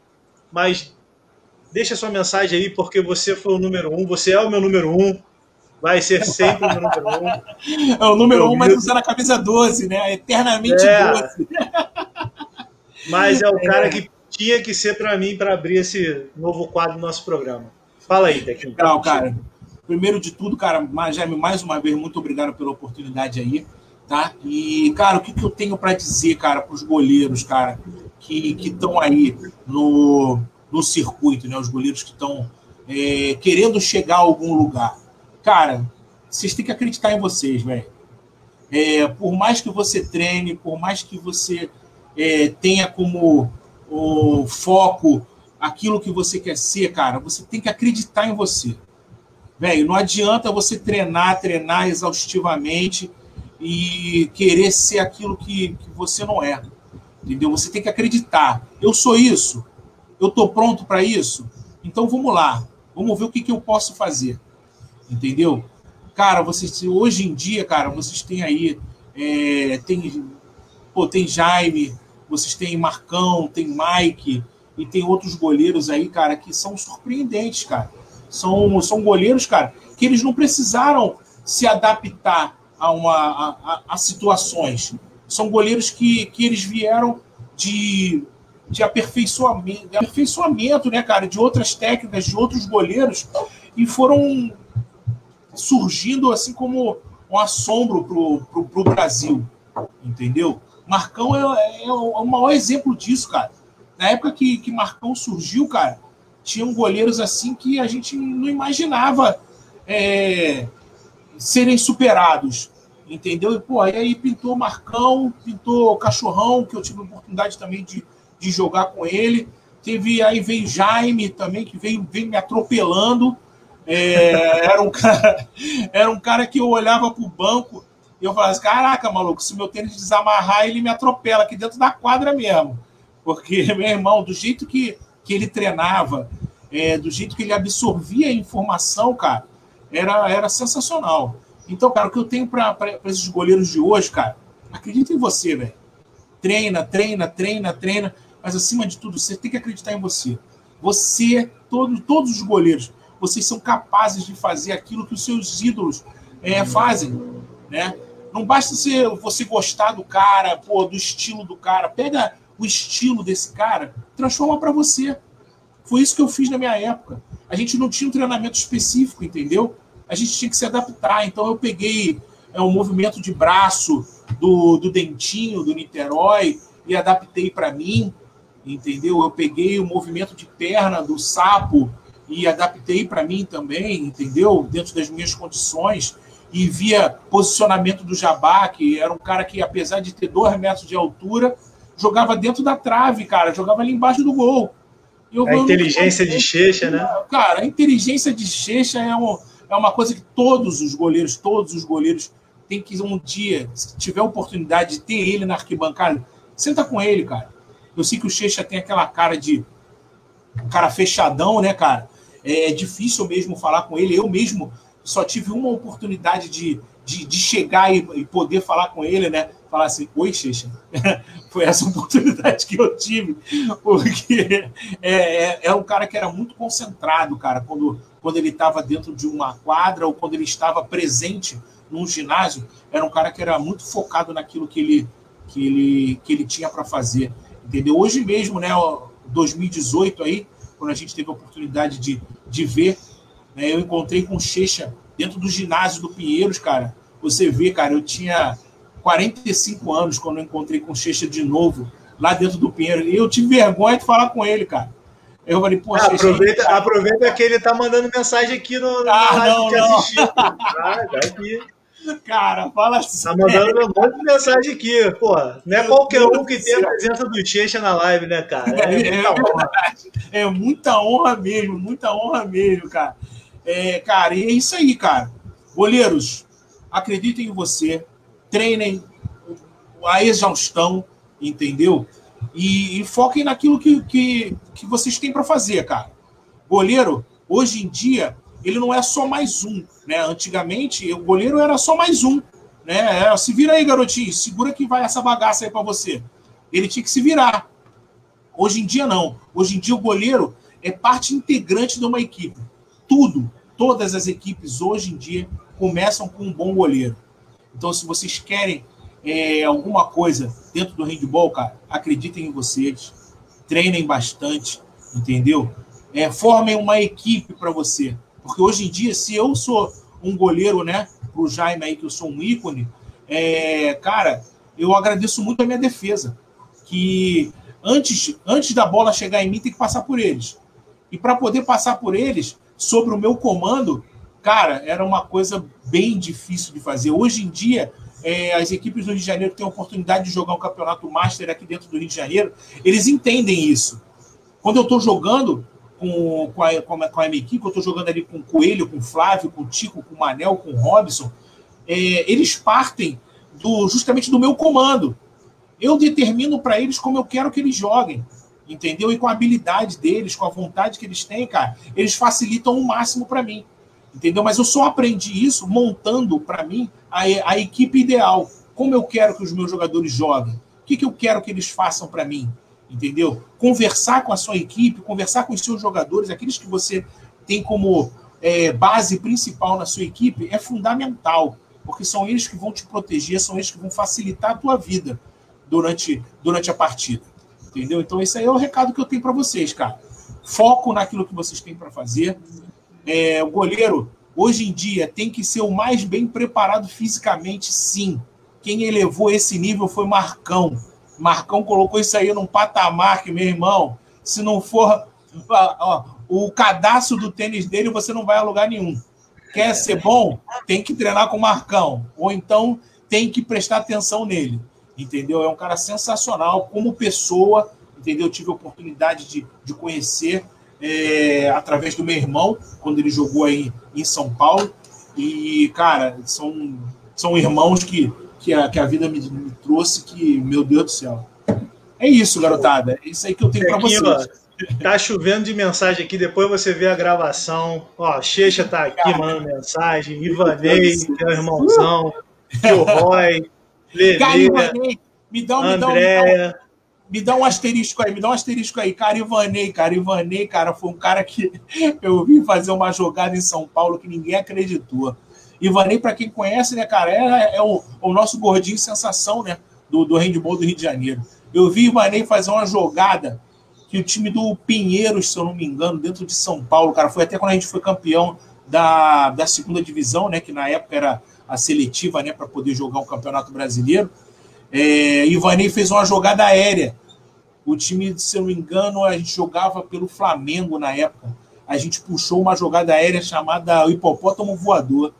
Speaker 1: mas deixa sua mensagem aí, porque você foi o número um, você é o meu número um, vai ser sempre o meu número um.
Speaker 2: É o número eu um, mas usando a camisa 12, né? Eternamente é. 12.
Speaker 1: Mas é o *laughs* cara que tinha que ser para mim para abrir esse novo quadro do nosso programa. Fala aí, Tequinho.
Speaker 2: Legal, cara. Primeiro de tudo, cara, Jaime, mais uma vez, muito obrigado pela oportunidade aí, tá? E, cara, o que, que eu tenho para dizer, cara, para os goleiros, cara? que estão aí no, no circuito, né? Os goleiros que estão é, querendo chegar a algum lugar. Cara, vocês têm que acreditar em vocês, velho. É, por mais que você treine, por mais que você é, tenha como o foco aquilo que você quer ser, cara, você tem que acreditar em você. Velho, não adianta você treinar, treinar exaustivamente e querer ser aquilo que, que você não é. Entendeu? Você tem que acreditar. Eu sou isso. Eu estou pronto para isso. Então vamos lá. Vamos ver o que, que eu posso fazer. Entendeu? Cara, vocês hoje em dia, cara, vocês têm aí é, tem, pô, tem Jaime, vocês têm Marcão, tem Mike e tem outros goleiros aí, cara, que são surpreendentes, cara. São, são goleiros, cara, que eles não precisaram se adaptar a, uma, a, a, situações. São goleiros que, que eles vieram de, de aperfeiçoamento, de aperfeiçoamento, né, cara, de outras técnicas, de outros goleiros, e foram surgindo assim como um assombro pro, pro Brasil, entendeu? Marcão é, é, o maior exemplo disso, cara. Na época que, que Marcão surgiu, cara, tinham goleiros assim que a gente não imaginava é, serem superados, entendeu? E, pô, aí pintou Marcão, pintou Cachorrão, que eu tive a oportunidade também de, de jogar com ele. Teve aí veio Jaime também, que veio, veio me atropelando. É, era, um *laughs* cara, era um cara que eu olhava pro banco e eu falava assim, caraca, maluco, se meu tênis desamarrar, ele me atropela aqui dentro da quadra mesmo. Porque, *laughs* meu irmão, do jeito que, que ele treinava, é, do jeito que ele absorvia a informação, cara, era, era sensacional. Então, cara, o que eu tenho para esses goleiros de hoje, cara, acredita em você, velho. Treina, treina, treina, treina, mas acima de tudo, você tem que acreditar em você. Você, todo, todos os goleiros, vocês são capazes de fazer aquilo que os seus ídolos é, fazem, né? Não basta você gostar do cara, pô, do estilo do cara. Pega o estilo desse cara, transforma para você. Foi isso que eu fiz na minha época. A gente não tinha um treinamento específico, entendeu? A gente tinha que se adaptar. Então eu peguei é, um movimento de braço do, do Dentinho, do Niterói, e adaptei para mim, entendeu? Eu peguei o movimento de perna do Sapo e adaptei para mim também, entendeu? Dentro das minhas condições. E via posicionamento do Jabá, que era um cara que, apesar de ter dois metros de altura, jogava dentro da trave, cara, jogava ali embaixo do gol.
Speaker 1: Eu, a inteligência de Checha, né?
Speaker 2: Cara, a inteligência de Checha é, um, é uma coisa que todos os goleiros, todos os goleiros têm que um dia, se tiver oportunidade de ter ele na arquibancada, senta com ele, cara. Eu sei que o Checha tem aquela cara de cara fechadão, né, cara? É difícil mesmo falar com ele. Eu mesmo só tive uma oportunidade de, de, de chegar e, e, poder falar com ele, né? Falar assim, oi, Checha. *laughs* Foi essa oportunidade que eu tive, porque é, é, é um cara que era muito concentrado, cara, quando, quando ele estava dentro de uma quadra ou quando ele estava presente num ginásio, era um cara que era muito focado naquilo que ele, que ele, que ele tinha para fazer, entendeu? Hoje mesmo, né, 2018 aí, quando a gente teve a oportunidade de, de ver, né, eu encontrei com Checha dentro do ginásio do Pinheiros, cara, você vê, cara, eu tinha 45 anos quando eu encontrei com Checha de novo, lá dentro do Pinheiro. E eu tive vergonha de falar com ele, cara. Eu falei, pô,
Speaker 1: ah, aproveita, aí, aproveita que ele tá mandando mensagem aqui no,
Speaker 2: ah, não, não.
Speaker 1: Ah, tá aqui.
Speaker 2: Cara, fala assim.
Speaker 1: Tá mandando um monte de mensagem aqui, pô. Não é qualquer um que tem a presença do Checha na live, né, cara?
Speaker 2: É, é, muita honra. É muita honra mesmo, muita honra mesmo, cara. É, cara, e é isso aí, cara. Goleiros, acreditem em você, treinem a exaustão, entendeu? E, e foquem naquilo que, que, que vocês têm para fazer, cara. Goleiro, hoje em dia, ele não é só mais um, né? Antigamente, o goleiro era só mais um, né? É, se vira aí, garotinho, segura que vai essa bagaça aí para você. Ele tinha que se virar. Hoje em dia, não. Hoje em dia, o goleiro é parte integrante de uma equipe. Tudo, todas as equipes hoje em dia começam com um bom goleiro. Então, se vocês querem é, alguma coisa dentro do handball, cara, acreditem em vocês, treinem bastante, entendeu? É, formem uma equipe para você. Porque hoje em dia, se eu sou um goleiro, né, pro Jaime aí, que eu sou um ícone, é, cara, eu agradeço muito a minha defesa. Que antes, antes da bola chegar em mim, tem que passar por eles. E para poder passar por eles, sobre o meu comando, cara, era uma coisa bem difícil de fazer. Hoje em dia, é, as equipes do Rio de Janeiro têm a oportunidade de jogar um campeonato master aqui dentro do Rio de Janeiro, eles entendem isso. Quando eu estou jogando com, com, a, com, a, com a minha equipe, eu estou jogando ali com o Coelho, com o Flávio, com o Tico, com o Manel, com o Robson, é, eles partem do, justamente do meu comando. Eu determino para eles como eu quero que eles joguem entendeu? E com a habilidade deles, com a vontade que eles têm, cara, eles facilitam o máximo para mim entendeu? Mas eu só aprendi isso montando para mim a, a, equipe ideal. Como eu quero que os meus jogadores joguem? O que, que eu quero que eles façam para mim? Entendeu? Conversar com a sua equipe, conversar com os seus jogadores, aqueles que você tem como é, base principal na sua equipe, é fundamental. porque são eles que vão te proteger, são eles que vão facilitar a tua vida durante, durante a partida. Entendeu? Então, esse aí é o recado que eu tenho para vocês, cara. Foco naquilo que vocês têm para fazer. É, o goleiro, hoje em dia, tem que ser o mais bem preparado fisicamente, sim. Quem elevou esse nível foi Marcão. Marcão colocou isso aí num patamar que, meu irmão, se não for ó, o cadastro do tênis dele, você não vai a lugar nenhum. Quer ser bom? Tem que treinar com o Marcão. Ou então tem que prestar atenção nele. Entendeu? É um cara sensacional como pessoa. Entendeu? Eu tive a oportunidade de, de conhecer é, através do meu irmão, quando ele jogou aí em São Paulo. E, cara, são, são irmãos que, que, a, que a vida me, me trouxe, que, meu Deus do céu. É isso, garotada. É isso aí que eu tenho para vocês.
Speaker 1: Tá chovendo de mensagem aqui, depois você vê a gravação. Ó, Checha tá aqui mandando mensagem, Ivanei, que é o irmãozão, Tio Roy, Lelê,
Speaker 2: me dá, me Andréia. Me dá um asterisco aí, me dá um asterisco aí. Cara, Ivanei, cara, Ivanei, cara, foi um cara que *laughs* eu vi fazer uma jogada em São Paulo que ninguém acreditou. Ivanei, para quem conhece, né, cara, é, é o, o, nosso gordinho sensação, né, do, do handball do Rio de Janeiro. Eu vi Ivanei fazer uma jogada que o time do Pinheiros, se eu não me engano, dentro de São Paulo, cara, foi até quando a gente foi campeão da, da segunda divisão, né, que na época era a seletiva, né, para poder jogar um campeonato brasileiro. É, Ivanei fez uma jogada aérea. O time, se eu não me engano, a gente jogava pelo Flamengo na época. A gente puxou uma jogada aérea chamada hipopótamo voador,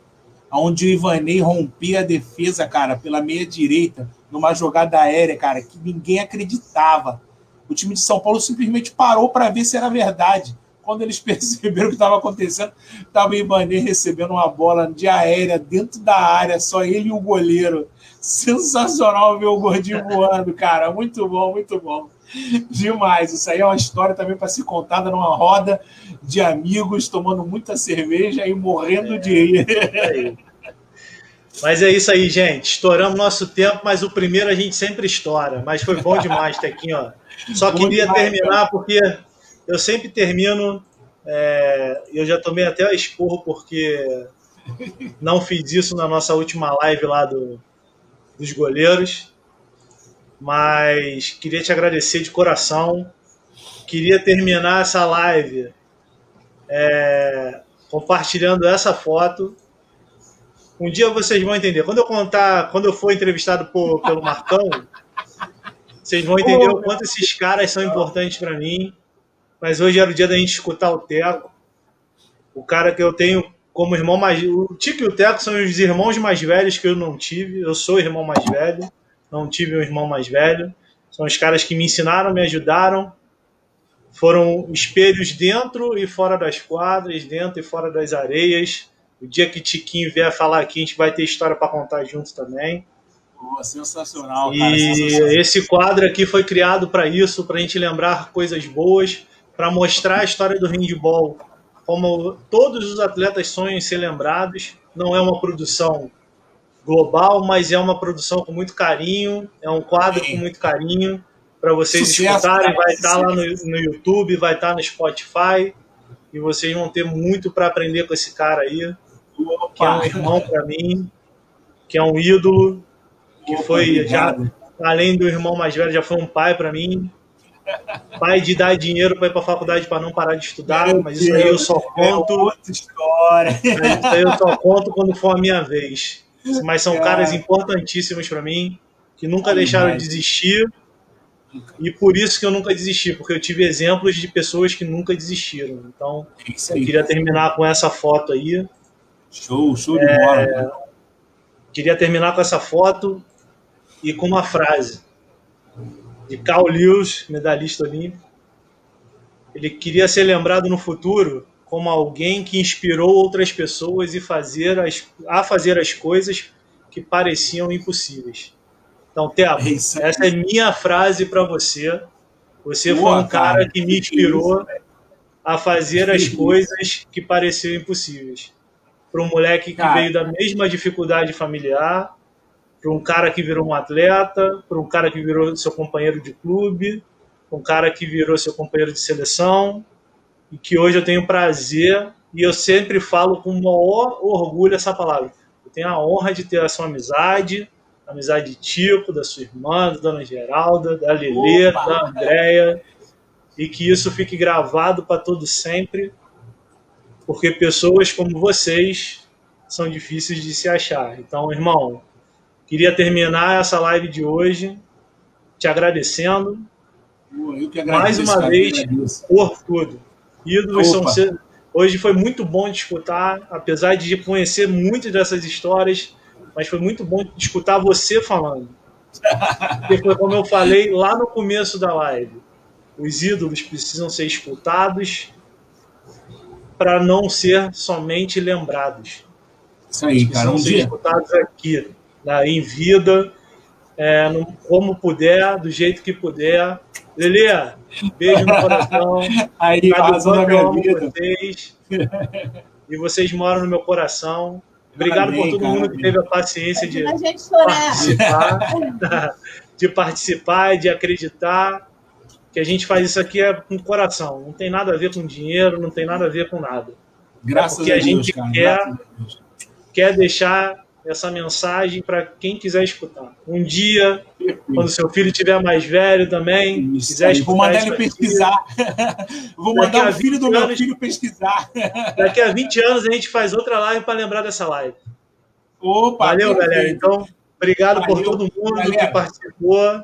Speaker 2: onde o Ivanei rompia a defesa, cara, pela meia direita, numa jogada aérea, cara, que ninguém acreditava. O time de São Paulo simplesmente parou para ver se era verdade. Quando eles *laughs* perceberam o que estava acontecendo, estava o Ibanê recebendo uma bola de aérea dentro da área, só ele e o goleiro. Sensacional ver o gordinho voando, cara. Muito bom, muito bom. Demais. Isso aí é uma história também para ser contada numa roda de amigos, tomando muita cerveja e morrendo é, de rir. É
Speaker 1: mas é isso aí, gente. Estouramos nosso tempo, mas o primeiro a gente sempre estoura. Mas foi bom demais, Tequinho. Ó. Só queria terminar porque eu sempre termino. É, eu já tomei até a esporro porque não fiz isso na nossa última live lá do, dos goleiros. Mas queria te agradecer de coração. Queria terminar essa live é, compartilhando essa foto. Um dia vocês vão entender. Quando eu contar, quando eu for entrevistado por, pelo Marcão, vocês vão entender o quanto esses caras são importantes para mim. Mas hoje era o dia da gente escutar o Teco. O cara que eu tenho como irmão mais. O Tico e o Teco são os irmãos mais velhos que eu não tive. Eu sou o irmão mais velho. Não tive um irmão mais velho. São os caras que me ensinaram, me ajudaram. Foram espelhos dentro e fora das quadras, dentro e fora das areias. O dia que Tiquinho vier falar aqui, a gente vai ter história para contar junto também.
Speaker 2: Pô, sensacional,
Speaker 1: cara,
Speaker 2: e
Speaker 1: sensacional. esse quadro aqui foi criado para isso, para a gente lembrar coisas boas, para mostrar a história do handball, como todos os atletas sonham em ser lembrados. Não é uma produção global, mas é uma produção com muito carinho, é um quadro Sim. com muito carinho para vocês Sucesso, escutarem. Vai estar lá no, no YouTube, vai estar no Spotify e vocês vão ter muito para aprender com esse cara aí, que é um irmão para mim, que é um ídolo que foi já além do irmão mais velho, já foi um pai para mim. Pai de dar dinheiro para ir para faculdade para não parar de estudar, Meu mas isso aí eu só é conto. É outra história. Isso aí eu só conto quando for a minha vez. Mas são caras importantíssimos para mim, que nunca deixaram de desistir. E por isso que eu nunca desisti, porque eu tive exemplos de pessoas que nunca desistiram. Então, eu queria terminar com essa foto aí.
Speaker 2: Show, show de bola. É,
Speaker 1: queria terminar com essa foto e com uma frase de Carl Lewis, medalhista olímpico. Ele queria ser lembrado no futuro como alguém que inspirou outras pessoas e fazer as, a fazer as coisas que pareciam impossíveis. Então, Tebo, é essa é minha frase para você. Você Boa, foi um cara, cara que me inspirou a fazer as coisas que pareciam impossíveis. Para um moleque que cara. veio da mesma dificuldade familiar, para um cara que virou um atleta, para um cara que virou seu companheiro de clube, para um cara que virou seu companheiro de seleção, e que hoje eu tenho prazer, e eu sempre falo com o maior orgulho essa palavra. Eu tenho a honra de ter a sua amizade, a amizade de Tico, da sua irmã, da dona Geralda, da Lelê, Opa. da Andréia, e que isso fique gravado para todo sempre, porque pessoas como vocês são difíceis de se achar. Então, irmão, queria terminar essa live de hoje te agradecendo mais uma vez por tudo. Ídolos Opa. são Hoje foi muito bom de escutar, apesar de conhecer muitas dessas histórias, mas foi muito bom de escutar você falando. *laughs* Porque foi como eu falei lá no começo da live. Os ídolos precisam ser escutados para não ser somente lembrados.
Speaker 2: Isso aí, cara.
Speaker 1: Precisam um ser dia. escutados aqui, né, em vida, é, no, como puder, do jeito que puder. Lelê, beijo no coração. *laughs*
Speaker 2: Aí, razão da minha vida.
Speaker 1: Vocês, *laughs* e vocês moram no meu coração. Obrigado Amém, por todo cara, mundo que teve a paciência de participar, *laughs* de participar e de acreditar que a gente faz isso aqui é com o coração. Não tem nada a ver com dinheiro, não tem nada a ver com nada.
Speaker 2: Graças
Speaker 1: é porque
Speaker 2: a,
Speaker 1: Deus, a gente
Speaker 2: cara,
Speaker 1: quer, quer deixar essa mensagem para quem quiser escutar. Um dia, quando seu filho tiver mais velho também, isso quiser
Speaker 2: escutar. *laughs* Vou mandar ele pesquisar. Vou mandar o filho do anos, meu filho pesquisar. *laughs*
Speaker 1: Daqui a 20 anos a gente faz outra live para lembrar dessa live.
Speaker 2: Opa,
Speaker 1: Valeu, galera. Então, obrigado Valeu, por todo mundo galera. que participou.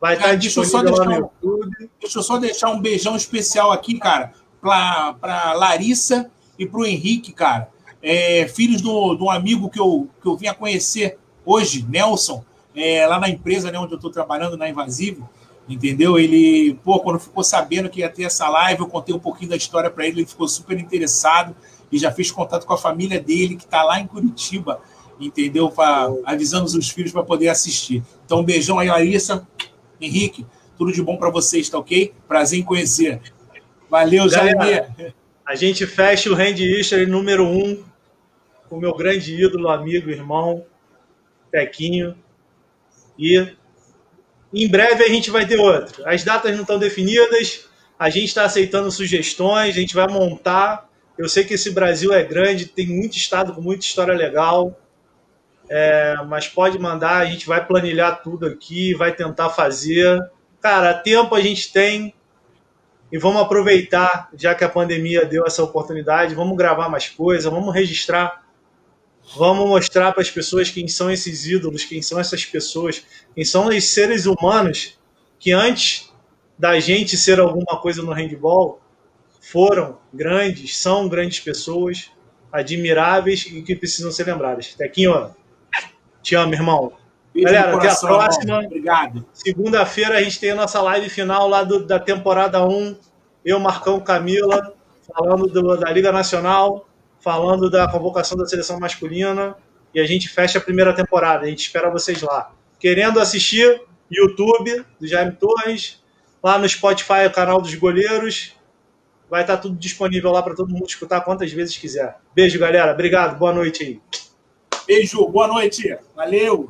Speaker 1: Vai cara, estar disponível lá no YouTube.
Speaker 2: Deixa eu só deixar um beijão especial aqui, cara, para Larissa e para o Henrique, cara é, filhos do, do amigo que eu, que eu vim a conhecer hoje, Nelson, é, lá na empresa né, onde eu estou trabalhando, na Invasivo, entendeu? Ele, pô, quando ficou sabendo que ia ter essa live, eu contei um pouquinho da história para ele, ele ficou super interessado e já fez contato com a família dele, que está lá em Curitiba, entendeu? Pra, avisando os filhos para poder assistir. Então, um beijão aí, Larissa, Henrique, tudo de bom para vocês, tá ok? Prazer em conhecer. Valeu, Jair.
Speaker 1: A gente fecha o Hand History número 1 um o meu grande ídolo, amigo, irmão, Tequinho. E em breve a gente vai ter outro. As datas não estão definidas, a gente está aceitando sugestões, a gente vai montar. Eu sei que esse Brasil é grande, tem muito estado com muita história legal. É, mas pode mandar, a gente vai planilhar tudo aqui, vai tentar fazer. Cara, tempo a gente tem e vamos aproveitar, já que a pandemia deu essa oportunidade, vamos gravar mais coisas, vamos registrar Vamos mostrar para as pessoas quem são esses ídolos, quem são essas pessoas, quem são os seres humanos que antes da gente ser alguma coisa no handball foram grandes, são grandes pessoas, admiráveis e que precisam ser lembradas. Tequinho, te amo, irmão.
Speaker 2: Beijo Galera, até a próxima. Irmão. Obrigado.
Speaker 1: Segunda-feira a gente tem a nossa live final lá do, da temporada 1. Eu, Marcão Camila, falando do, da Liga Nacional falando da convocação da seleção masculina e a gente fecha a primeira temporada. A gente espera vocês lá. Querendo assistir, YouTube do Jaime Torres, lá no Spotify, o canal dos goleiros. Vai estar tudo disponível lá para todo mundo escutar quantas vezes quiser. Beijo, galera. Obrigado. Boa noite aí.
Speaker 2: Beijo. Boa noite. Valeu.